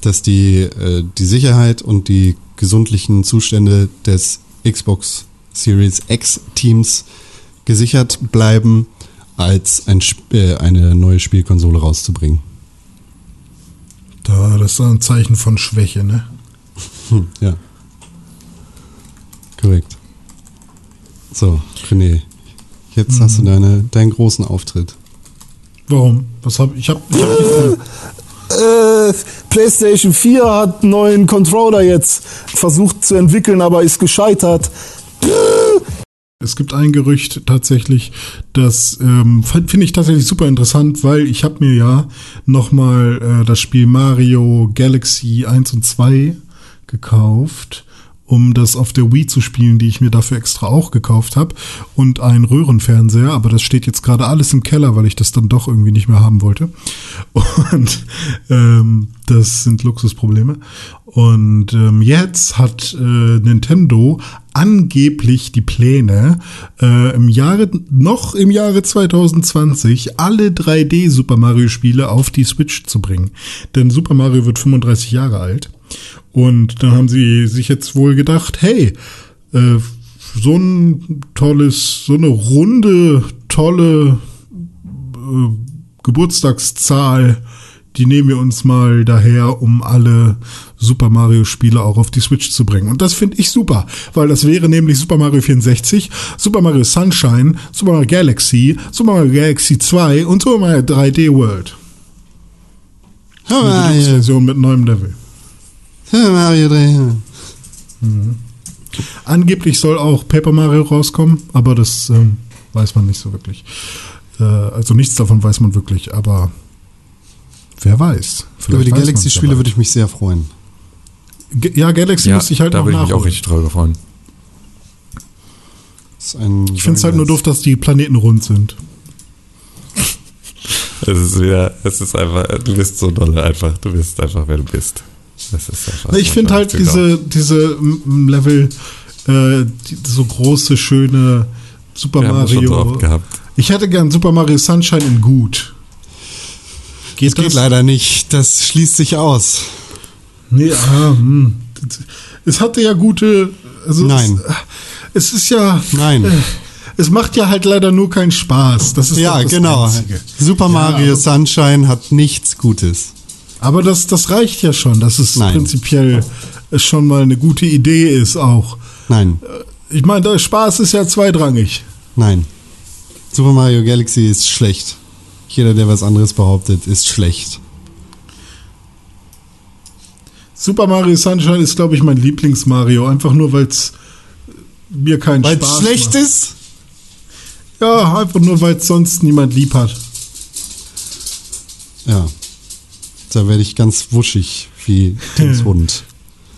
dass die, äh, die Sicherheit und die gesundlichen Zustände des Xbox Series X Teams gesichert bleiben, als ein, äh, eine neue Spielkonsole rauszubringen. Da, das ist ein Zeichen von Schwäche, ne? Hm, ja. Korrekt. So, René, jetzt hast du deine, deinen großen Auftritt. Warum? Was hab ich? Hab, ich hab nicht Äh, PlayStation 4 hat einen neuen Controller jetzt versucht zu entwickeln, aber ist gescheitert. Es gibt ein Gerücht tatsächlich, das ähm, finde ich tatsächlich super interessant, weil ich habe mir ja nochmal äh, das Spiel Mario Galaxy 1 und 2 gekauft, um das auf der Wii zu spielen, die ich mir dafür extra auch gekauft habe. Und ein Röhrenfernseher, aber das steht jetzt gerade alles im Keller, weil ich das dann doch irgendwie nicht mehr haben wollte. Und ähm, das sind Luxusprobleme. Und ähm, jetzt hat äh, Nintendo angeblich die Pläne, äh, im Jahre, noch im Jahre 2020 alle 3D Super Mario Spiele auf die Switch zu bringen. Denn Super Mario wird 35 Jahre alt. Und dann haben sie sich jetzt wohl gedacht, hey, äh, so ein tolles, so eine runde, tolle äh, Geburtstagszahl, die nehmen wir uns mal daher, um alle Super Mario Spiele auch auf die Switch zu bringen. Und das finde ich super, weil das wäre nämlich Super Mario 64, Super Mario Sunshine, Super Mario Galaxy, Super Mario Galaxy 2 und Super Mario 3D World. Eine Mario, Deluxe-Version mit neuem Level. Mario 3. Angeblich soll auch Paper Mario rauskommen, aber das ähm, weiß man nicht so wirklich. Äh, also nichts davon weiß man wirklich, aber wer weiß. Über die Galaxy-Spiele würde ich mich sehr freuen. Ge- Ja, Galaxy Ja, musste ich halt da noch würde ich mich auch richtig drüber freuen. Ist ein, Ich finde es halt nur doof, dass die Planeten rund sind. Es ist wieder, es ist einfach, du bist so dolle einfach, du bist einfach, wer du bist. Das ist einfach Ich finde halt diese, diese mm, Level, äh, die, so große, schöne Super Wir haben das schon so Mario. Ich hätte gern Super Mario Sunshine in gut. Geht Das geht leider nicht. Das schließt sich aus. Nee, ah, hm. Es hatte ja gute. Also Nein. Es, es ist ja. Nein. Äh, es macht ja halt leider nur keinen Spaß. Das ist Ja, das genau. Einzige. Super Mario Sunshine hat nichts Gutes. Aber das, das reicht ja schon, dass es Nein. prinzipiell schon mal eine gute Idee ist auch. Nein, Ich meine, der Spaß ist ja zweitrangig. nein. Super Mario Galaxy ist schlecht. Jeder, der was anderes behauptet, ist schlecht. Super Mario Sunshine ist, glaube ich, mein Lieblings-Mario. Einfach nur, weil es mir keinen Weil Spaß es schlecht macht. ist? Ja, einfach nur, weil es sonst niemand lieb hat. Ja. Da werde ich ganz wuschig wie Tims Hund.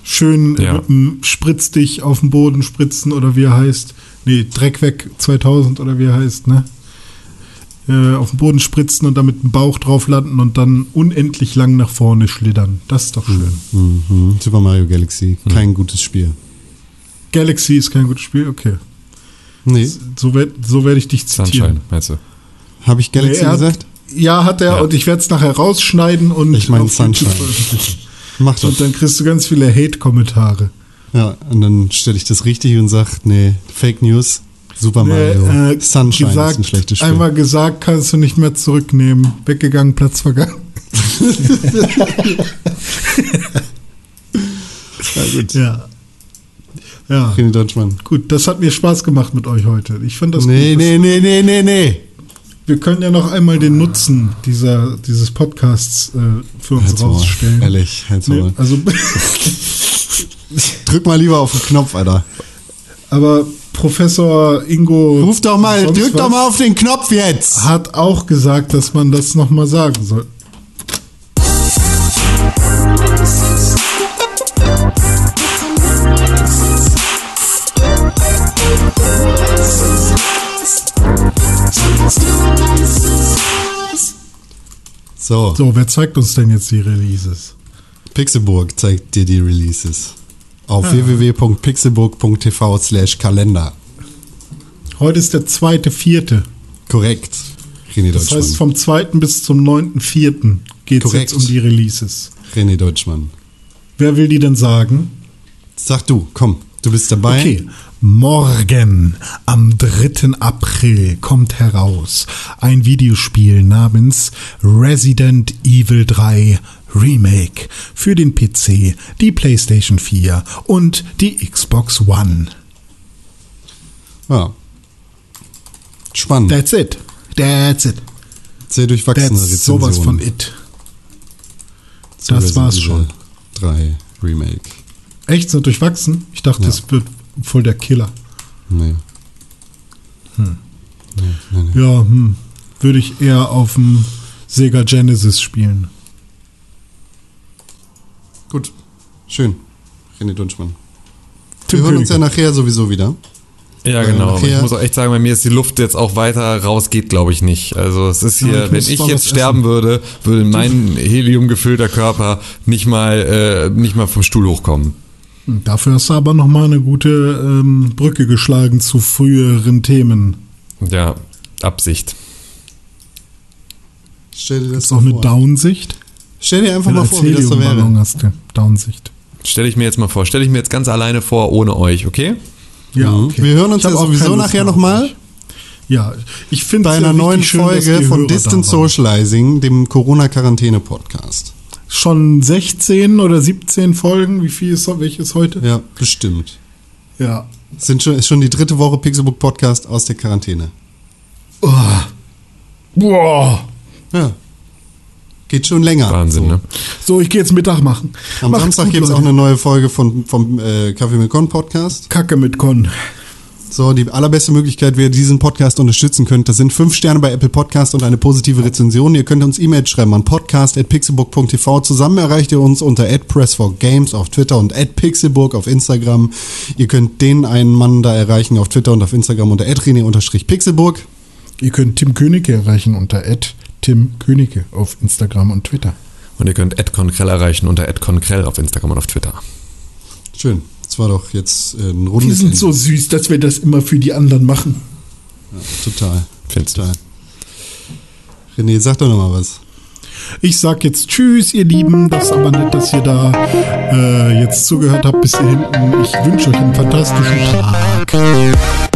Schön Ja. mit dem Spritz dich auf den Boden spritzen oder wie er heißt. Nee, Dreck weg 2000 oder wie er heißt, ne? Äh, auf den Boden spritzen und dann mit dem Bauch drauf landen und dann unendlich lang nach vorne schlittern. Das ist doch schön. Mhm. Super Mario Galaxy, kein gutes Spiel. Galaxy ist kein gutes Spiel, okay. Nee, So werde so werd ich dich Sunshine, zitieren. meinst du? habe ich Galaxy Nee, hat- gesagt? Ja, hat er Ja. und ich werde es nachher rausschneiden und Ich mein auf YouTube Sunshine. Mach doch. Und dann kriegst du ganz viele Hate-Kommentare. Ja, und dann stelle ich das richtig und sage, nee, Fake News, Super Mario, Nee, äh, Sunshine gesagt, ist ein schlechtes Spiel. Einmal gesagt, kannst du nicht mehr zurücknehmen. Weggegangen, Platz vergangen. ja, gut. Ja. Ja. René Deutschmann. Gut, das hat mir Spaß gemacht mit euch heute. Ich fand das Nee, gut. nee, nee, nee, nee, nee. Wir können ja noch einmal den Nutzen dieser, dieses Podcasts äh, für uns Halt's rausstellen. Ehrlich, halt's Nee, Maul. also, Drück mal lieber auf den Knopf, Alter. aber Professor Ingo. Ruf doch mal, drück doch mal auf den Knopf jetzt. Hat auch gesagt, dass man das nochmal sagen soll. So, So, wer zeigt uns denn jetzt die Releases? Pixelburg zeigt dir die Releases. Auf www.pixelburg.tv slash Kalender. Heute ist der zweite, vierte. Korrekt. René Das Deutschmann. heißt, vom 2. bis zum 9.4. geht es jetzt um die Releases. René Deutschmann. Wer will die denn sagen? Sag du, komm, du bist dabei. Okay. Morgen, am 3. April, kommt heraus ein Videospiel namens Resident Evil 3 Remake für den PC, die PlayStation 4 und die Xbox One. Ja. Spannend. That's it. That's it. Sehr durchwachsene That's Rezension. sowas von it. zu Das Resident war's Evil schon. 3 Remake. Echt so durchwachsen? Ich dachte, Ja. es wird voll der Killer. Nee. Nee, nee, nee. Ja, hm. würde ich eher auf dem Sega Genesis spielen. Gut. Schön. René Dunschmann. Tim Wir hören uns ja nachher sowieso wieder. Ja, Äh, genau. Ich muss auch echt sagen, bei mir ist die Luft jetzt auch weiter raus, geht glaube ich nicht. Also es ist Ja, hier, ich wenn ich jetzt sterben essen. würde, würde mein heliumgefüllter Körper nicht mal, äh, nicht mal vom Stuhl hochkommen. Dafür hast du aber nochmal eine gute ähm, Brücke geschlagen zu früheren Themen. Ja, Absicht. Stell dir das ist auch mal eine vor. Downsicht. Stell dir einfach Wenn mal vor, wie das so wäre. hast du Downsicht. Stelle ich mir jetzt mal vor. Stelle ich mir jetzt ganz alleine vor, ohne euch, okay? Ja, Mhm. okay. Wir hören uns ja auch sowieso nachher nochmal. Ja, ich finde Bei einer neuen Folge von Distance Socializing, dem Corona-Quarantäne-Podcast. Schon 16 oder 17 Folgen. Wie viel ist welches heute? Ja, bestimmt. Ja. Sind schon, ist schon die dritte Woche Pixelbook Podcast aus der Quarantäne. Oh. Boah. Ja. Geht schon länger. Wahnsinn, so. ne? So, ich gehe jetzt Mittag machen. Am Macht's Samstag gibt es auch eine neue Folge von, vom äh, Kaffee mit Con Podcast. Kacke mit Con. So, die allerbeste Möglichkeit, wie ihr diesen Podcast unterstützen könnt, das sind fünf Sterne bei Apple Podcast und eine positive Rezension. Ihr könnt uns E-Mails schreiben an podcast.pixelbook.tv. Zusammen erreicht ihr uns unter @press4games auf Twitter und @pixelbook auf Instagram. Ihr könnt den einen Mann da erreichen auf Twitter und auf Instagram unter @rene_pixelburg. Ihr könnt Tim Königke erreichen unter Tim Königke auf Instagram und Twitter. Und ihr könnt @conkrell erreichen unter @conkrell auf Instagram und auf Twitter. Schön. Das war doch jetzt äh, ein Wir rundes sind Ende. so süß, dass wir das immer für die anderen machen. Total. Findest du? Total. René, sag doch nochmal was. Ich sag jetzt Tschüss, ihr Lieben. Das ist aber nett, dass ihr da äh, jetzt zugehört habt bis hier hinten. Ich wünsche euch einen fantastischen Tag.